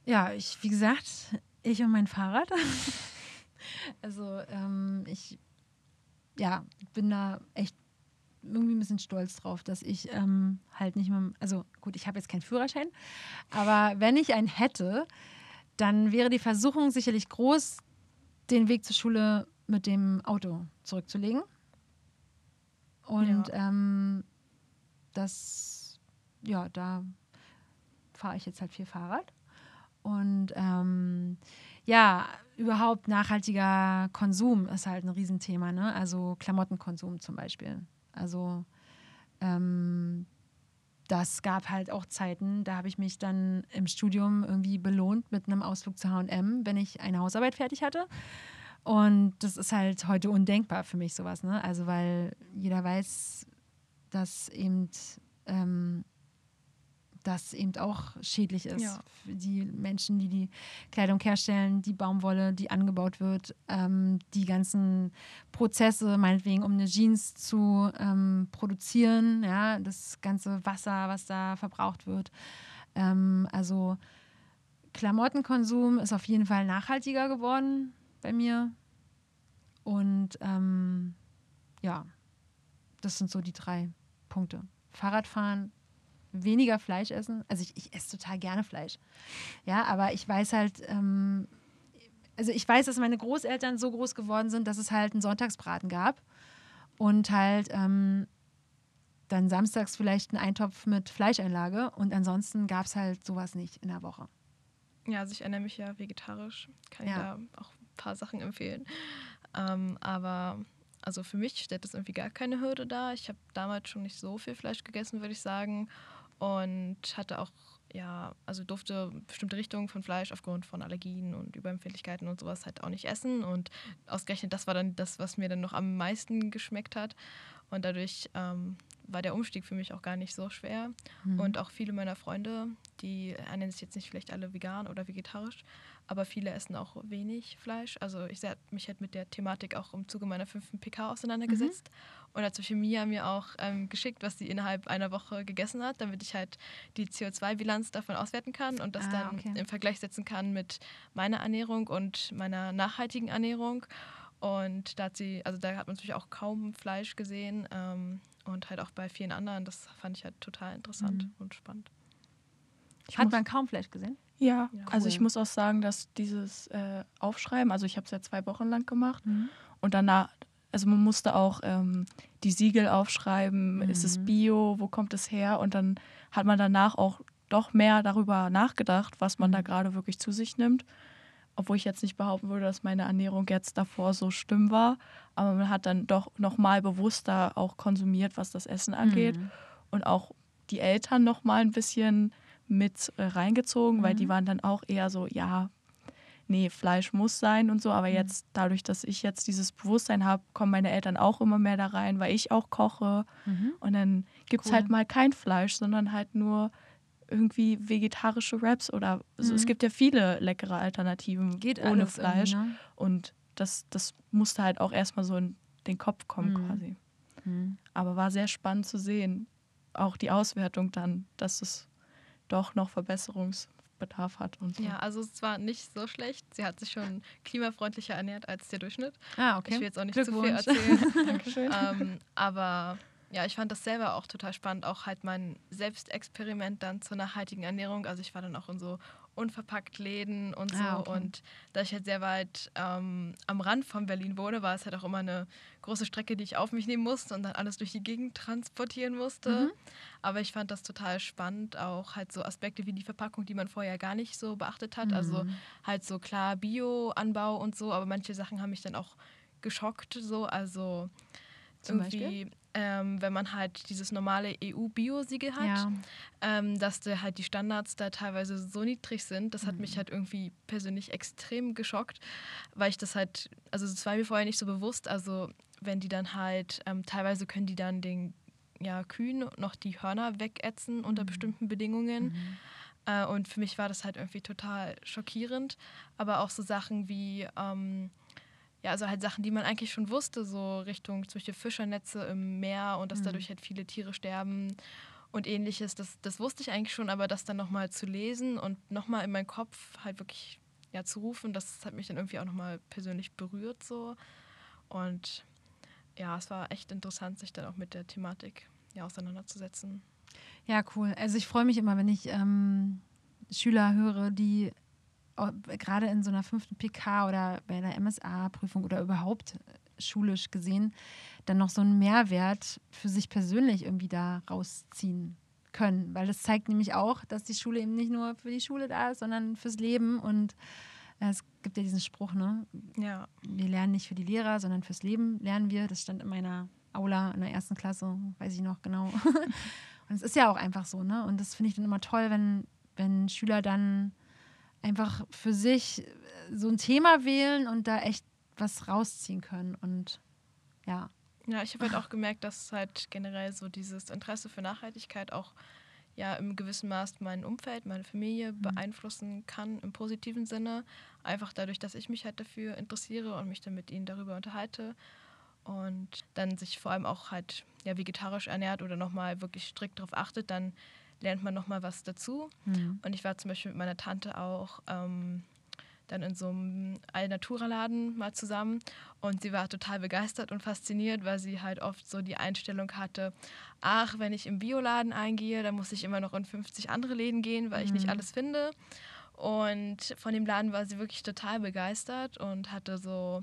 ja, ich, wie gesagt, ich und mein Fahrrad. also ähm, ich, ja, bin da echt irgendwie ein bisschen stolz drauf, dass ich ähm, halt nicht mehr, also gut, ich habe jetzt keinen Führerschein, aber wenn ich einen hätte, dann wäre die Versuchung sicherlich groß, den Weg zur Schule mit dem Auto zurückzulegen. Und ja. ähm, das, ja, da fahre ich jetzt halt viel Fahrrad. Und ähm, ja, überhaupt nachhaltiger Konsum ist halt ein Riesenthema. Ne? Also Klamottenkonsum zum Beispiel. Also ähm, das gab halt auch Zeiten, da habe ich mich dann im Studium irgendwie belohnt mit einem Ausflug zu HM, wenn ich eine Hausarbeit fertig hatte. Und das ist halt heute undenkbar für mich, sowas. Ne? Also, weil jeder weiß, dass eben ähm, das eben auch schädlich ist. Ja. Für die Menschen, die die Kleidung herstellen, die Baumwolle, die angebaut wird, ähm, die ganzen Prozesse, meinetwegen, um eine Jeans zu ähm, produzieren, ja, das ganze Wasser, was da verbraucht wird. Ähm, also Klamottenkonsum ist auf jeden Fall nachhaltiger geworden bei mir. Und ähm, ja, das sind so die drei Punkte. Fahrradfahren, weniger Fleisch essen. Also ich, ich esse total gerne Fleisch. Ja, aber ich weiß halt, ähm, also ich weiß, dass meine Großeltern so groß geworden sind, dass es halt einen Sonntagsbraten gab und halt ähm, dann samstags vielleicht einen Eintopf mit Fleischeinlage und ansonsten gab es halt sowas nicht in der Woche. Ja, also ich ernähre mich ja vegetarisch, kann ja. ich da auch ein paar Sachen empfehlen. Ähm, aber also für mich stellt das irgendwie gar keine Hürde dar. Ich habe damals schon nicht so viel Fleisch gegessen, würde ich sagen und hatte auch, ja, also durfte bestimmte Richtungen von Fleisch aufgrund von Allergien und Überempfindlichkeiten und sowas halt auch nicht essen. Und ausgerechnet das war dann das, was mir dann noch am meisten geschmeckt hat. Und dadurch ähm, war der Umstieg für mich auch gar nicht so schwer. Mhm. Und auch viele meiner Freunde, die ernähren sich jetzt nicht vielleicht alle vegan oder vegetarisch, aber viele essen auch wenig Fleisch. Also ich habe mich halt mit der Thematik auch im Zuge meiner fünften PK auseinandergesetzt. Mhm. Und hat zum Beispiel Mia mir auch ähm, geschickt, was sie innerhalb einer Woche gegessen hat, damit ich halt die CO2-Bilanz davon auswerten kann und das ah, dann okay. im Vergleich setzen kann mit meiner Ernährung und meiner nachhaltigen Ernährung. Und da hat sie, also da hat man natürlich auch kaum Fleisch gesehen ähm, und halt auch bei vielen anderen. Das fand ich halt total interessant mhm. und spannend. Ich hat man kaum Fleisch gesehen? Ja, ja. also ich muss auch sagen, dass dieses äh, Aufschreiben, also ich habe es ja zwei Wochen lang gemacht mhm. Und danach, also man musste auch ähm, die Siegel aufschreiben, mhm. ist es mhm. Bio, wo kommt es her? Und dann hat man danach auch doch mehr darüber nachgedacht, was man da mhm. gerade wirklich zu sich nimmt. Obwohl ich jetzt nicht behaupten würde, dass meine Ernährung jetzt davor so schlimm war. Aber man hat dann doch nochmal bewusster auch konsumiert, was das Essen angeht. Mhm. Und auch die Eltern nochmal ein bisschen mit äh, reingezogen, mhm. weil die mhm. waren dann auch eher so, ja, nee, Fleisch muss sein und so. Aber mhm. jetzt, dadurch, dass ich jetzt dieses Bewusstsein habe, kommen meine Eltern auch immer mehr da rein, weil ich auch koche. Mhm. Und dann gibt es cool. halt mal kein Fleisch, sondern halt nur irgendwie vegetarische Wraps oder also es gibt ja viele leckere Alternativen Geht ohne Fleisch. Ne? Und das, das musste halt auch erstmal so in den Kopf kommen quasi. Aber war sehr spannend zu sehen, auch die Auswertung dann, dass es doch noch Verbesserungsbedarf hat und so. Ja, also es war nicht so schlecht. Sie hat sich schon klimafreundlicher ernährt als der Durchschnitt. Ah, okay. Ich will jetzt auch nicht zu viel erzählen. Dankeschön. Ähm, aber ja, ich fand das selber auch total spannend, auch halt mein Selbstexperiment dann zur nachhaltigen Ernährung. Also ich war dann auch in so unverpackt Läden und so. Ah, okay. Und da ich halt sehr weit ähm, am Rand von Berlin wohne, war es halt auch immer eine große Strecke, die ich auf mich nehmen musste und dann alles durch die Gegend transportieren musste. Mhm. Aber ich fand das total spannend, auch halt so Aspekte wie die Verpackung, die man vorher gar nicht so beachtet hat. Also mhm. Also halt so klar Bio-Anbau und so, aber manche Sachen haben mich dann auch geschockt. So, also Zum irgendwie, Beispiel? Ähm, wenn man halt dieses normale EU-Bio-Siegel hat, ja. ähm, dass da halt die Standards da teilweise so niedrig sind. Das hat mhm. mich halt irgendwie persönlich extrem geschockt, weil ich das halt, also das war mir vorher nicht so bewusst. Also wenn die dann halt, ähm, teilweise können die dann den ja, Kühen noch die Hörner wegätzen unter mhm. bestimmten Bedingungen. Mhm. Äh, und für mich war das halt irgendwie total schockierend. Aber auch so Sachen wie ähm, ja, also halt Sachen, die man eigentlich schon wusste, so Richtung zum Beispiel Fischernetze im Meer und dass mhm. dadurch halt viele Tiere sterben und ähnliches. Das, das wusste ich eigentlich schon, aber das dann nochmal zu lesen und nochmal in meinen Kopf halt wirklich ja, zu rufen, das hat mich dann irgendwie auch nochmal persönlich berührt so. Und ja, es war echt interessant, sich dann auch mit der Thematik ja, auseinanderzusetzen. Ja, cool. Also ich freue mich immer, wenn ich ähm, Schüler höre, die gerade in so einer fünften PK oder bei der MSA-Prüfung oder überhaupt schulisch gesehen, dann noch so einen Mehrwert für sich persönlich irgendwie da rausziehen können. Weil das zeigt nämlich auch, dass die Schule eben nicht nur für die Schule da ist, sondern fürs Leben. Und äh, es gibt ja diesen Spruch, ne? Ja. Wir lernen nicht für die Lehrer, sondern fürs Leben lernen wir. Das stand in meiner Aula in der ersten Klasse, weiß ich noch genau. und es ist ja auch einfach so, ne? Und das finde ich dann immer toll, wenn, wenn Schüler dann einfach für sich äh, so ein Thema wählen und da echt was rausziehen können. Und ja. Ja, ich habe halt auch gemerkt, dass halt generell so dieses Interesse für Nachhaltigkeit auch ja im gewissen Maß mein Umfeld, meine Familie mhm. beeinflussen kann im positiven Sinne. Einfach dadurch, dass ich mich halt dafür interessiere und mich dann mit ihnen darüber unterhalte. Und dann sich vor allem auch halt ja, vegetarisch ernährt oder nochmal wirklich strikt darauf achtet, dann lernt man nochmal was dazu. Mhm. Und ich war zum Beispiel mit meiner Tante auch ähm, dann in so einem Alnatura-Laden mal zusammen und sie war total begeistert und fasziniert, weil sie halt oft so die Einstellung hatte, ach, wenn ich im Bioladen eingehe, dann muss ich immer noch in 50 andere Läden gehen, weil mhm. ich nicht mhm. alles finde. Und von dem Laden war sie wirklich total begeistert und hatte so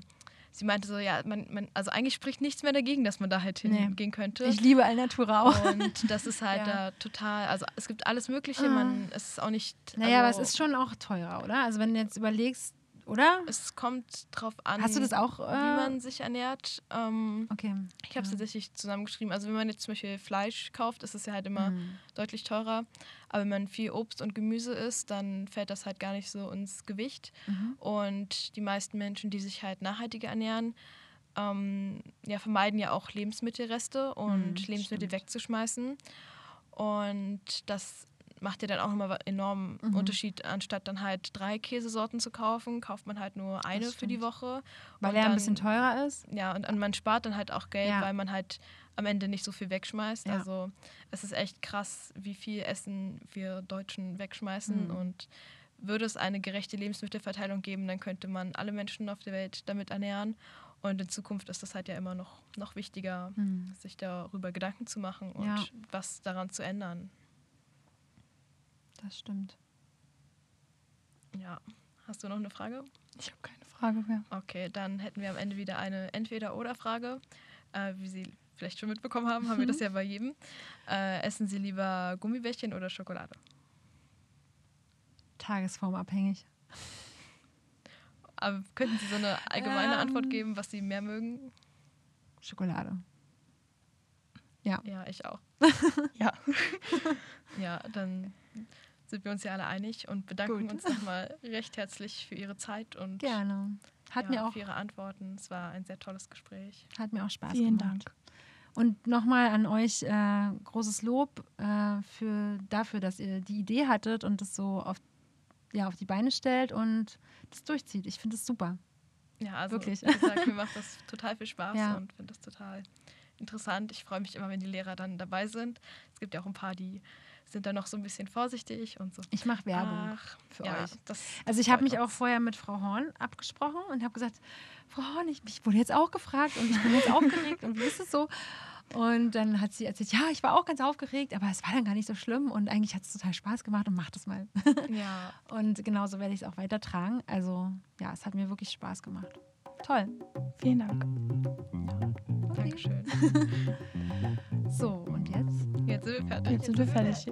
sie meinte so, ja, man, man, also eigentlich spricht nichts mehr dagegen, dass man da halt hingehen nee. könnte. Ich liebe Alnatura auch. Und das ist halt ja. da total, also es gibt alles Mögliche, ah. man, es ist auch nicht. Naja, also, aber es ist schon auch teurer, oder? Also wenn du jetzt überlegst, oder? Es kommt drauf an, Hast du das auch, äh? wie man sich ernährt. Ähm, okay. Ich habe es ja. tatsächlich zusammengeschrieben. Also wenn man jetzt zum Beispiel Fleisch kauft, ist es ja halt immer mhm. deutlich teurer. Aber wenn man viel Obst und Gemüse isst, dann fällt das halt gar nicht so ins Gewicht. Mhm. Und die meisten Menschen, die sich halt nachhaltiger ernähren, ähm, ja, vermeiden ja auch Lebensmittelreste und mhm, Lebensmittel stimmt. wegzuschmeißen. Und das macht ja dann auch nochmal enormen mhm. Unterschied. Anstatt dann halt drei Käsesorten zu kaufen, kauft man halt nur eine für die Woche. Weil er ein bisschen teurer ist? Ja, und, und man spart dann halt auch Geld, ja. weil man halt am Ende nicht so viel wegschmeißt. Ja. Also es ist echt krass, wie viel Essen wir Deutschen wegschmeißen mhm. und würde es eine gerechte Lebensmittelverteilung geben, dann könnte man alle Menschen auf der Welt damit ernähren. Und in Zukunft ist das halt ja immer noch, noch wichtiger, mhm. sich darüber Gedanken zu machen und ja. was daran zu ändern. Das stimmt. Ja. Hast du noch eine Frage? Ich habe keine Frage. Ja. Okay, dann hätten wir am Ende wieder eine Entweder-Oder-Frage. Äh, wie Sie vielleicht schon mitbekommen haben, haben wir Mhm. das ja bei jedem. Äh, essen Sie lieber Gummibärchen oder Schokolade? Tagesformabhängig. Aber könnten Sie so eine allgemeine Ähm. Antwort geben, was Sie mehr mögen? Schokolade. Ja, ich auch. Ja. Ja, dann sind wir uns ja alle einig und bedanken Gut. uns nochmal recht herzlich für Ihre Zeit und Gerne. Hat, ja, mir auch, für Ihre Antworten. Es war ein sehr tolles Gespräch. hat mir auch Spaß Vielen gemacht. Dank. Und nochmal an euch äh, großes Lob äh, für, dafür, dass ihr die Idee hattet und das so auf, ja, auf die Beine stellt und das durchzieht. Ich finde es super. Ja, also Wirklich. wie gesagt, mir macht das total viel Spaß Ja. und finde das total interessant. Ich freue mich immer, wenn die Lehrer dann dabei sind. Es gibt ja auch ein paar, die sind dann noch so ein bisschen vorsichtig und so. Ich mache Werbung Ach, für ja, euch. Also ich habe mich auch vorher mit Frau Horn abgesprochen und habe gesagt, Frau Horn, ich, ich wurde jetzt auch gefragt und ich bin jetzt aufgeregt und wie ist es so? Und dann hat sie erzählt, ja, ich war auch ganz aufgeregt, aber es war dann gar nicht so schlimm und eigentlich hat es total Spaß gemacht und mach das mal. Ja, Und genauso werde ich es auch weitertragen. Also ja, es hat mir wirklich Spaß gemacht. Toll. Vielen Dank. Dankeschön. So, und jetzt? Jetzt sind wir fertig. Jetzt sind wir fertig.